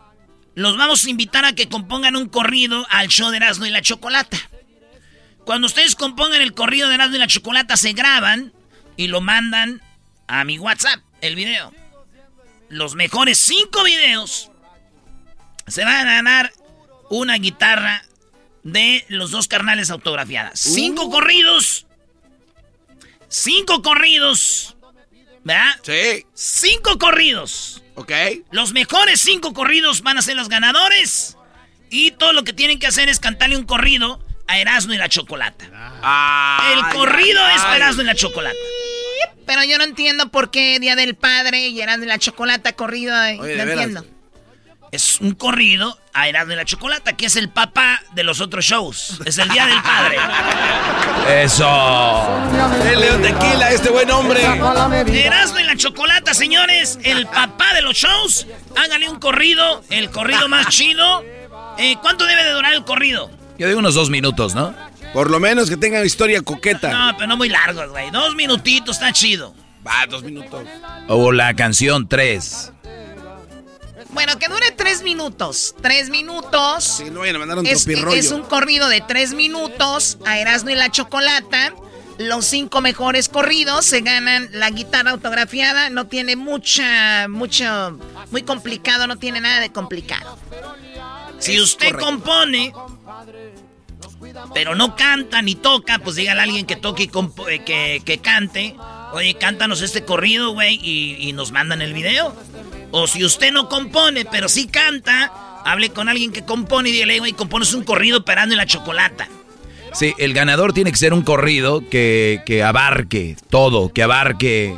Los vamos a invitar a que compongan un corrido al show de Erasmo y la Chocolata. Cuando ustedes compongan el corrido de Erasmo y la Chocolata, se graban y lo mandan a mi WhatsApp, el video. Los mejores cinco videos se van a ganar una guitarra de los dos carnales autografiadas. Cinco corridos. Cinco corridos. ¿Verdad? Sí. Cinco corridos. Ok. Los mejores cinco corridos van a ser los ganadores. Y todo lo que tienen que hacer es cantarle un corrido a Erasmo y la Chocolata. El corrido es para Erasmo y la Chocolata. Pero yo no entiendo por qué Día del Padre y Erasmo y la Chocolata corrido. eh, Oye, no veras. entiendo. Es un corrido a Erasmo y la Chocolata, que es el papá de los otros shows. Es el Día del Padre. Eso. El León Tequila, este buen hombre. Erasmo y la Chocolata, señores, el papá de los shows. Hágale un corrido, el corrido más chido. Eh, ¿Cuánto debe de durar el corrido? Yo digo unos dos minutos, ¿no? Por lo menos que tenga historia coqueta. No, pero no muy largos, güey. Dos minutitos, está chido. Va, dos minutos. O la canción 3. Bueno, que dure tres minutos. Tres minutos. Sí, no vayan a mandar un es, es un corrido de tres minutos a Erasmo y la Chocolata. Los cinco mejores corridos se ganan la guitarra autografiada. No tiene mucha, mucho, muy complicado, no tiene nada de complicado. Si usted compone, pero no canta ni toca, pues dígale a alguien que toque y eh, que, que cante. Oye, cántanos este corrido, güey, y, y nos mandan el video. O si usted no compone, pero sí canta, hable con alguien que compone y dígale, güey, compones un corrido parando en la chocolata. Sí, el ganador tiene que ser un corrido que, que abarque todo, que abarque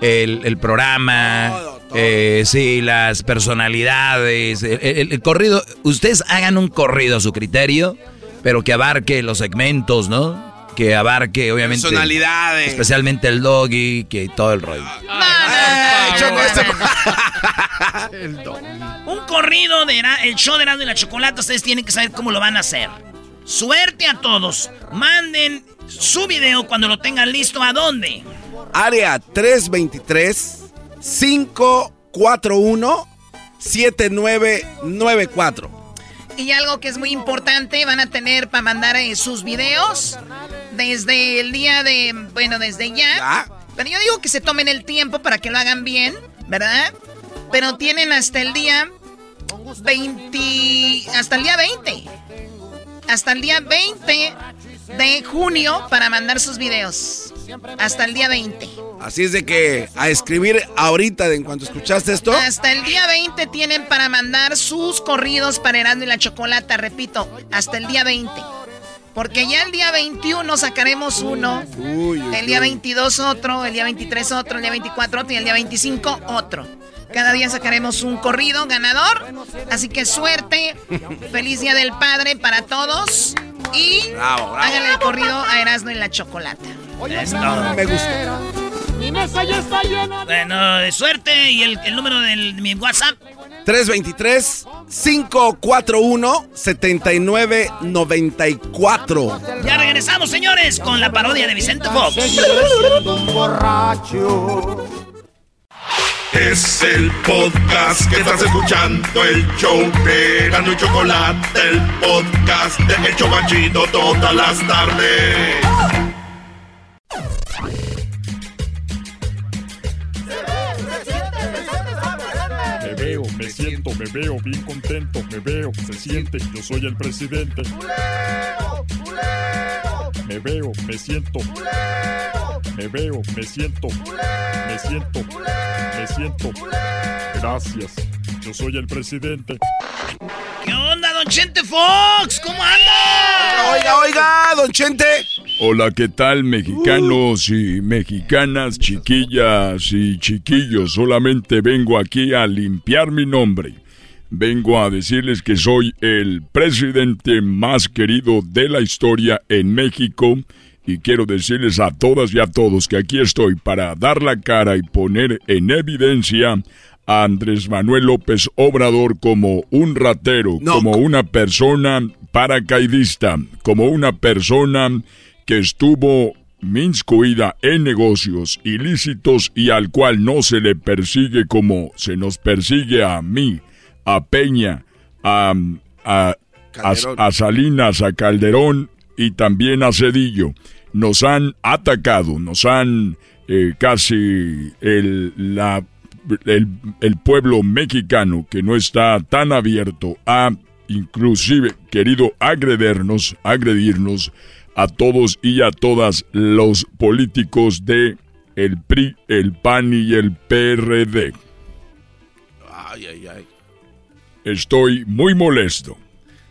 el, el programa, eh, sí, las personalidades, el, el- el corrido. Ustedes hagan un corrido a su criterio, pero que abarque los segmentos, ¿no? Que abarque, obviamente. Personalidades. Especialmente el doggy, que todo el rollo. Un corrido de Era- el show de Erasmo y la Chocolata, ustedes tienen que saber cómo lo van a hacer. Suerte a todos. Manden su video cuando lo tengan listo. ¿A dónde? Área 323 541 7994. Y algo que es muy importante, van a tener para mandar eh, sus videos desde el día de, bueno, desde ya. Pero yo digo que se tomen el tiempo para que lo hagan bien, ¿verdad? Pero tienen hasta el día 20, hasta el día 20. Hasta el día 20 de junio para mandar sus videos. Hasta el día 20. Así es de que a escribir ahorita, de en cuanto escuchaste esto. Hasta el día 20 tienen para mandar sus corridos para Erasmo y la Chocolata, repito, hasta el día 20. Porque ya el día 21 sacaremos uno, el día 22 otro, el día 23 otro, el día 24 otro y el día 25 otro. Cada día sacaremos un corrido ganador. Así que suerte, feliz día del padre para todos y Bravo, bravo. háganle el corrido a Erasmo y la Chocolata. Me gusta. Mi mesa ya está llena. Bueno, de suerte y el, el número de mi WhatsApp. 323 541 7994. Ya regresamos, señores, con la parodia de Vicente Fox. Es el podcast que estás escuchando, el show de Gano y Chocolate, el podcast de El Chobachito todas las tardes. Me veo, me siento, me veo bien contento, me veo, se siente, yo soy el presidente. Me veo, me siento. Me veo, me siento. Me siento. Me siento. Gracias. Yo soy el presidente. ¿Qué onda, don Chente Fox? ¿Cómo anda? Oiga, oiga, don Chente. Hola, ¿qué tal, mexicanos y mexicanas, chiquillas y chiquillos? Solamente vengo aquí a limpiar mi nombre. Vengo a decirles que soy el presidente más querido de la historia en México y quiero decirles a todas y a todos que aquí estoy para dar la cara y poner en evidencia a Andrés Manuel López Obrador como un ratero, como una persona paracaidista, como una persona que estuvo minscuida en negocios ilícitos y al cual no se le persigue como se nos persigue a mí, a Peña, a, a, a, a Salinas, a Calderón y también a Cedillo. Nos han atacado, nos han eh, casi el, la, el, el pueblo mexicano que no está tan abierto a inclusive querido agredernos, agredirnos a todos y a todas los políticos de el PRI, el PAN y el PRD. Ay, ay, ay. Estoy muy molesto.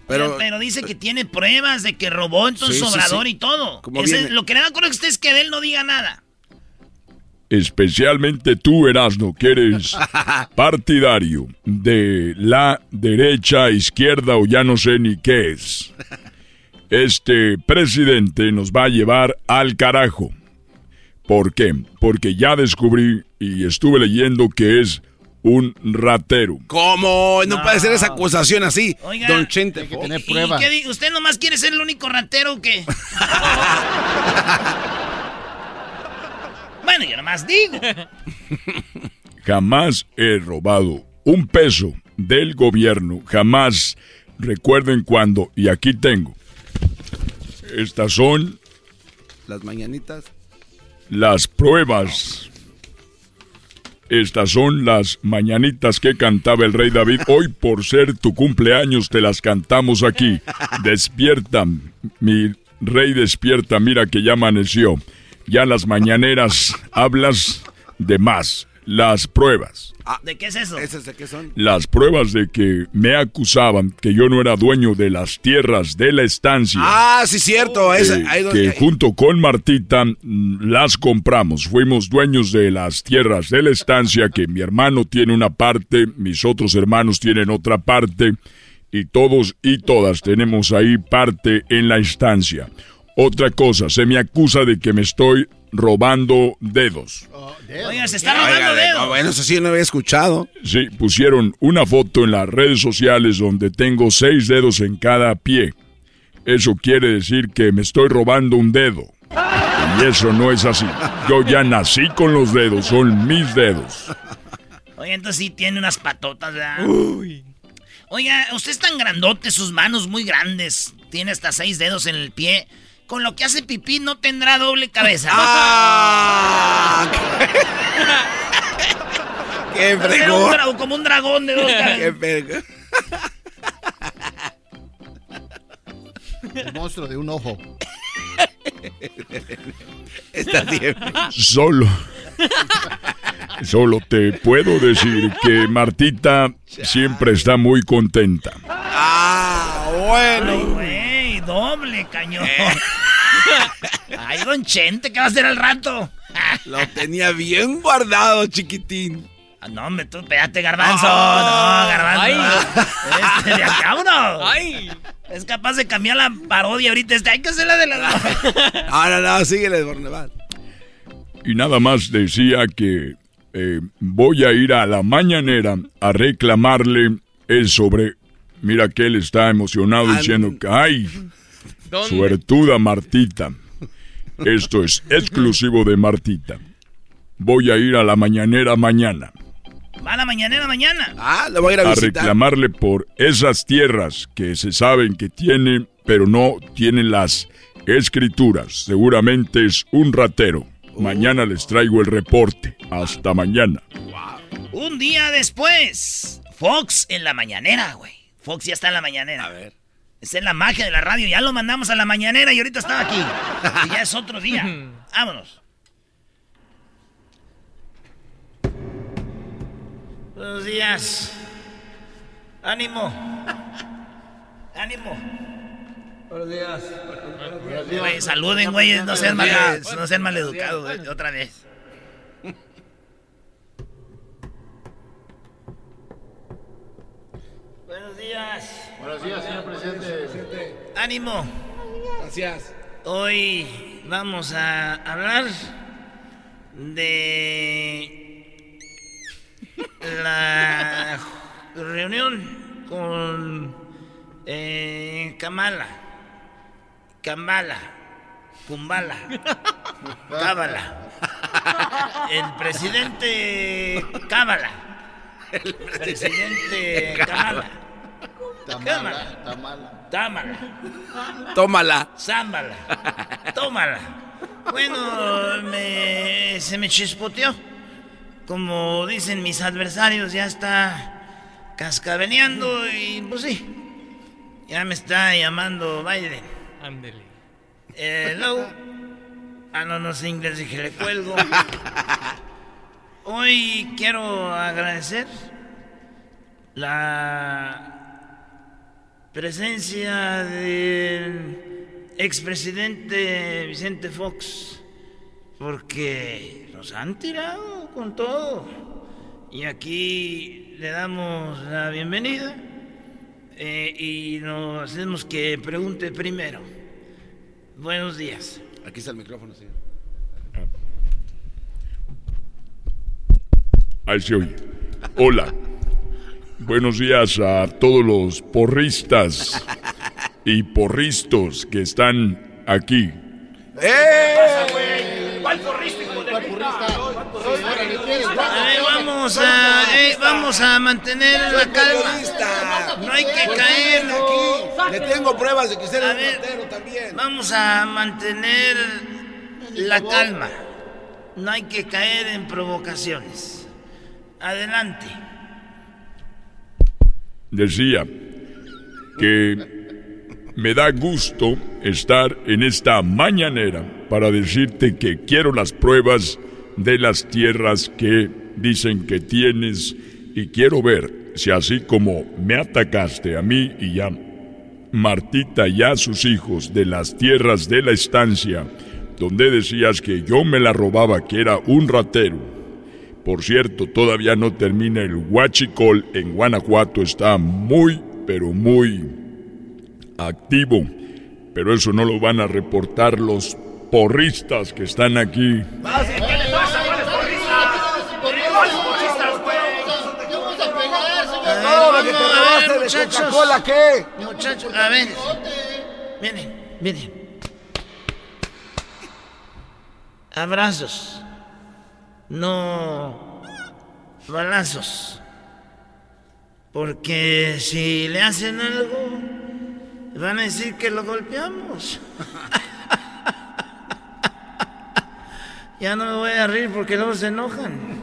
Pero, pero dice que tiene pruebas de que robó entonces Sí, sí, Obrador sí. y todo. Lo que le da coraje a usted es que de él no diga nada. Especialmente tú, Erasno, que eres partidario de la derecha, izquierda o ya no sé ni qué es. Este presidente nos va a llevar al carajo. ¿Por qué? Porque ya descubrí y estuve leyendo que es un ratero. ¿Cómo? No, puede ser esa acusación así. Oiga. Don Chente. ¿Y qué di- ¿Usted nomás quiere ser el único ratero o qué? bueno, yo nomás digo. Jamás he robado un peso del gobierno. Jamás. Recuerden cuando, y aquí tengo. Estas son Las mañanitas. las pruebas. Estas son las mañanitas que cantaba el rey David. Hoy, por ser tu cumpleaños, te las cantamos aquí. Despierta, mi rey despierta, mira que ya amaneció. Ya las mañaneras hablas de más. Las pruebas. ¿De qué es eso? ¿Esas de qué son? Las pruebas de que me acusaban que yo no era dueño de las tierras de la estancia. Ah, sí, cierto. esa- Eh, ahí donde- que junto con Martita mm, las compramos. Fuimos dueños de las tierras de la estancia, que mi hermano tiene una parte, mis otros hermanos tienen otra parte, y todos y todas tenemos ahí parte en la estancia. Otra cosa, se me acusa de que me estoy robando dedos. Oiga, se está robando dedos. Bueno, eso sí no había escuchado. Sí, pusieron una foto en las redes sociales donde tengo seis dedos en cada pie. Eso quiere decir que me estoy robando un dedo. Y eso no es así. Yo ya nací con los dedos, son mis dedos. Oye, entonces sí tiene unas patotas, ¿verdad? Uy. Oiga, usted es tan grandote, sus manos muy grandes. Tiene hasta seis dedos en el pie. Con lo que hace pipí no tendrá doble cabeza. ¡Ah! ¡Qué dra- como un dragón de dos cabezas. ¡Qué verga! El monstruo de un ojo. Está bien. Solo. Solo te puedo decir que Martita siempre está muy contenta. ¡Ah, Ay, bueno! Doble cañón. Ay, don Chente, ¿qué va a hacer al rato? Lo tenía bien guardado, chiquitín. Ah, No, hombre, tú espérate, garbanzo. Ah. no, garbanzo. Ay. Este, de acá uno. Ay. Es capaz de cambiar la parodia ahorita. Este, hay que hacer la de la. Ah, no, no, síguele, Borneval. Y nada más decía que eh, voy a ir a la mañanera a reclamarle el sobre. Mira que él está emocionado diciendo que, ay, ¿Dónde? suertuda Martita. Esto es exclusivo de Martita. Voy a ir a la mañanera mañana Va a la mañanera mañana. Ah, lo voy a ir a a visitar. reclamarle por esas tierras que se saben que tiene, pero no tienen las escrituras. Seguramente es un ratero. Mañana les traigo el reporte. Hasta mañana. Un día después, Fox en la mañanera, güey. Fox ya está en la mañanera. A ver. Esa es la magia de la radio. Ya lo mandamos a la mañanera y ahorita estaba aquí. Y ya es otro día. Vámonos. Buenos días. Ánimo. Ánimo. Buenos días. Güey, saluden, güey. No sean mal, no sean maleducados, güey. Otra vez. Buenos días. Buenos días, señor presidente. Ánimo. Gracias. Hoy vamos a hablar de la reunión con eh, Kamala. Kamala. Kumbala. Cábala. El presidente Cábala. El presidente Kamala. Tamala, tamala. Támala. Tómala. Zámbala. Tómala. Bueno, me- se me chispoteó. Como dicen mis adversarios, ya está cascabeleando y pues sí. Ya me está llamando Biden. Ándele. Hello. Ah, no, no sé inglés, dije, le cuelgo. Hoy quiero agradecer la presencia del expresidente Vicente Fox, porque nos han tirado con todo. Y aquí le damos la bienvenida eh, y nos hacemos que pregunte primero. Buenos días. Aquí está el micrófono, señor. Ahí se oye. Hola. Buenos días a todos los porristas y porristos que están aquí. ¡Eh! ¿Cuál porrista, hijo de vamos a, eh, vamos a mantener la calma. No hay que Pues caer. aquí. Le tengo pruebas de que usted es también. Vamos a mantener la calma. No hay que caer en provocaciones. Adelante. Decía que me da gusto estar en esta mañanera para decirte que quiero las pruebas de las tierras que dicen que tienes y quiero ver si así como me atacaste a mí y a Martita y a sus hijos de las tierras de la estancia, donde decías que yo me la robaba, que era un ratero. Por cierto, todavía no termina el huachicol en Guanajuato, está muy, pero muy activo. Pero eso no lo van a reportar los porristas que están aquí. muchachos. ¿qué? Muchachos, a ver. Miren, miren. Abrazos. No balazos. Porque si le hacen algo, van a decir que lo golpeamos. ya no me voy a reír porque luego se enojan.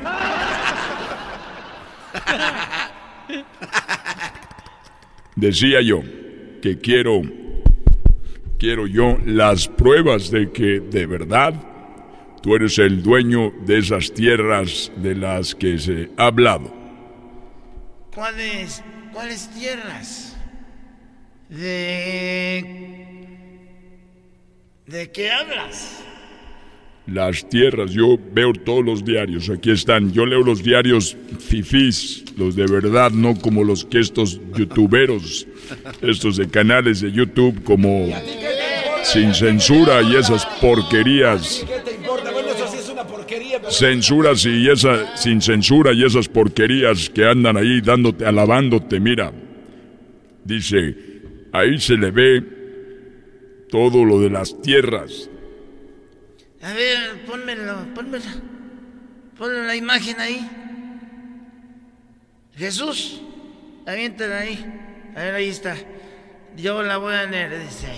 Decía yo que quiero, quiero yo las pruebas de que de verdad tú eres el dueño de esas tierras de las que se ha hablado. ¿Cuáles, cuáles tierras? ¿De... ¿De qué hablas? Las tierras, yo veo todos los diarios, aquí están. Yo leo los diarios fifís, los de verdad, no como los que estos youtuberos, estos de canales de YouTube como sin censura y esas porquerías. Censuras y esa, sin censura y esas porquerías que andan ahí dándote, alabándote, mira. Dice, ahí se le ve todo lo de las tierras. A ver, pónmelo, pónmelo. Ponle la imagen ahí. Jesús, aviéntala ahí. A ver, ahí está. Yo la voy a leer, dice.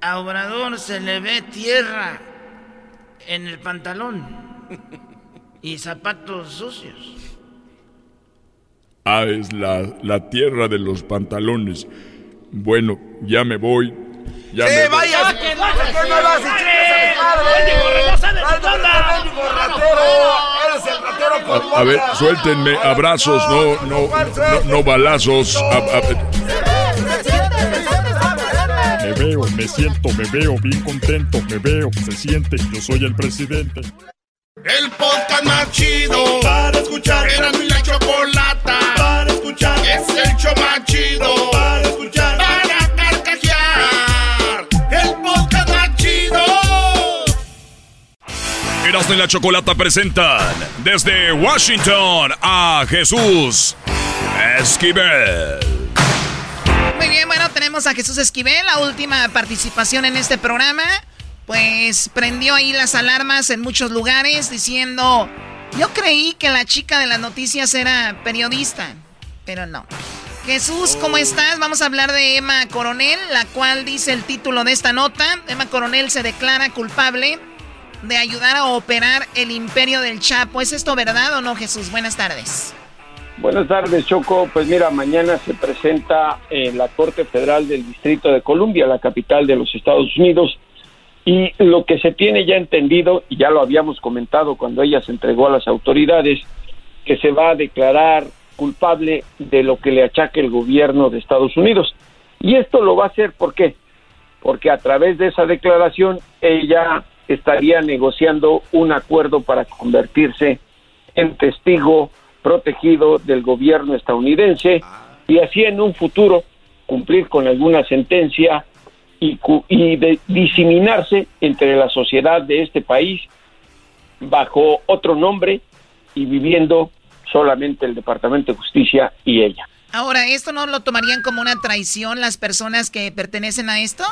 A Obrador se le ve tierra en el pantalón y zapatos sucios. Ah, es la, la tierra de los pantalones. Bueno, ya me voy. Ya ¡Sí, me voy. vaya! ¿Por qué no vas a tu madre? ¡Maldito ratero! ¡Eres el ratero por A, a ver, suéltenme, abrazos, no, no, no, no balazos. A- a- veo, me siento, me veo bien contento, me veo, se siente, yo soy el presidente. El podcast más chido para escuchar. Era mi la chocolata para escuchar. Es el show más chido para escuchar. Para carcajear. El podcast más chido. Erasmo y la Chocolata presentan desde Washington a Jesús Esquivel. Muy bien, bueno, tenemos a Jesús Esquivel, la última participación en este programa. Pues prendió ahí las alarmas en muchos lugares diciendo, yo creí que la chica de las noticias era periodista, pero no. Jesús, ¿cómo estás? Vamos a hablar de Emma Coronel, la cual dice el título de esta nota. Emma Coronel se declara culpable de ayudar a operar el imperio del Chapo. ¿Es esto verdad o no, Jesús? Buenas tardes. Buenas tardes, Choco. Pues mira, mañana se presenta en la Corte Federal del Distrito de Columbia, la capital de los Estados Unidos, y lo que se tiene ya entendido, y ya lo habíamos comentado cuando ella se entregó a las autoridades, que se va a declarar culpable de lo que le achaque el gobierno de Estados Unidos. Y esto lo va a hacer, ¿por qué? Porque a través de esa declaración ella estaría negociando un acuerdo para convertirse en testigo protegido del gobierno estadounidense y así en un futuro cumplir con alguna sentencia y, cu- y de- diseminarse entre la sociedad de este país bajo otro nombre y viviendo solamente el Departamento de Justicia y ella. Ahora, ¿esto no lo tomarían como una traición las personas que pertenecen a esto?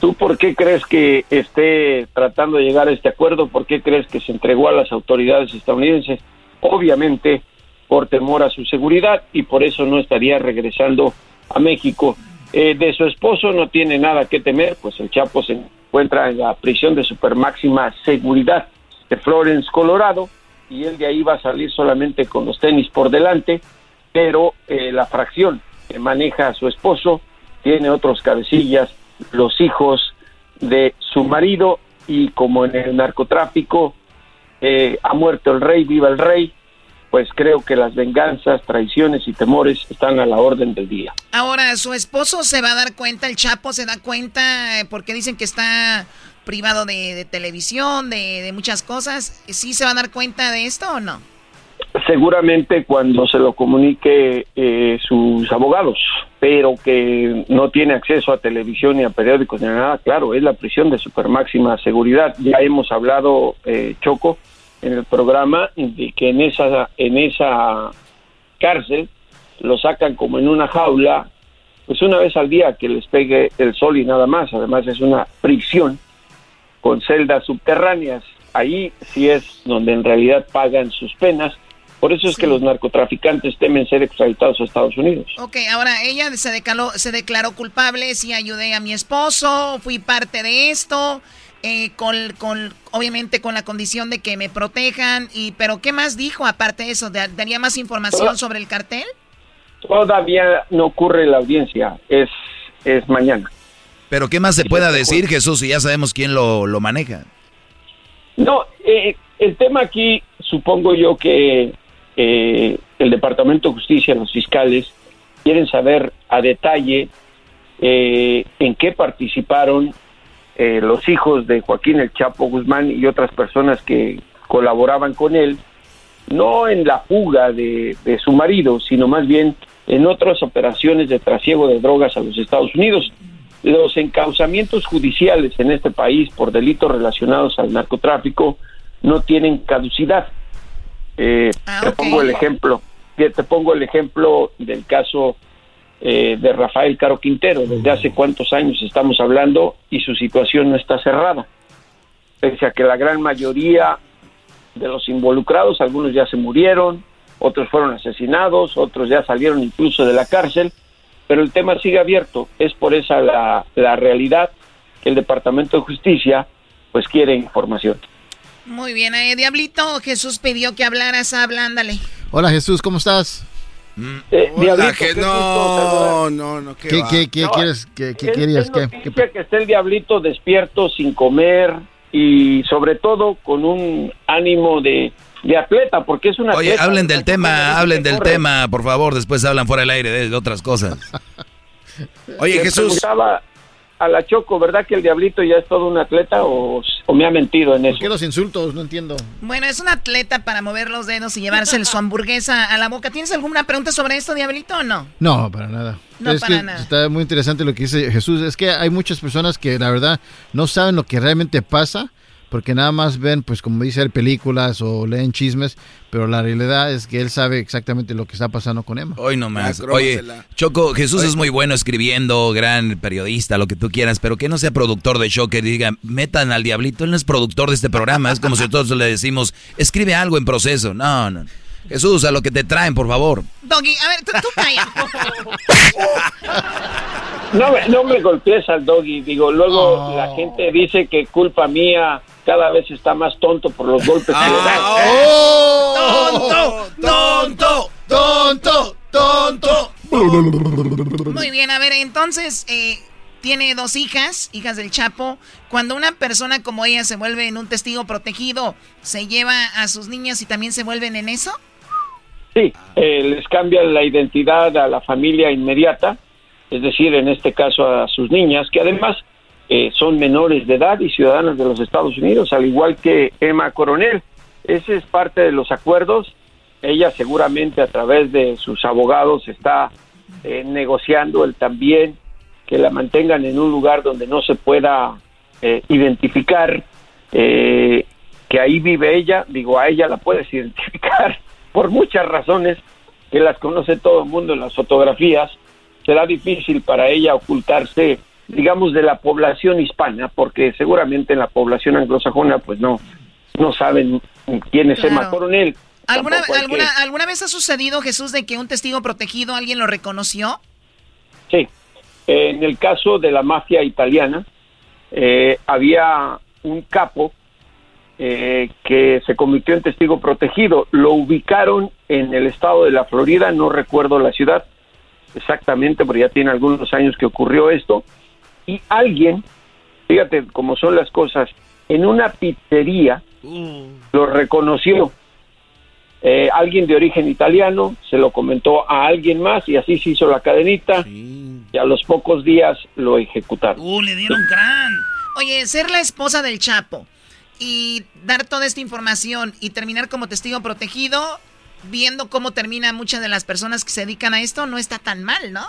¿Tú por qué crees que esté tratando de llegar a este acuerdo? ¿Por qué crees que se entregó a las autoridades estadounidenses? Obviamente por temor a su seguridad y por eso no estaría regresando a México. Eh, de su esposo no tiene nada que temer, pues el Chapo se encuentra en la prisión de super máxima seguridad de Florence, Colorado, y él de ahí va a salir solamente con los tenis por delante, pero eh, la fracción que maneja a su esposo tiene otros cabecillas, los hijos de su marido, y como en el narcotráfico eh, ha muerto el rey, viva el rey, pues creo que las venganzas, traiciones y temores están a la orden del día. Ahora, ¿su esposo se va a dar cuenta, el Chapo se da cuenta, eh, porque dicen que está privado de, de televisión, de, de muchas cosas? ¿Sí se va a dar cuenta de esto o no? seguramente cuando se lo comunique eh, sus abogados, pero que no tiene acceso a televisión ni a periódicos ni a nada, claro, es la prisión de super máxima seguridad. Ya hemos hablado, eh, Choco, en el programa de que en esa, en esa cárcel lo sacan como en una jaula, pues una vez al día que les pegue el sol y nada más. Además es una prisión con celdas subterráneas. Ahí sí es donde en realidad pagan sus penas. Por eso es que los narcotraficantes temen ser extraditados a Estados Unidos. Ok, ahora ella se declaró, se declaró culpable, sí ayudé a mi esposo, fui parte de esto, eh, con, con, obviamente con la condición de que me protejan, y pero ¿qué más dijo aparte de eso? ¿Daría más información sobre el cartel? Todavía no ocurre la audiencia, es, es mañana. Pero ¿qué más se pueda decir, Jesús, si ya sabemos quién lo, lo maneja? No, eh, el tema aquí, supongo yo que eh, el Departamento de Justicia, los fiscales, quieren saber a detalle eh, en qué participaron eh, los hijos de Joaquín el Chapo Guzmán y otras personas que colaboraban con él, no en la fuga de, de su marido, sino más bien en otras operaciones de trasiego de drogas a los Estados Unidos. Los encauzamientos judiciales en este país por delitos relacionados al narcotráfico no tienen caducidad. Eh, te pongo el ejemplo, te pongo el ejemplo del caso eh, de Rafael Caro Quintero. Desde hace cuántos años estamos hablando y su situación no está cerrada. Pese a que la gran mayoría de los involucrados, algunos ya se murieron, otros fueron asesinados, otros ya salieron incluso de la cárcel, pero el tema sigue abierto. Es por esa la, la realidad que el Departamento de Justicia pues quiere información. Muy bien, eh, Diablito, Jesús pidió que hablaras, habla, ándale. Hola Jesús, ¿cómo estás? Eh, Hola, Diablito, que no, gusto no, no, ¿qué ¿Qué, qué, qué No, quieres? ¿Qué, qué Es- querías? es ¿Qué, que esté el diablito despierto, sin comer y sobre todo con un ánimo de, de atleta, porque es una Oye, atleta, hablen del tema, hablen del corre. tema, por favor, después hablan fuera del aire de, de otras cosas. Oye, Jesús, preguntaba a la Choco, ¿verdad que el diablito ya es todo un atleta o, o me ha mentido en ¿Por eso? qué los insultos? No entiendo. Bueno, es un atleta para mover los dedos y llevarse su hamburguesa a la boca. ¿Tienes alguna pregunta sobre esto, Diablito, o no? No, para nada. No, es para que nada. está muy interesante lo que dice Jesús. Es que hay muchas personas que la verdad no saben lo que realmente pasa porque nada más ven, pues como dice él, películas o leen chismes, pero la realidad es que él sabe exactamente lo que está pasando con Emma. Hoy nomás. Ya, Oye. Choco, Jesús es muy bueno escribiendo, gran periodista, lo que tú quieras, pero que no sea productor de show, que diga, metan al diablito, él no es productor de este programa, es como si todos le decimos, escribe algo en proceso. No, no. Jesús, a lo que te traen, por favor. Doggy, a ver, tú, tú calla. No, me- no me golpees al doggy, digo, luego Oh. la gente dice que culpa mía cada vez está más tonto por los golpes que le dan. ¡Tonto! ¡Tonto! ¡Tonto! ¡Tonto! Muy bien, a ver, entonces, eh, tiene dos hijas, hijas del Chapo. Cuando una persona como ella se vuelve en un testigo protegido, ¿se lleva a sus niñas y también se vuelven en eso? Sí, eh, les cambian la identidad a la familia inmediata, es decir, en este caso a sus niñas, que además eh, son menores de edad y ciudadanas de los Estados Unidos, al igual que Emma Coronel. Ese es parte de los acuerdos. Ella seguramente a través de sus abogados está eh, negociando el también que la mantengan en un lugar donde no se pueda eh, identificar eh, que ahí vive ella. Digo, a ella la puedes identificar por muchas razones que las conoce todo el mundo en las fotografías. Será difícil para ella ocultarse, digamos, de la población hispana, porque seguramente en la población anglosajona, pues no, no saben quién es Emma Claro. Coronel. ¿Alguna, que- alguna, ¿Alguna vez ha sucedido, Jesús, de que un testigo protegido alguien lo reconoció? Sí, en el caso de la mafia italiana, eh, había un capo eh, que se convirtió en testigo protegido. Lo ubicaron en el estado de la Florida, no recuerdo la ciudad exactamente, pero ya tiene algunos años que ocurrió esto. Y alguien, fíjate cómo son las cosas, en una pizzería lo reconoció. Eh, alguien de origen italiano se lo comentó a alguien más y así se hizo la cadenita y a los pocos días lo ejecutaron. Uh, le dieron gran. Oye, ser la esposa del Chapo y dar toda esta información y terminar como testigo protegido, viendo cómo terminan muchas de las personas que se dedican a esto, no está tan mal, ¿no?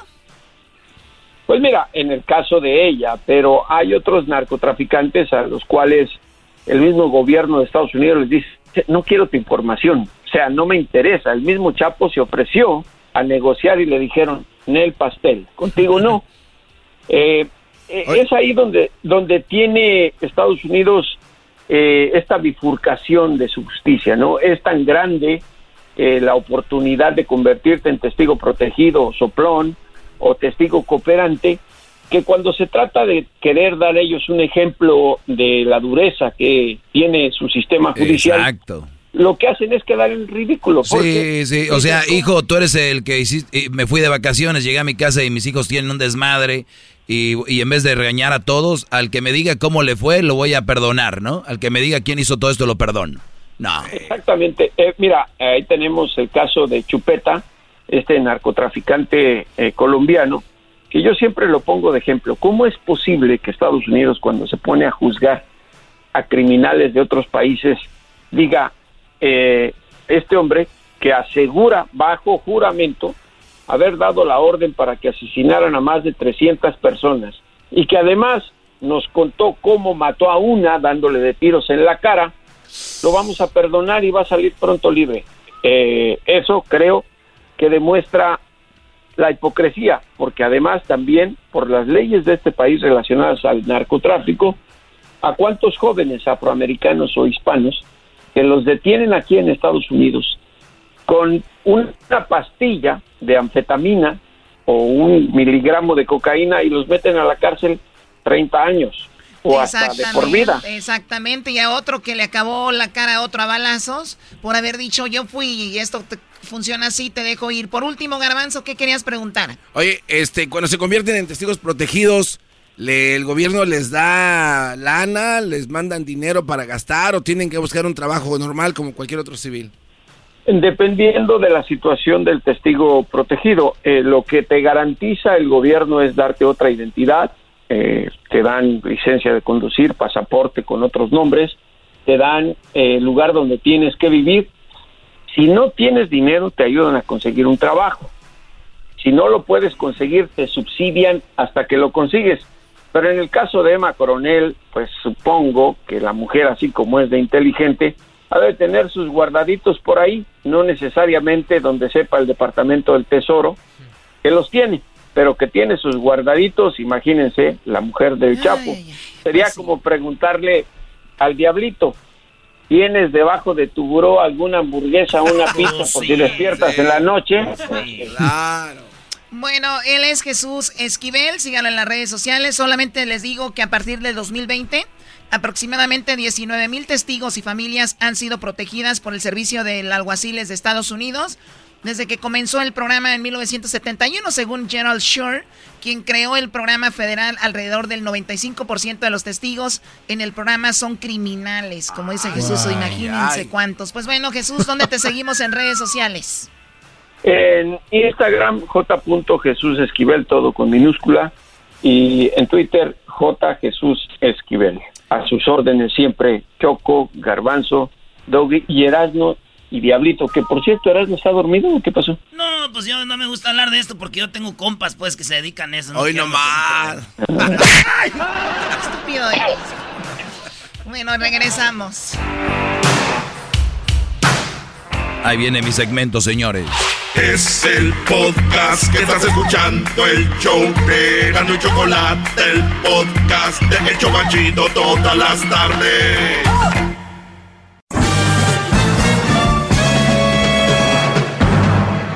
Pues mira, en el caso de ella, pero hay otros narcotraficantes a los cuales el mismo gobierno de Estados Unidos les dice, no quiero tu información, o sea, no me interesa. El mismo Chapo se ofreció a negociar y le dijeron, Nel Pastel, contigo no. Eh, eh, es ahí donde, donde tiene Estados Unidos eh, esta bifurcación de su justicia, ¿no? Es tan grande eh, la oportunidad de convertirte en testigo protegido, soplón o testigo cooperante, que cuando se trata de querer dar ellos un ejemplo de la dureza que tiene su sistema judicial, Exacto. lo que hacen es quedar en ridículo. Sí, sí, o sea, hijo, tú eres el que hiciste, me fui de vacaciones, llegué a mi casa y mis hijos tienen un desmadre y, y en vez de regañar a todos, al que me diga cómo le fue, lo voy a perdonar, ¿no? Al que me diga quién hizo todo esto, lo perdono. No. Exactamente. Eh, mira, ahí tenemos el caso de Chupeta, este narcotraficante eh, colombiano, que yo siempre lo pongo de ejemplo. ¿Cómo es posible que Estados Unidos, cuando se pone a juzgar a criminales de otros países, diga, eh, este hombre que asegura bajo juramento haber dado la orden para que asesinaran a más de 300 personas y que además nos contó cómo mató a una dándole de tiros en la cara, lo vamos a perdonar y va a salir pronto libre. Eh, eso creo que demuestra la hipocresía, porque además también por las leyes de este país relacionadas al narcotráfico, a cuántos jóvenes afroamericanos o hispanos que los detienen aquí en Estados Unidos con una pastilla de anfetamina o un miligramo de cocaína y los meten a la cárcel 30 años o hasta de por vida. Exactamente, y a otro que le acabó la cara a otro a balazos por haber dicho yo fui y esto te- funciona así, te dejo ir. Por último, Garbanzo, ¿qué querías preguntar? Oye, este, cuando se convierten en testigos protegidos, le- el gobierno les da lana, les mandan dinero para gastar o tienen que buscar un trabajo normal como cualquier otro civil. Dependiendo de la situación del testigo protegido, eh, lo que te garantiza el gobierno es darte otra identidad, eh, te dan licencia de conducir, pasaporte con otros nombres, te dan eh, lugar donde tienes que vivir. Si no tienes dinero, te ayudan a conseguir un trabajo. Si no lo puedes conseguir, te subsidian hasta que lo consigues. Pero en el caso de Emma Coronel, pues supongo que la mujer, así como es de inteligente, ha de tener sus guardaditos por ahí, no necesariamente donde sepa el Departamento del Tesoro, que los tiene, pero que tiene sus guardaditos, imagínense, la mujer del Chapo. Sería como preguntarle al diablito, ¿tienes debajo de tu buró alguna hamburguesa o una pizza por si despiertas en la noche? Bueno, él es Jesús Esquivel, síganlo en las redes sociales. Solamente les digo que a partir del 2020, aproximadamente 19 mil testigos y familias han sido protegidas por el Servicio de Alguaciles de Estados Unidos. Desde que comenzó el programa en 1971, según Gerald Shore, quien creó el programa federal, alrededor del 95% de los testigos en el programa son criminales. Como dice Jesús, Ay, imagínense ay. cuántos. Pues bueno, Jesús, ¿dónde te seguimos en redes sociales? En Instagram, J. Jesús Esquivel, todo con minúscula. Y en Twitter, J. Jesús Esquivel. A sus órdenes siempre Choco, Garbanzo, Doggy y Erasno y Diablito. Que por cierto, Erasno está dormido o qué pasó? No, pues yo no me gusta hablar de esto porque yo tengo compas, pues, que se dedican a eso. Hoy quiero nomás. Estúpido. eh. Bueno, regresamos. Ahí viene mi segmento, señores. Es el podcast que estás escuchando, el show de Erasmo y Chocolate, el podcast de El Chobachito todas las tardes.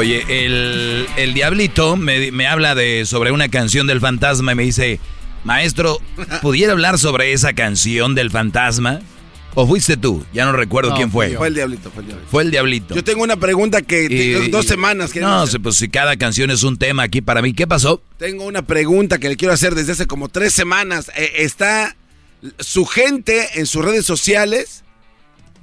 Oye, el, el diablito me, me habla de sobre una canción del fantasma y me dice, maestro, ¿pudiera hablar sobre esa canción del fantasma? ¿O fuiste tú? Ya no recuerdo No, quién fue. Fue el diablito, fue el diablito. Fue el diablito. Yo tengo una pregunta que tengo dos semanas. que No, sé, pues si cada canción es un tema aquí para mí. ¿Qué pasó? Tengo una pregunta que le quiero hacer desde hace como tres semanas. Eh, está su gente en sus redes sociales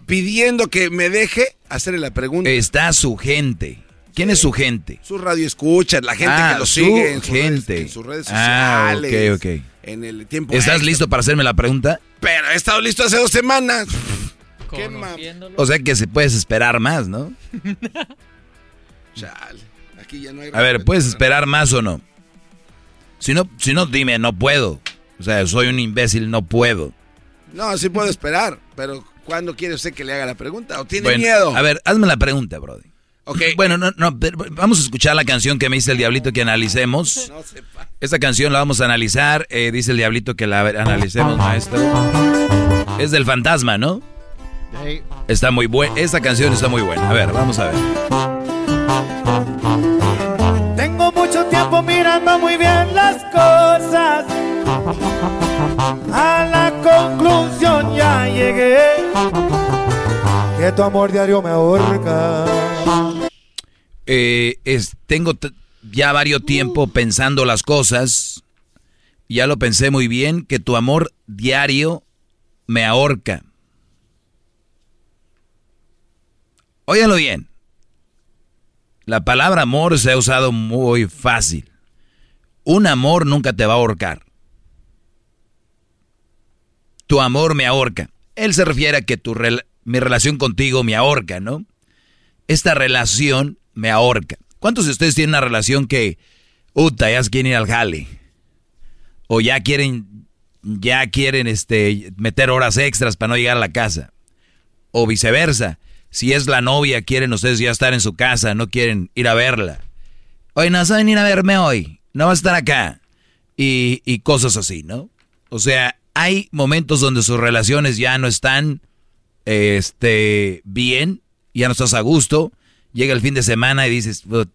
pidiendo que me deje hacerle la pregunta. Está su gente. ¿Quién es su gente? Su radio escucha, la gente Ah, que lo su sigue en, sus gente. redes, en sus redes Ah, sociales. ok, ok. En el tiempo. ¿Estás extra. listo para hacerme la pregunta? Pero he estado listo hace dos semanas. ¿Qué O sea que se puedes esperar más, ¿no? Chale, aquí ya no hay A ver, ¿puedes esperar más o no? Si no, si no, dime, no puedo. O sea, soy un imbécil, no puedo. No, sí puedo esperar, pero ¿cuándo quiere usted que le haga la pregunta? ¿O tiene Bueno, miedo? A ver, hazme la pregunta, Brody. Ok. Bueno, no, no, pero vamos a escuchar la canción que me dice el Diablito que analicemos. Esta canción la vamos a analizar. eh, dice el Diablito que la analicemos, maestro. Es del fantasma, ¿no? Está muy buena. Esta canción está muy buena. A ver, vamos a ver. Tengo mucho tiempo mirando muy bien las cosas. A la conclusión ya llegué. Que tu amor diario me ahorca. Eh, es, tengo ya varios tiempo pensando las cosas. Ya lo pensé muy bien, que tu amor diario me ahorca. Óyalo bien. La palabra amor se ha usado muy fácil. Un amor nunca te va a ahorcar. Tu amor me ahorca. Él se refiere a que tu mi relación contigo me ahorca, ¿no? Esta relación me ahorca. ¿Cuántos de ustedes tienen una relación que, uta, ya quieren ir al jale? O ya quieren, ya quieren este, meter horas extras para no llegar a la casa. O viceversa. Si es la novia, quieren ustedes ya estar en su casa, no quieren ir a verla. Oye, no vas a venir a verme hoy, no vas a estar acá. Y, y cosas así, ¿no? O sea, hay momentos donde sus relaciones ya no están este, bien, ya no estás a gusto. Llega el fin de semana y dices, "Put,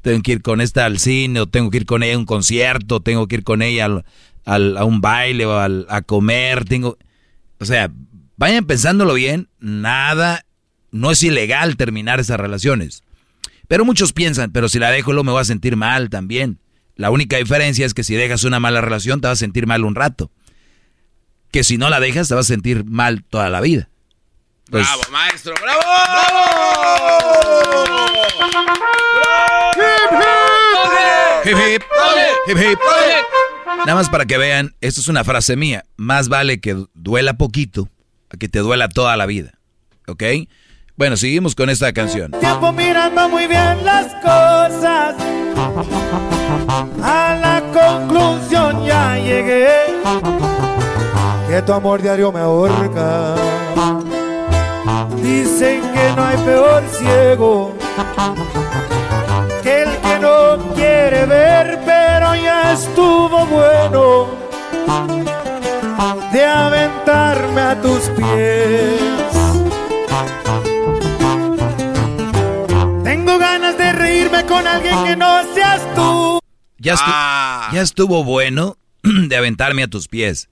tengo que ir con esta al cine, o tengo que ir con ella a un concierto, tengo que ir con ella al- al- a un baile o al- a comer, tengo... O sea, vayan pensándolo bien, nada, no es ilegal terminar esas relaciones. Pero muchos piensan, pero si la dejo luego me voy a sentir mal también. La única diferencia es que si dejas una mala relación te vas a sentir mal un rato. Que si no la dejas te vas a sentir mal toda la vida. Pues, ¡Bravo, maestro! ¡Bravo! Hip, hip. Hip, hip. Nada más para que vean, esto es una frase mía. Más vale que duela poquito a que te duela toda la vida. ¿Ok? Bueno, seguimos con esta canción. Tiempo mirando muy bien las cosas. A la conclusión ya llegué. Que tu amor diario me ahorca. Dicen que no hay peor ciego que el que no quiere ver, pero ya estuvo bueno de aventarme a tus pies. Tengo ganas de reírme con alguien que no seas tú. Ya, estu- ya estuvo bueno de aventarme a tus pies.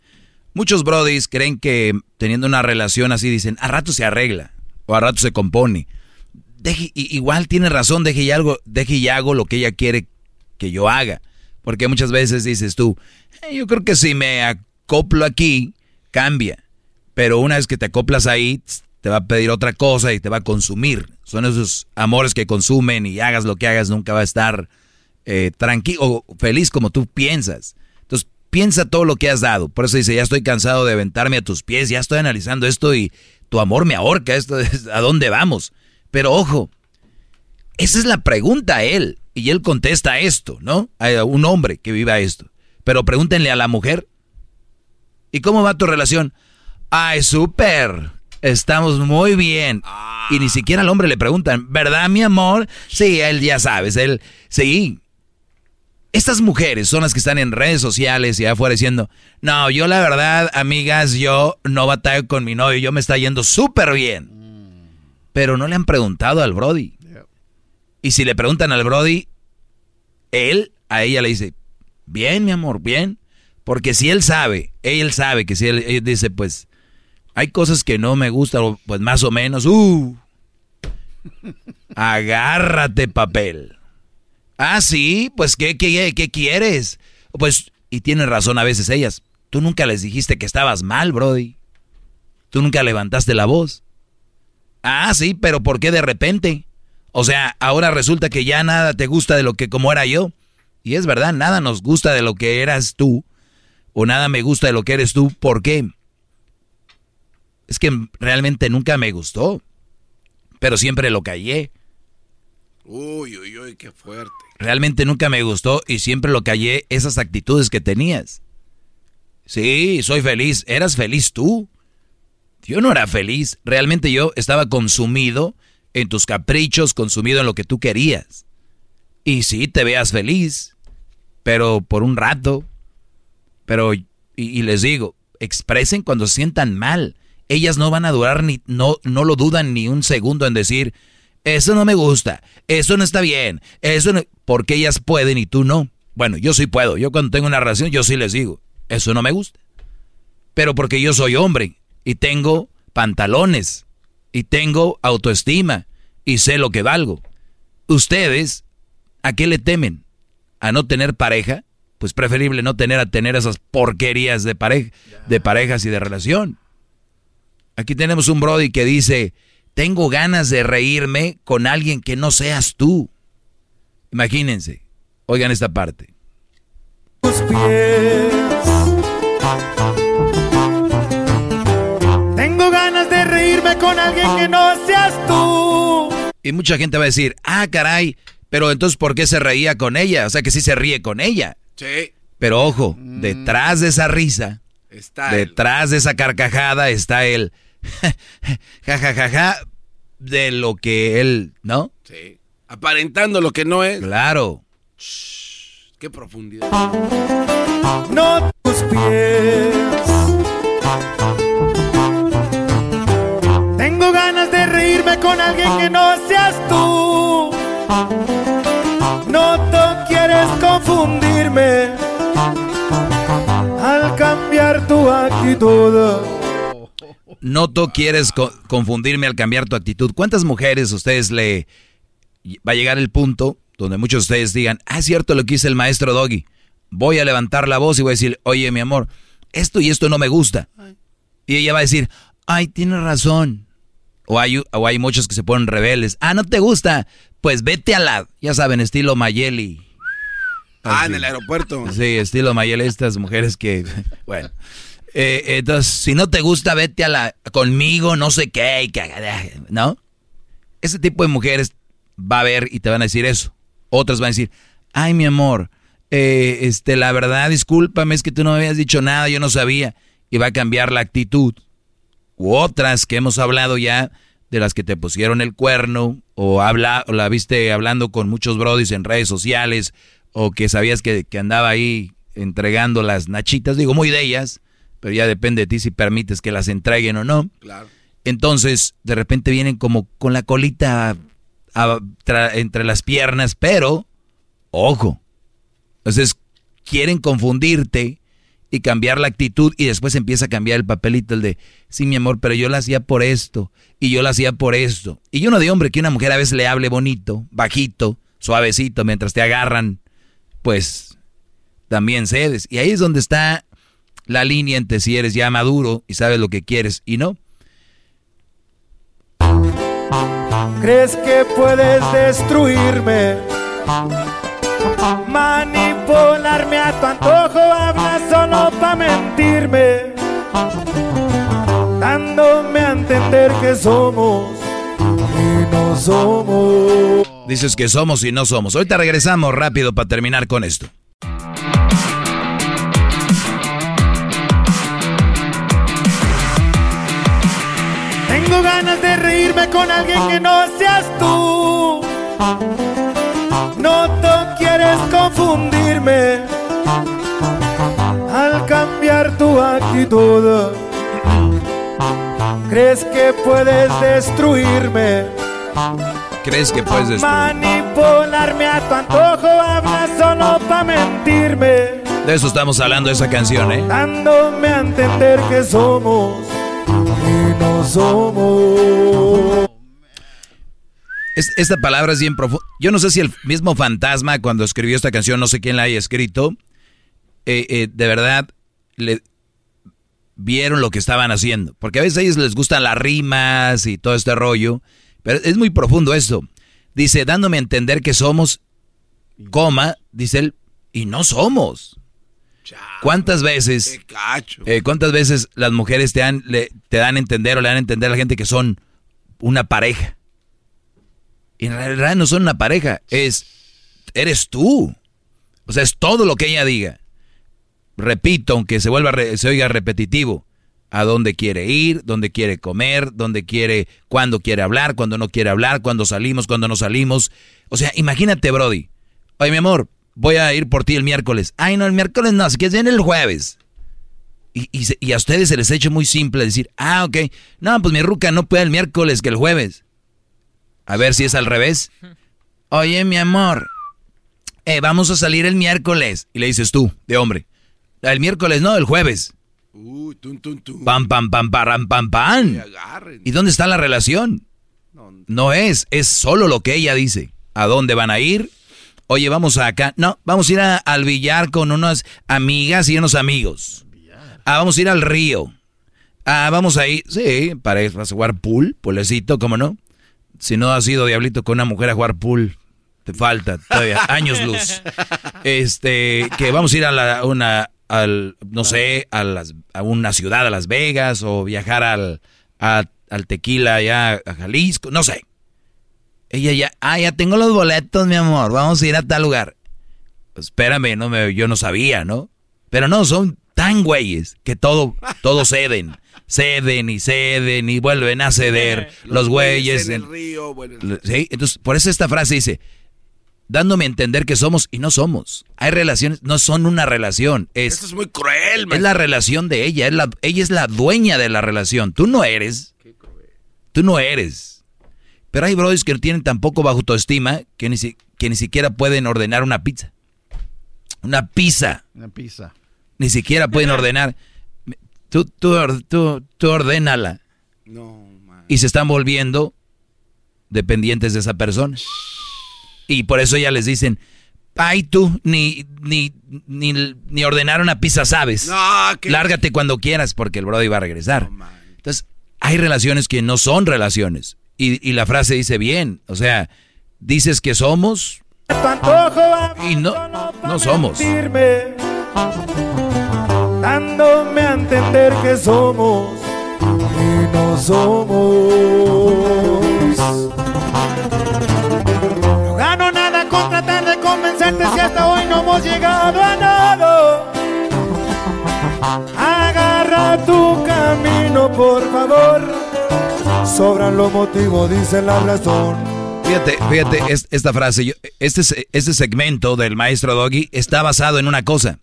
Muchos brodis creen que teniendo una relación así dicen, a rato se arregla o a rato se compone. Deje, igual tiene razón, deje y, algo, deje y hago lo que ella quiere que yo haga. Porque muchas veces dices tú, "Eh, yo creo que si me acoplo aquí, cambia. Pero una vez que te acoplas ahí, te va a pedir otra cosa y te va a consumir. Son esos amores que consumen y hagas lo que hagas, nunca va a estar eh, tranquilo o feliz como tú piensas. Entonces, piensa todo lo que has dado. Por eso dice, ya estoy cansado de aventarme a tus pies, ya estoy analizando esto y tu amor me ahorca, esto es, ¿a dónde vamos? Pero ojo, esa es la pregunta a él. Y él contesta esto, ¿no? A un hombre que viva esto. Pero pregúntenle a la mujer. ¿Y cómo va tu relación? Ay, súper. Estamos muy bien. Y ni siquiera al hombre le preguntan, ¿verdad, mi amor? Sí, él ya sabes, él, sí. Estas mujeres son las que están en redes sociales y afuera diciendo, no, yo la verdad, amigas, yo no batallo con mi novio, yo me está yendo súper bien. Pero no le han preguntado al Brody. Y si le preguntan al Brody, él a ella le dice, bien, mi amor, bien. Porque si él sabe, él sabe que si él, él dice, pues, Hay cosas que no me gustan, pues más o menos. Uh, agárrate papel. Ah, sí, pues ¿qué, qué, qué quieres? Pues, y tienes razón a veces ellas. Tú nunca les dijiste que estabas mal, Brody. Tú nunca levantaste la voz. Ah, sí, pero ¿por qué de repente? O sea, ahora resulta que ya nada te gusta de lo que como era yo. Y es verdad, nada nos gusta de lo que eras tú. O nada me gusta de lo que eres tú. ¿Por qué? Es que realmente nunca me gustó. Pero siempre lo callé. Uy, uy, uy, qué fuerte. Realmente nunca me gustó y siempre lo callé esas actitudes que tenías. Sí, soy feliz. ¿Eras feliz tú? Yo no era feliz. Realmente yo estaba consumido en tus caprichos, consumido en lo que tú querías. Y sí, te veas feliz, pero por un rato. Pero, y, les digo, expresen cuando se sientan mal. Ellas no van a durar ni, no, no lo dudan ni un segundo en decir, eso no me gusta, eso no está bien, eso no, porque ellas pueden y tú no. Bueno, yo sí puedo, yo cuando tengo una relación, yo sí les digo, eso no me gusta. Pero porque yo soy hombre y tengo pantalones y tengo autoestima y sé lo que valgo. Ustedes, ¿a qué le temen? ¿A no tener pareja? Pues preferible no tener a tener esas porquerías de, pareja, de parejas y de relación. Aquí tenemos un Brody que dice, tengo ganas de reírme con alguien que no seas tú. Imagínense, oigan esta parte. Tengo ganas de reírme con alguien que no seas tú. Y mucha gente va a decir, ah, caray, pero entonces ¿por qué se reía con ella? O sea que sí se ríe con ella. Sí. Pero ojo, detrás de esa risa, detrás de esa carcajada está el ja, ja, ja, ja, de lo que él, ¿no? Sí. Aparentando lo que no es. Claro. qué profundidad. No tus pies. Tengo ganas de reírme con alguien que no seas tú. No tú quieres confundirme al cambiar tu actitud. Noto quieres confundirme al cambiar tu actitud. ¿Cuántas mujeres ustedes le va a llegar el punto donde muchos de ustedes digan, ah, es cierto lo que dice el maestro Doggy? Voy a levantar la voz y voy a decir, oye, mi amor, esto y esto no me gusta. Y ella va a decir, ay, tienes razón. O hay, o hay muchos que se ponen rebeldes. Ah, no te gusta. Pues vete a la, ya saben, estilo Mayeli. Ah, en el aeropuerto. Sí, estilo Mayeli, estas mujeres que, bueno. Eh, entonces, si no te gusta, vete a la conmigo, no sé qué, ¿no? Ese tipo de mujeres va a ver y te van a decir eso. Otras van a decir, ay, mi amor, eh, este, la verdad, discúlpame, es que tú no me habías dicho nada, yo no sabía. Y va a cambiar la actitud. U otras que hemos hablado ya, de las que te pusieron el cuerno, o, habla, la viste hablando con muchos brodis en redes sociales, o que sabías que, que andaba ahí entregando las nachitas, digo, muy de ellas pero ya depende de ti si permites que las entreguen o no. Claro. Entonces, de repente vienen como con la colita entre las piernas, pero, ojo, entonces quieren confundirte y cambiar la actitud y después empieza a cambiar el papelito, el de, sí, mi amor, pero yo la hacía por esto y yo la hacía por esto. Y yo no de hombre que una mujer a veces le hable bonito, bajito, suavecito, mientras te agarran, pues también cedes. Y ahí es donde está la línea entre si eres ya maduro y sabes lo que quieres y no. ¿Crees que puedes destruirme? Manipularme a tu antojo, hablas solo para mentirme. Dándome a entender que somos y no somos. Dices que somos y no somos. Ahorita regresamos rápido para terminar con esto. Ganas de reírme con alguien que no seas tú. No tú quieres confundirme al cambiar tu actitud. ¿Crees que puedes destruirme? ¿Crees que puedes destruirme? Manipularme a tu antojo, hablas solo para mentirme. De eso estamos hablando, esa canción, ¿eh? Dándome a entender que somos somos. Es- esta palabra es bien profunda. Yo no sé si el mismo fantasma cuando escribió esta canción, no sé quién la haya escrito, eh, eh, de verdad le vieron lo que estaban haciendo. Porque a veces a ellos les gustan las rimas y todo este rollo. Pero es muy profundo esto. Dice, dándome a entender que somos, coma, dice él, y no somos. ¿Cuántas veces, eh, cuántas veces las mujeres te, le- te dan a entender o le dan a entender a la gente que son una pareja? Y en realidad no son una pareja, es, eres tú. O sea, es todo lo que ella diga. Repito, aunque se vuelva, se oiga repetitivo, a dónde quiere ir, dónde quiere comer, dónde quiere, cuándo quiere hablar, cuándo no quiere hablar, cuándo salimos, cuándo no salimos. O sea, imagínate, Brody. Oye, mi amor, voy a ir por ti el miércoles. Ay, no, el miércoles no, si quieres viene el jueves. Y, y y a ustedes se les ha hecho muy simple decir, ah, ok, no, pues mi ruca no puede el miércoles que el jueves. A ver si es al revés. Oye, mi amor, eh, vamos a salir el miércoles. Y le dices tú, de hombre. El miércoles, no, el jueves. Uy, tun, tun, tun. Pam, pam, pam, param, pam, pam. ¿Y dónde está la relación? No es, es solo lo que ella dice. ¿A dónde van a ir? Oye, vamos acá. No, vamos a ir a- al billar con unas amigas y unos amigos. Ah, vamos a ir al río. Ah, vamos a ir. Sí, para ir a jugar pool, pulecito, ¿cómo no? Si no has ido diablito con una mujer a jugar pool, te falta todavía años luz. Este, que vamos a ir a la, una, al, no sé, a, las, a una ciudad, a Las Vegas, o viajar al, a- al tequila allá a Jalisco, no sé. Ella ya, ah, ya tengo los boletos, mi amor, vamos a ir a tal lugar. Espérame, no me, yo no sabía, ¿no? Pero no, son tan güeyes que todo, todo ceden. Ceden y ceden y vuelven a ceder. los güeyes. en el río, bueno, ¿Sí? Entonces, por eso esta frase dice, dándome a entender que somos y no somos. Hay relaciones, no son una relación. Es, Esto es muy cruel, es la relación de ella. Es la, ella es la dueña de la relación. Tú no eres. Tú no eres. Pero hay brothers que no tienen tampoco bajo autoestima que ni, si- que ni siquiera pueden ordenar una pizza. Una pizza. Una pizza. Ni siquiera pueden ordenar. Tú, tú, tú, tú ordénala. No, Y se están volviendo dependientes de esa persona. Y por eso ya les dicen, ay tú, ni, ni, ni, ni ordenar una pizza sabes. No, que- Lárgate cuando quieras porque el brother iba a regresar. Entonces, hay relaciones que no son relaciones. Y, y la frase dice bien, o sea, dices que somos y no, no somos. Dándome a entender que somos y no somos. No gano nada con tratar de convencerte si hasta hoy no hemos llegado a nada. Agarra tu camino, por favor. Sobran los motivos, dice la razón. Fíjate, fíjate, es- esta frase, yo- este, este segmento del maestro Doggy está basado en una cosa,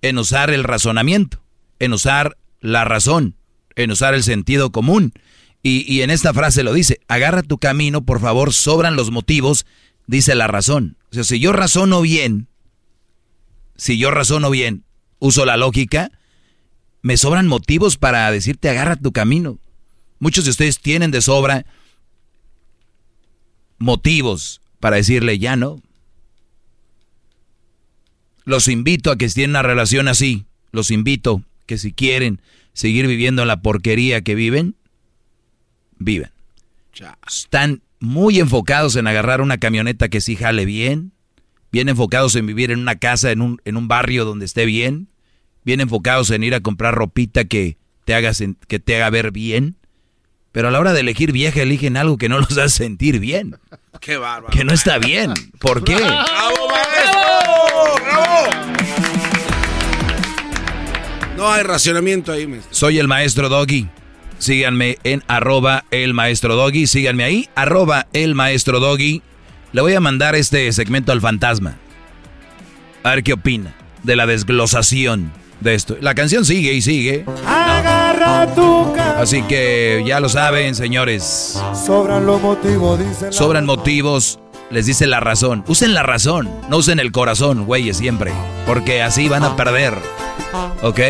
en usar el razonamiento, en usar la razón, en usar el sentido común. Y, y en esta frase lo dice, agarra tu camino, por favor, sobran los motivos, dice la razón. O sea, si yo razono bien, si yo razono bien, uso la lógica, me sobran motivos para decirte agarra tu camino. Muchos de ustedes tienen de sobra motivos para decirle ya no. Los invito a que si tienen una relación así, los invito que si quieren seguir viviendo en la porquería que viven, vivan. Están muy enfocados en agarrar una camioneta que sí jale bien, bien enfocados en vivir en una casa, en un, en un barrio donde esté bien, bien enfocados en ir a comprar ropita que te haga, que te haga ver bien, pero a la hora de elegir vieja eligen algo que no los hace sentir bien, Qué bárbaro. que no está bien. ¿Por qué? ¡Bravo, maestro! ¡Bravo! No hay racionamiento ahí, maestro. Soy el maestro Doggy. Síganme en arroba el maestro Doggy. Síganme ahí, arroba el maestro Doggy. Le voy a mandar este segmento al fantasma. A ver qué opina de la desglosación de esto. La canción sigue y sigue. Agarra tu camino. Así que ya lo saben, señores. Sobran los motivos, dice la Sobran motivos, les dice la razón. Usen la razón, no usen el corazón, güeyes, siempre. Porque así van a perder. ¿Ok?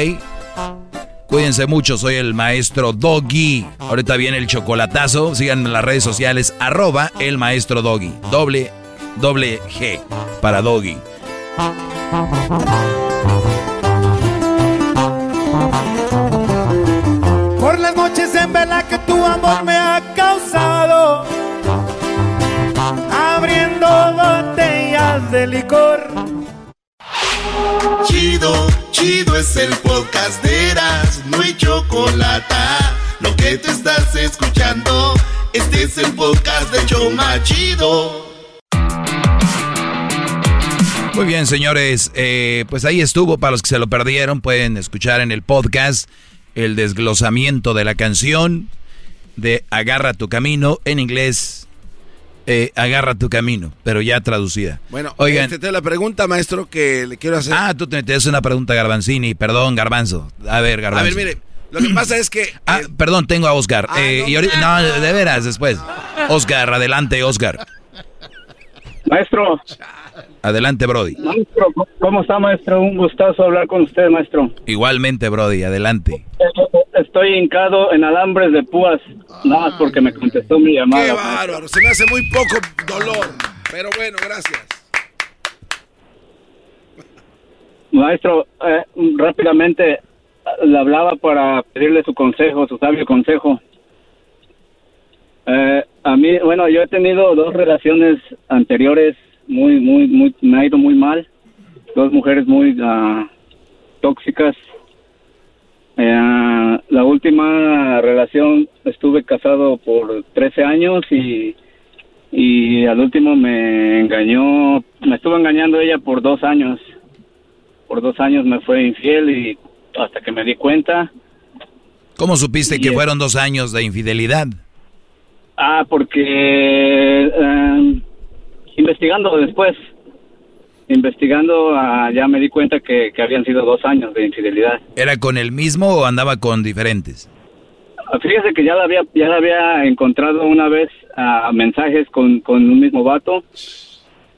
Cuídense mucho, soy el maestro Doggy. Ahorita viene el chocolatazo. Síganme en las redes sociales, arroba el maestro Doggy. Doble, doble G para Doggy. Por las noches en vela que tu amor me ha causado, abriendo botellas de licor. Chido, chido es el podcast de Eras, no hay chocolate. Lo que te estás escuchando, este es el podcast de Choma Chido. Muy bien, señores. eh, pues ahí estuvo. Para los que se lo perdieron, pueden escuchar en el podcast el desglosamiento de la canción de Agarra tu camino en inglés. eh, Agarra tu camino, pero ya traducida. Bueno, Oigan. este, te la pregunta, maestro, que le quiero hacer. Ah, tú te te haces una pregunta, Garbanzini. Perdón, Garbanzo. A ver, A Garbanzo. ver, mire, lo que pasa es que. Ah, perdón, tengo a Oscar. Eh, y ahorita- no, de veras, después. Oscar, adelante, Oscar. Maestro, Adelante, Brody. maestro, ¿cómo está, maestro? Un gustazo hablar con usted, maestro. Igualmente, Brody, adelante. Estoy hincado en alambres de púas, nada más porque me contestó mi llamada. Qué bárbaro, se me hace muy poco dolor. Pero bueno, gracias. Maestro, eh, rápidamente le hablaba para pedirle su consejo, su sabio consejo. Eh, a mí, bueno, yo he tenido dos relaciones anteriores muy, muy, muy, me ha ido muy mal. Dos mujeres muy ah, tóxicas. Eh, la última relación estuve casado por 13 años y, y al último me engañó, me estuvo engañando ella por dos años. Por dos años me fue infiel y hasta que me di cuenta. ¿Cómo supiste que fueron dos años de infidelidad? Ah, porque eh, investigando después, investigando ah, ya me di cuenta que, que habían sido dos años de infidelidad. ¿Era con el mismo o andaba con diferentes? Ah, Fíjese que ya la había, ya la había encontrado una vez a mensajes con, con un mismo vato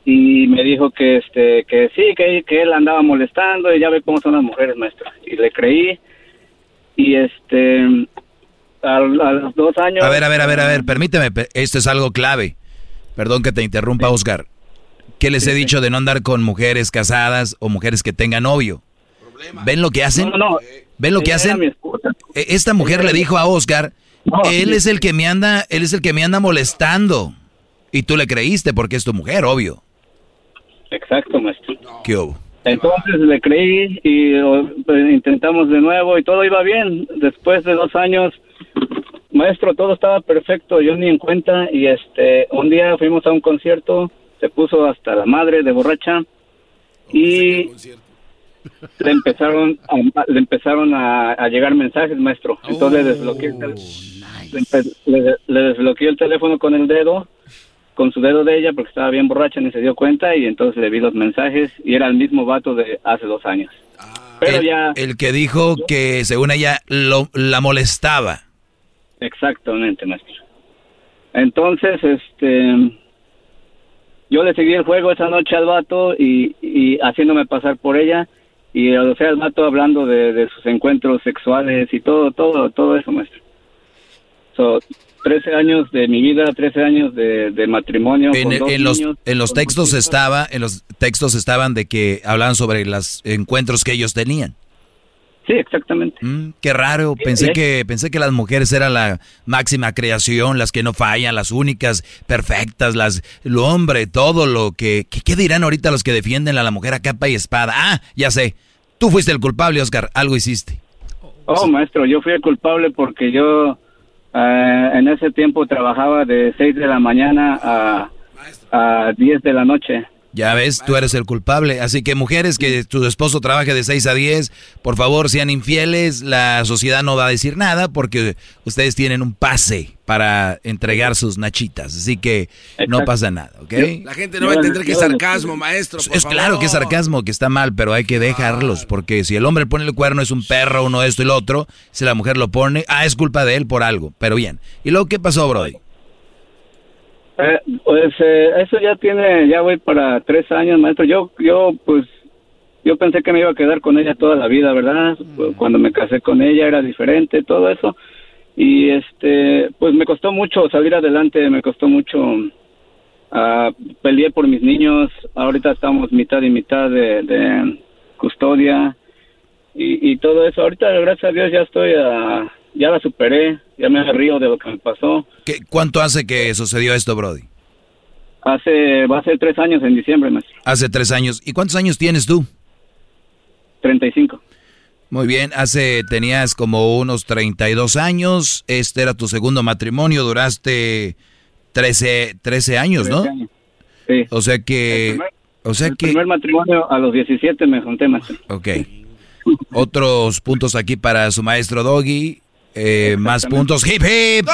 y me dijo que este que sí que, que él andaba molestando y ya ve cómo son las mujeres maestro y le creí y este a, a los dos años A ver, a ver, a ver, a ver, permíteme, pe- esto es algo clave. Perdón que te interrumpa, Oscar. ¿Qué les he dicho de no andar con mujeres casadas o mujeres que tengan novio? ¿Ven lo que hacen? No, no, no. ¿Ven lo que hacen? E- Esta mujer le dijo a Oscar, él es el que me anda, él es el que me anda molestando. Y tú le creíste porque es tu mujer, obvio. exacto maestro ¿Qué hubo? Entonces le creí y pues, intentamos de nuevo y todo iba bien. Después de dos años, maestro, todo estaba perfecto, yo ni en cuenta. Y este, un día fuimos a un concierto, se puso hasta la madre de borracha y le empezaron a, le empezaron a, a llegar mensajes, maestro. Entonces le desbloqueé, el tel- le empe- le- le desbloqueé el teléfono con el dedo con su dedo de ella porque estaba bien borracha ni se dio cuenta y entonces le vi los mensajes y era el mismo vato de hace dos años. Pero el, ya, el que dijo que según ella lo, la molestaba. exactamente, maestro. Entonces, este, yo le seguí el juego esa noche al vato y, y haciéndome pasar por ella y o sea el vato hablando de, de sus encuentros sexuales y todo, todo, todo eso, maestro. So, 13 años de mi vida, 13 años de, de matrimonio. En, con dos en los, en los textos estaba, en los textos estaban de que hablaban sobre los encuentros que ellos tenían. Sí, exactamente. Mm, qué raro, pensé que, pensé que las mujeres eran la máxima creación, las que no fallan, las únicas, perfectas, las, el hombre, todo lo que, que- ¿qué dirán ahorita los que defienden a la mujer a capa y espada? Ah, ya sé, tú fuiste el culpable, Oscar, algo hiciste. Oh, maestro, yo fui el culpable porque yo eh, en ese tiempo trabajaba de 6 de la mañana a, a 10 de la noche. Ya ves, tú eres el culpable. Así que mujeres que tu esposo trabaje de 6 a 10, por favor sean infieles. La sociedad no va a decir nada porque ustedes tienen un pase para entregar sus nachitas. Así que no pasa nada, ¿ok? La gente no va a entender que es sarcasmo, maestro. por Es claro que es sarcasmo, que está mal, pero hay que dejarlos, porque si el hombre pone el cuerno es un perro, uno esto y lo otro, si la mujer lo pone, ah, es culpa de él por algo, pero bien. ¿Y luego qué pasó, Brody? Eh, pues eh, eso ya tiene, ya voy para tres años, maestro. Yo, yo pues yo pensé que me iba a quedar con ella toda la vida, ¿verdad? Cuando me casé con ella era diferente, todo eso. Y este, pues me costó mucho salir adelante, me costó mucho. ah, peleé por mis niños, ahorita estamos mitad y mitad de, de custodia y, y todo eso. Ahorita, gracias a Dios, ya estoy, ah, ya la superé, ya me río de lo que me pasó. ¿Qué- ¿Cuánto hace que sucedió esto, Brody? Hace, va a ser tres años en diciembre, maestro. Hace tres años. ¿Y cuántos años tienes tú? 35. Muy bien, hace tenías como unos 32 años, este era tu segundo matrimonio, duraste 13, 13 años, ¿no? 13 años. Sí. O sea que, o sea El que, primer matrimonio a los 17 me junté, maestro. ok. Otros puntos aquí para su maestro Doggy, eh, más puntos, hip hip.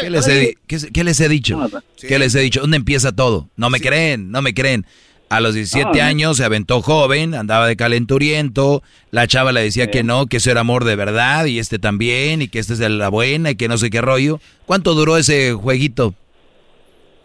¿Qué les, he, di- qué, qué les he dicho? ¿Qué les he dicho? ¿Dónde empieza todo? No me creen, no me creen. A los 17 Ah, años se aventó joven, andaba de calenturiento, la chava le decía que no, que eso era amor de verdad, y este también, y que esta es la buena, y que no sé qué rollo. ¿Cuánto duró ese jueguito?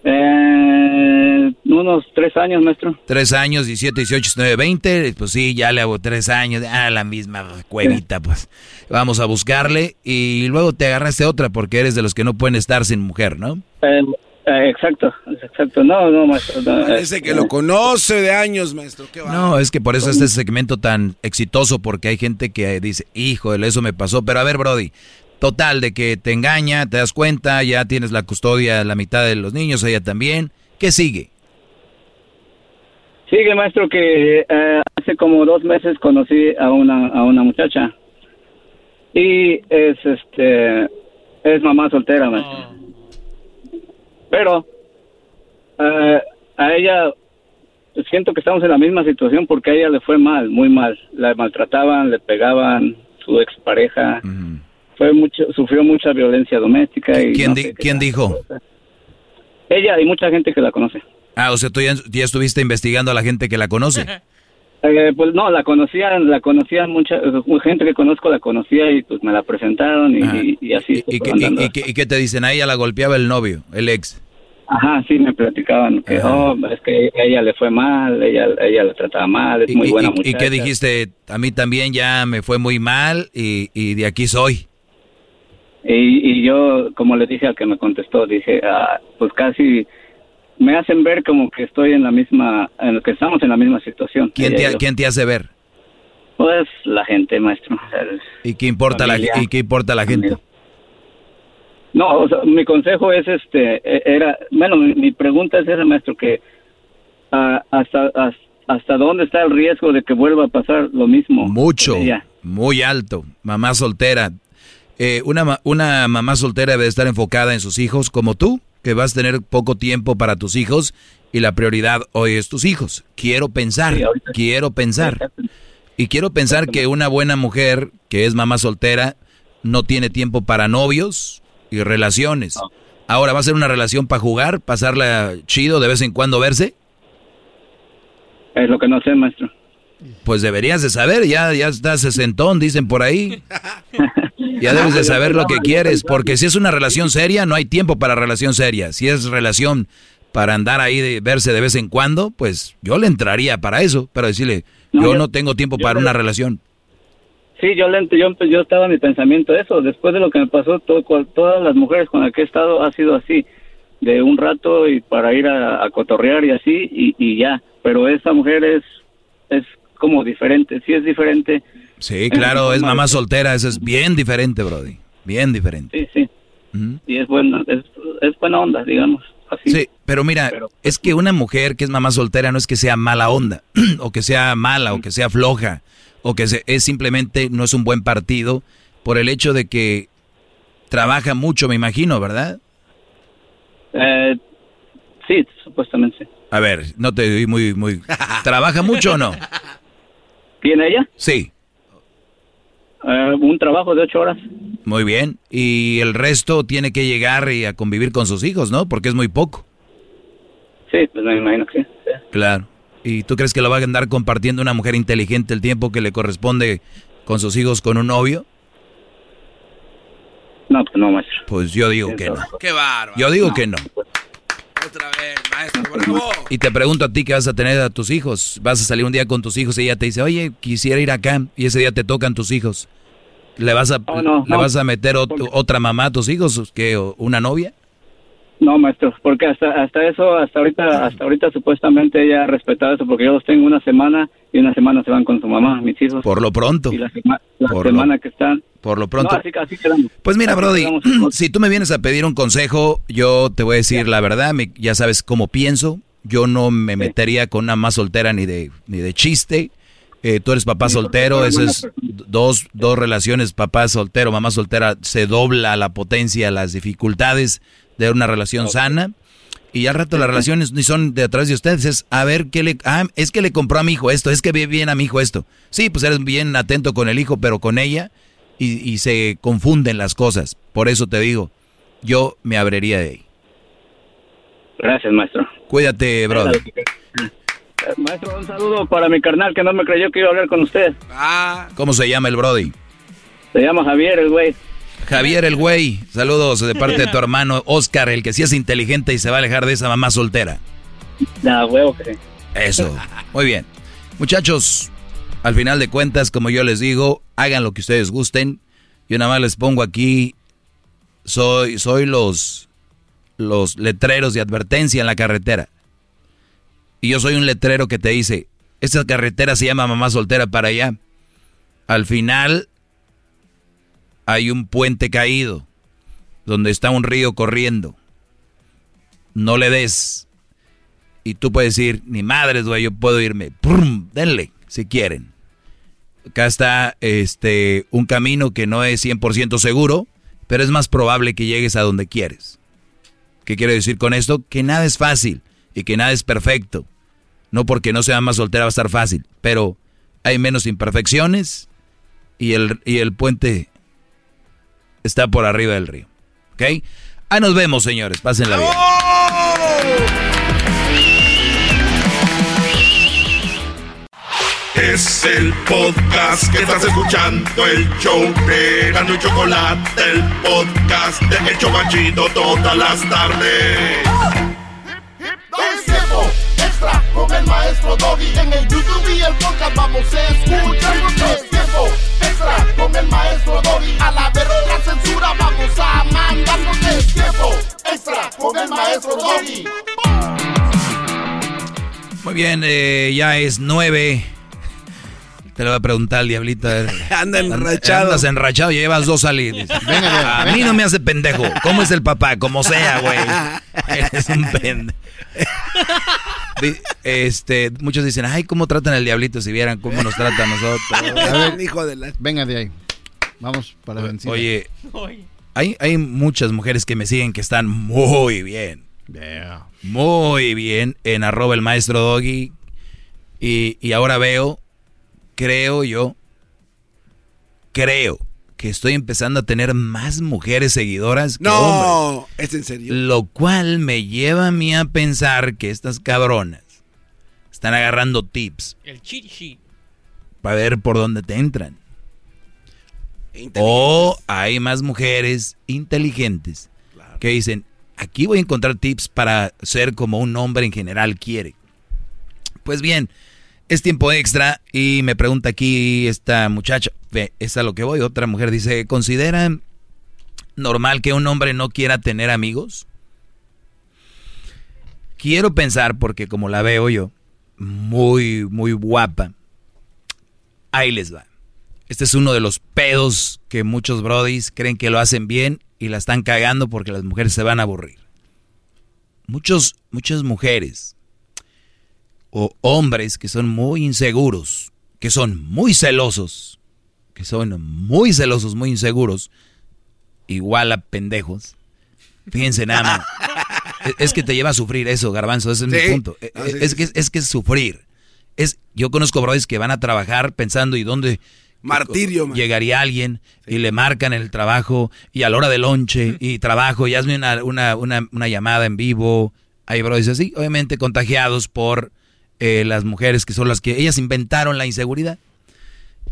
Eh, unos tres años, maestro. Tres años, 17, 18, 19, 20, pues sí, ya le hago tres años, ah, la misma cuevita, pues. Vamos a buscarle, y luego te agarraste otra porque eres de los que no pueden estar sin mujer, ¿no? Eh, eh, exacto, exacto. No, no, maestro. no, Parece eh, que lo conoce de años, maestro. Qué va. No, es que por eso este segmento tan exitoso, porque hay gente que dice, híjole, eso me pasó. Pero a ver, Brody, total, de que te engaña, te das cuenta, ya tienes la custodia de la mitad de los niños, ella también. ¿Qué sigue? Sigue, maestro, que eh, hace como dos meses conocí a una, a una muchacha. Y es, este, es mamá soltera, maestro. Pero, eh, a ella, siento que estamos en la misma situación porque a ella le fue mal, muy mal. La maltrataban, le pegaban, su expareja. Fue mucho, sufrió mucha violencia doméstica. Y ¿Quién, no di- ¿quién dijo? Ella y mucha gente que la conoce. Ah, o sea, tú ya, ya estuviste investigando a la gente que la conoce. Eh, pues no, la conocían, la conocían mucha gente que conozco la conocía y pues me la presentaron y, y- y así. ¿Y, qué, andando. y- y qué- y qué te dicen? A ella la golpeaba el novio, el ex. Ajá, sí, me platicaban que, oh, es que a ella le fue mal, ella, ella la trataba mal, es ¿Y, muy y- buena y- y muchacha. qué dijiste? A mí también ya me fue muy mal y, y de aquí soy. Y, y yo, como le dije al que me contestó, dije, ah, pues casi me hacen ver como que estoy en la misma, en que estamos en la misma situación. ¿Quién te, quién te hace ver? Pues la gente, maestro. ¿Y qué importa, la. ¿y qué importa la gente? No, o sea, mi consejo es este, e- era, bueno, mi, mi pregunta es esa, maestro, que hasta, hasta hasta dónde está el riesgo de que vuelva a pasar lo mismo. Mucho, muy alto. Mamá soltera. Eh, una, una mamá soltera debe estar enfocada en sus hijos como tú, que vas a tener poco tiempo para tus hijos y la prioridad hoy es tus hijos. Quiero pensar, quiero pensar. Y quiero pensar que una buena mujer que es mamá soltera no tiene tiempo para novios y relaciones. Ahora, ¿va a ser una relación para jugar, pasarla chido, de vez en cuando verse? Es lo que no sé, maestro. Pues deberías de saber, ya, ya estás sesentón, dicen por ahí. Ya debes de saber lo que quieres, porque si es una relación seria, no hay tiempo para relación seria. Si es relación para andar ahí de verse de vez en cuando, pues yo le entraría para eso, pero decirle, No, yo yo- no tengo tiempo para una relación. Sí, yo, le- yo, yo estaba en mi pensamiento eso. Después de lo que me pasó, todo, todas las mujeres con las que he estado ha sido así, de un rato y para ir a, a cotorrear y así, y, y ya. Pero esa mujer es, es como diferente, sí es diferente. Sí, claro, es mamá soltera, eso es bien diferente, Brody. Bien diferente. Sí, sí. Y es buena, es, es buena onda, digamos. Así. Sí, pero mira, es que una mujer que es mamá soltera no es que sea mala onda, o que sea mala, o que sea floja, o que se- es simplemente no es un buen partido por el hecho de que trabaja mucho, me imagino, ¿verdad? Eh, sí, supuestamente. A ver, no te oí muy, muy... ¿Trabaja mucho o no? ¿Tiene ella? Sí, Eh, un trabajo de ocho horas. muy bien. Y el resto tiene que llegar y a convivir con sus hijos, ¿no? Porque es muy poco. Sí, pues me imagino que sí. Claro. ¿Y tú crees que lo va a andar compartiendo una mujer inteligente el tiempo que le corresponde con sus hijos con un novio? No, pues no, maestro. Pues yo digo que no. Qué bárbaro. Yo digo que no. Otra vez, maestro, bravo. Y te pregunto a ti que vas a tener a tus hijos. Vas a salir un día con tus hijos y ella te dice, oye, quisiera ir acá. Y ese día te tocan tus hijos. ¿Le vas a, no, ¿le no. vas a meter ot- otra mamá a tus hijos? ¿Qué, o ¿Una novia? No, maestro, porque hasta hasta eso, hasta ahorita, hasta ahorita supuestamente ella ha respetado eso, porque yo los tengo una semana y una semana se van con su mamá, mis hijos. Por lo pronto. Y la, sema- la Por lo- semana que están. Por lo pronto. No, así, así quedamos. Pues mira, Así Brody, quedamos. si tú me vienes a pedir un consejo, yo te voy a decir la verdad, me- ya sabes cómo pienso. Yo no me metería con una más soltera ni de, ni de chiste. Eh, tú eres papá Sí, soltero, eso es dos, dos relaciones, papá soltero, mamá soltera, se dobla la potencia, las dificultades de una relación sana. Y al rato las relaciones ni son de atrás de ustedes, es a ver qué le... Ah, es que le compró a mi hijo esto, es que ve bien a mi hijo esto. Sí, pues eres bien atento con el hijo, pero con ella y, y se confunden las cosas. Por eso te digo, yo me abriría de ahí. Gracias, maestro. Cuídate, brother. Maestro, un saludo para mi carnal que no me creyó que iba a hablar con usted. Ah, ¿Cómo se llama el Brody? Se llama Javier, el güey. Javier el güey, saludos de parte de tu hermano Oscar, el que sí es inteligente y se va a alejar de esa mamá soltera. Da huevo sí. Eso, muy bien. Muchachos, al final de cuentas, como yo les digo, hagan lo que ustedes gusten. Yo nada más les pongo aquí, soy, soy los, los letreros de advertencia en la carretera. Y yo soy un letrero que te dice, esta carretera se llama mamá soltera para allá. Al final hay un puente caído, donde está un río corriendo. No le des. Y tú puedes decir, ni madres, güey, yo puedo irme. ¡Prum! Denle, si quieren. Acá está este, un camino que no es 100% seguro, pero es más probable que llegues a donde quieres. ¿Qué quiero decir con esto? Que nada es fácil y que nada es perfecto. No porque no sea más soltera va a estar fácil, pero hay menos imperfecciones y el, y el puente está por arriba del río. ¿Ok? Ahí nos vemos, señores. Pásenla bien. Es el podcast que estás escuchando, el show de Gano y Chocolate, el podcast de El Chocachito todas las tardes. Es tiempo extra con el maestro Doggy. En el YouTube y el podcast vamos a escuchar. Extra con el maestro Doggy. A la verga censura vamos a mandarnos. Es tiempo extra con el maestro Doggy. Muy bien, eh, ya es nueve. Te lo voy a preguntar al diablito. a ver. Anda enrachado. Andas enrachado y llevas dos salidas. Venga, a mí no me hace pendejo. ¿Cómo es el papá? Como sea, güey. Eres un pendejo. Este, muchos dicen, ay, ¿cómo tratan al diablito si vieran cómo nos trata a nosotros? A ver, hijo de la... Venga de ahí. Vamos para la vencida. Oye, hay, hay muchas mujeres que me siguen que están muy bien. Muy bien en arroba el maestro Doggy. Y, y ahora veo, creo yo, creo que estoy empezando a tener más mujeres seguidoras que hombres. No, es en serio. Lo cual me lleva a mí a pensar que estas cabronas están agarrando tips El cheat sheet. para ver por dónde te entran. O hay más mujeres inteligentes que dicen, aquí voy a encontrar tips para ser como un hombre en general quiere. Pues bien, es tiempo extra y me pregunta aquí esta muchacha, ve, es a lo que voy, otra mujer dice, ¿considera normal que un hombre no quiera tener amigos? Quiero pensar, porque como la veo yo, muy, muy guapa, ahí les va. Este es uno de los pedos que muchos brodis creen que lo hacen bien y la están cagando porque las mujeres se van a aburrir. Muchos, muchas mujeres o hombres que son muy inseguros, que son muy celosos, que son muy celosos, muy inseguros, igual a pendejos. Fíjense nada más. Es- que te lleva a sufrir eso, garbanzo, ese es Sí. mi punto. Ah, sí, es, sí, que, es que es sufrir. Es, yo conozco brodis que van a trabajar pensando y dónde Martirio, man. llegaría alguien y le marcan el trabajo y a la hora del lonche y trabajo y hazme una, una, una, una llamada en vivo. Hay brodis así, obviamente contagiados por eh, las mujeres que son las que ellas inventaron la inseguridad.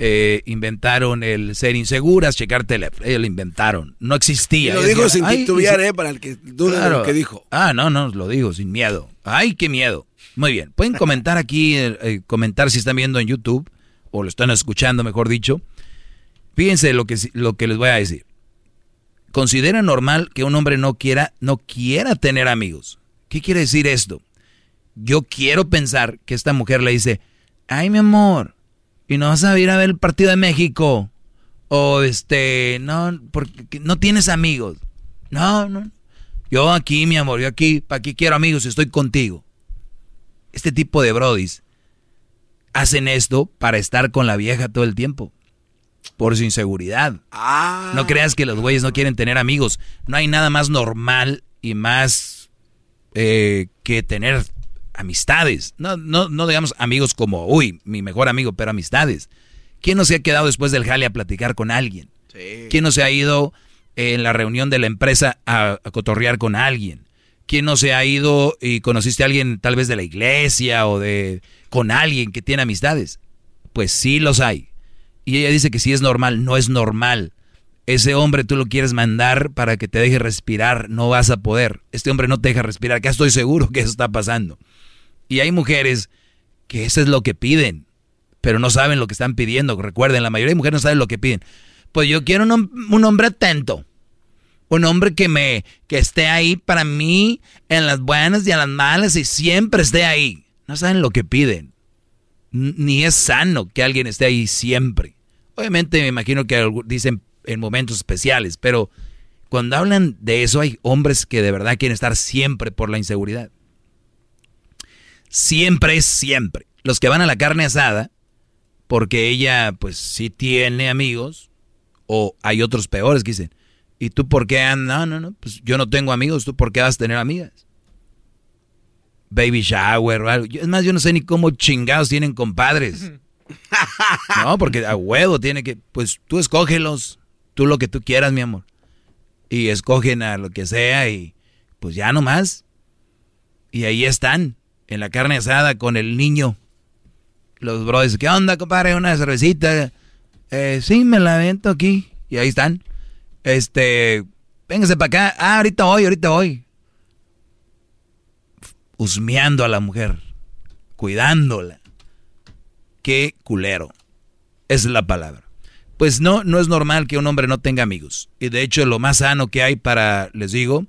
eh, inventaron el ser inseguras, checar teléfono. Ellos lo inventaron. No existía. Y lo dijo sin "Ay, titubear, ¿eh? Para el que dude de lo que dijo. Ah, no, no, lo digo sin miedo. Ay, qué miedo. Muy bien. Pueden comentar aquí, eh, comentar si están viendo en YouTube o lo están escuchando, mejor dicho. Fíjense lo que, lo que les voy a decir. Considera normal que un hombre no quiera, no quiera tener amigos. ¿Qué quiere decir esto? Yo quiero pensar que esta mujer le dice, ay mi amor, y no vas a ir a ver el partido de México. O este, no, porque no tienes amigos. No, no. Yo aquí, mi amor, yo aquí, ¿para qué quiero amigos? Estoy contigo. Este tipo de brodis hacen esto para estar con la vieja todo el tiempo. Por su inseguridad. No creas que los güeyes no quieren tener amigos. No hay nada más normal y más eh, que tener amistades. No, no, no digamos amigos como, uy, mi mejor amigo, pero amistades. ¿Quién no se ha quedado después del jale a platicar con alguien? ¿Quién no se ha ido en la reunión de la empresa a, a cotorrear con alguien? ¿Quién no se ha ido y conociste a alguien tal vez de la iglesia o de con alguien que tiene amistades? Pues sí los hay. Y ella dice que sí es normal, no es normal. Ese hombre tú lo quieres mandar para que te deje respirar, no vas a poder. Este hombre no te deja respirar, acá estoy seguro que eso está pasando. Y hay mujeres que eso es lo que piden, pero no saben lo que están pidiendo. Recuerden, la mayoría de mujeres no saben lo que piden. Pues yo quiero un, hom- un hombre atento. Un hombre que me que esté ahí para mí en las buenas y en las malas y siempre esté ahí. No saben lo que piden. Ni es sano que alguien esté ahí siempre. Obviamente me imagino que dicen en momentos especiales, pero cuando hablan de eso hay hombres que de verdad quieren estar siempre por la inseguridad. Siempre es siempre. Los que van a la carne asada, porque ella pues sí tiene amigos, o hay otros peores que dicen, ¿y tú por qué andas? No, no, no, pues yo no tengo amigos, ¿tú por qué vas a tener amigas? Baby shower o algo. Yo- Es más, yo no sé ni cómo chingados tienen compadres. No, porque a huevo tiene que, pues tú escógelos, tú lo que tú quieras, mi amor. Y escogen a lo que sea y pues ya nomás. Y ahí están, en la carne asada con el niño. Los brothers, ¿qué onda, compadre? Una cervecita. Eh, sí, me la vento aquí. Y ahí están. Este, véngase para acá. Ah, ahorita voy, ahorita voy. Husmeando a la mujer. Cuidándola. Qué culero. Es la palabra. Pues no, no es normal que un hombre no tenga amigos. Y de hecho, lo más sano que hay para, les digo,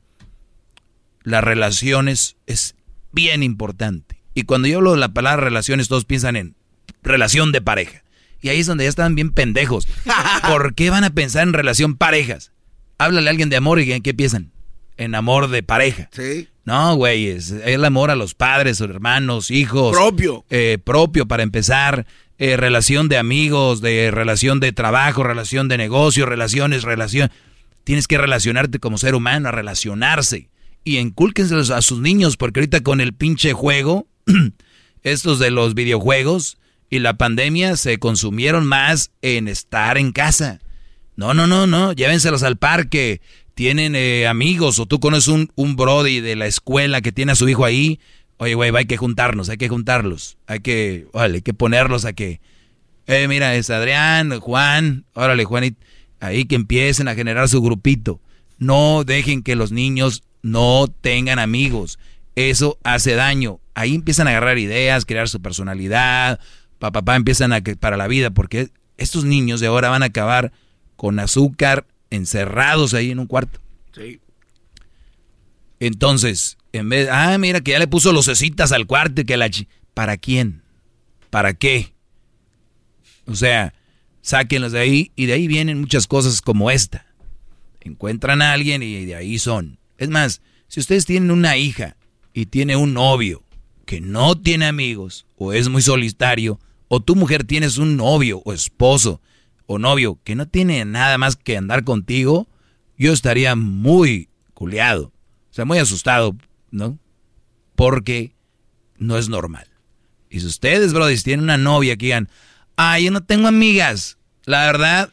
las relaciones es bien importante. Y cuando yo hablo de la palabra relaciones, todos piensan en relación de pareja. Y ahí es donde ya están bien pendejos. ¿Por qué van a pensar en relación parejas? Háblale a alguien de amor y ¿en qué piensan? En amor de pareja. Sí. No, güey, es el amor a los padres, hermanos, hijos. Propio. Eh, propio para empezar. Eh, relación de amigos, de relación de trabajo, relación de negocio, relaciones, relación. Tienes que relacionarte como ser humano, a relacionarse. Y incúlquenselos a sus niños, porque ahorita con el pinche juego, estos de los videojuegos y la pandemia se consumieron más en estar en casa. No, no, no, no, llévenselos al parque. Tienen eh, amigos o tú conoces un, un brody de la escuela que tiene a su hijo ahí. Oye, güey, hay que juntarnos, hay que juntarlos. Hay que, órale, hay que ponerlos a que... Eh, mira, es Adrián, Juan, órale, Juan, ahí que empiecen a generar su grupito. No dejen que los niños no tengan amigos. Eso hace daño. Ahí empiezan a agarrar ideas, crear su personalidad. Papá, papá, empiezan a que para la vida, porque estos niños de ahora van a acabar con azúcar encerrados ahí en un cuarto. Sí. Entonces, en vez, ah, mira que ya le puso lucecitas al cuarto y que la chi- ¿Para quién? ¿Para qué? O sea, sáquenlos de ahí y de ahí vienen muchas cosas como esta. Encuentran a alguien y de ahí son. Es más, si ustedes tienen una hija y tiene un novio que no tiene amigos o es muy solitario, o tu mujer tienes un novio o esposo o novio que no tiene nada más que andar contigo, yo estaría muy culeado, o sea, muy asustado, ¿no? Porque no es normal. Y si ustedes, brothers, tienen una novia que digan, ah, yo no tengo amigas, la verdad,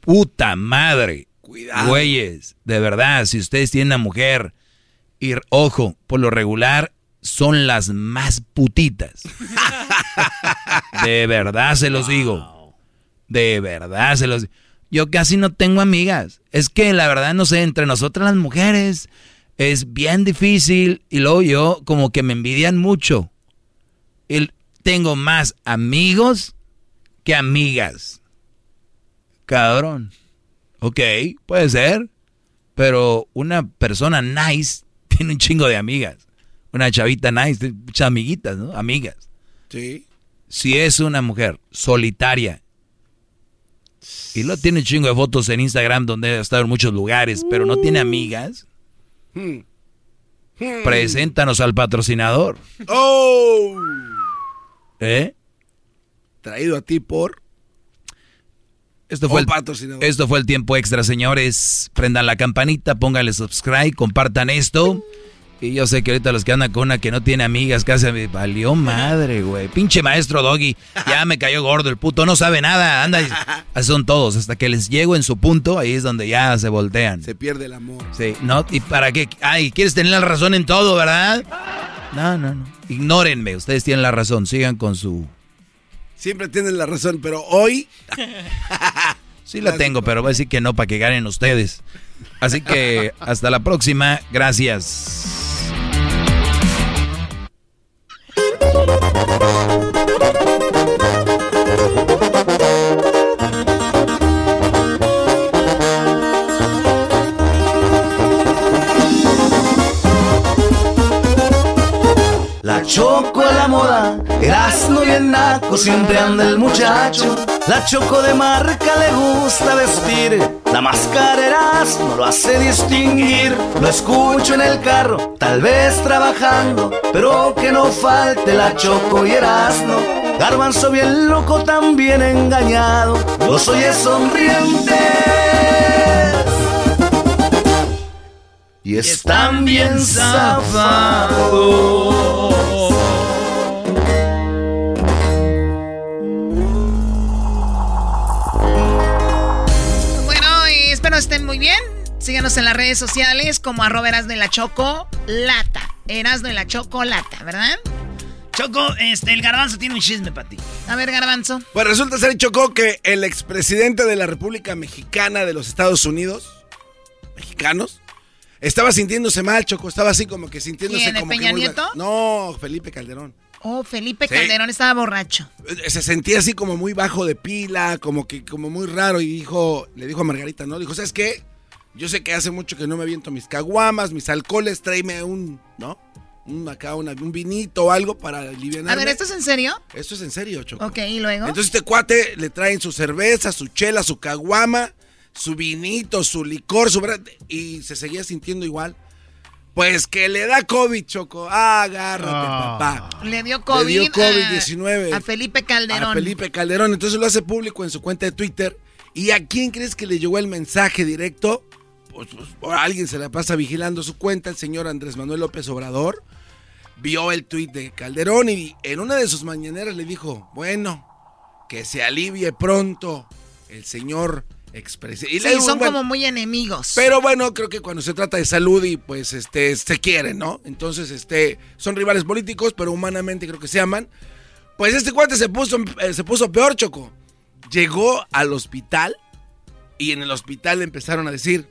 puta madre, Cuidado. güeyes, de verdad, si ustedes tienen una mujer, y ojo, por lo regular, son las más putitas. De verdad se los digo. De verdad, se los... Yo casi no tengo amigas. Es que la verdad, no sé, entre nosotras las mujeres es bien difícil y luego yo como que me envidian mucho. Y tengo más amigos que amigas. Cabrón. Ok, puede ser. Pero una persona nice tiene un chingo de amigas. Una chavita nice, tiene muchas amiguitas, ¿no? Amigas. Sí. Si es una mujer solitaria y lo tiene un chingo de fotos en Instagram donde ha estado en muchos lugares, pero no tiene amigas, Hmm. Hmm. preséntanos al patrocinador. ¡Oh! ¿Eh? Traído a ti por. Esto fue, el, esto fue el tiempo extra, señores. Prendan la campanita, pónganle subscribe, compartan esto. Y yo sé que ahorita los que andan con una que no tiene amigas, casi me valió madre, güey. Pinche maestro Doggy, ya me cayó gordo el puto, no sabe nada, anda. y- son todos, hasta que les llego en su punto, ahí es donde ya se voltean. Se pierde el amor. Sí, no, ¿y para qué? Ay, quieres tener la razón en todo, ¿verdad? No, no, no. Ignórenme, ustedes tienen la razón, sigan con su... Siempre tienen la razón, pero hoy. Sí la tengo, pero voy a decir que no para que ganen ustedes. Así que hasta la próxima, gracias. La choco la moda, Erasmo el naco, siempre anda el muchacho. La choco de marca le gusta vestir, la máscara Erasmo lo hace distinguir. Lo escucho en el carro, tal vez trabajando, pero que no falte la choco y Erasmo. Garbanzo bien loco, también engañado, los oye sonrientes. Y están bien zafados. Espero estén muy bien. Síganos en las redes sociales como arroba Erasno y la Choco Lata. Erasno y la Choco Lata, ¿verdad? Choco, este, el garbanzo tiene un chisme para ti. A ver, Garbanzo. Pues resulta ser, Chocó, que el expresidente de la República Mexicana de los Estados Unidos, mexicanos, estaba sintiéndose mal, Choco. Estaba así como que sintiéndose ¿Quién, como que Peña muy Nieto? No, Felipe Calderón. Oh, Felipe Sí. Calderón estaba borracho. Eh, Se sentía así como muy bajo de pila, como que como muy raro y dijo, le dijo a Margarita, ¿no? Dijo, ¿sabes qué? Yo sé que hace mucho que no me aviento mis caguamas, mis alcoholes, tráeme un, ¿no? Un acá, una- un vinito o algo para aliviar. A ver, ¿esto es en serio? Esto es en serio, Choco. Ok, ¿y luego? Entonces este cuate le traen su cerveza, su chela, su caguama, su vinito, su licor, su... Y se seguía sintiendo igual. Pues que le da COVID, Choco. Agárrate, Ah. papá. Le dio COVID, Le dio a- COVID-19. a, Felipe Calderón. A Felipe Calderón. Entonces lo hace público en su cuenta de Twitter. ¿Y a quién crees que le llegó el mensaje directo? Pues, pues, alguien se la pasa vigilando su cuenta, el señor Andrés Manuel López Obrador. Vio el tuit de Calderón y en una de sus mañaneras le dijo, bueno, que se alivie pronto el señor Y le Sí, digo, son bueno, como muy enemigos. pero bueno, creo que cuando se trata de salud y pues este se quieren, ¿no? Entonces, este son rivales políticos, pero humanamente creo que se aman. Pues este cuate se puso eh, se puso peor, Choco. Llegó al hospital y en el hospital le empezaron a decir,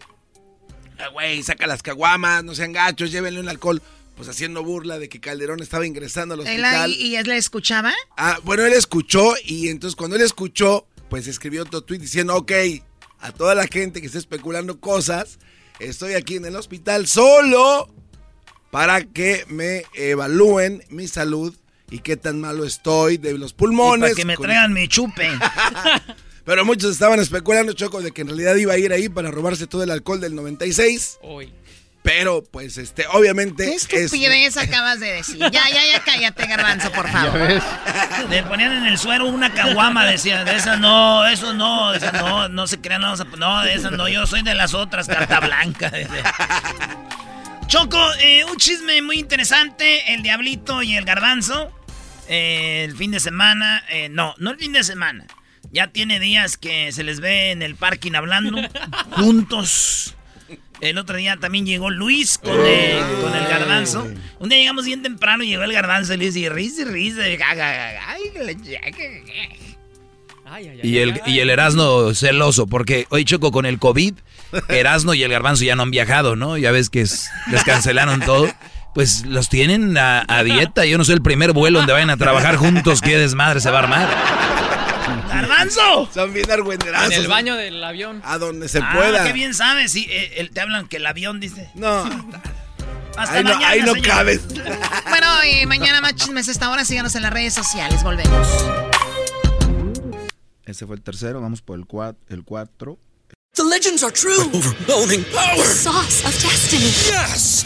"Ah, güey, saca las caguamas, no sean gachos, llévenle un alcohol." Pues haciendo burla de que Calderón estaba ingresando al hospital. ahí, ¿Y él le escuchaba? Ah, bueno, él escuchó y entonces cuando él escuchó, pues escribió otro tweet diciendo, ok, a toda la gente que está especulando cosas, estoy aquí en el hospital solo para que me evalúen mi salud y qué tan malo estoy de los Y pulmones. para que me con- traigan mi chupe. Pero muchos estaban especulando, Choco, de que en realidad iba a ir ahí para robarse todo el alcohol del 96. Pero, pues, este, obviamente... ¿Qué es- estupidez acabas de decir? Ya, ya, ya cállate, Garbanzo, por favor. Le ponían en el suero una caguama, decían, de esa no, eso no, de esa no, no se crean, no, vamos a- no, de esa no, yo soy de las otras, carta blanca. decía. Choco, eh, un chisme muy interesante, el diablito y el garbanzo, eh, el fin de semana, eh, no, no el fin de semana, ya tiene días que se les ve en el parking hablando, juntos. El otro día también llegó Luis con el, con el garbanzo. Un día llegamos bien temprano y llegó el garbanzo y le dice, risa risa. y ga, ga, ga, ga, ay, que le- que- que- que". y el, y el Erasno celoso, porque hoy Choco con el COVID, Erasno y el Garbanzo ya no han viajado, ¿no? Ya ves que es- les cancelaron todo. Pues los tienen a, a dieta. Yo no soy el primer vuelo donde vayan a trabajar juntos. Qué desmadre se va a armar. ¡Garbanzo! Son bien argüenderazos. En el baño del avión. A donde se ah, pueda. qué bien sabes. Sí, eh, el- te hablan que el avión dice. No. Hasta Ahí no- mañana, ahí no señor. cabes. Bueno, eh, mañana más chismes a esta hora. Síganos en las redes sociales. Volvemos. Ese fue el tercero, vamos por el cuatro. El cuatro. The legends are true. Overwhelming power! Sauce of destiny. Yes!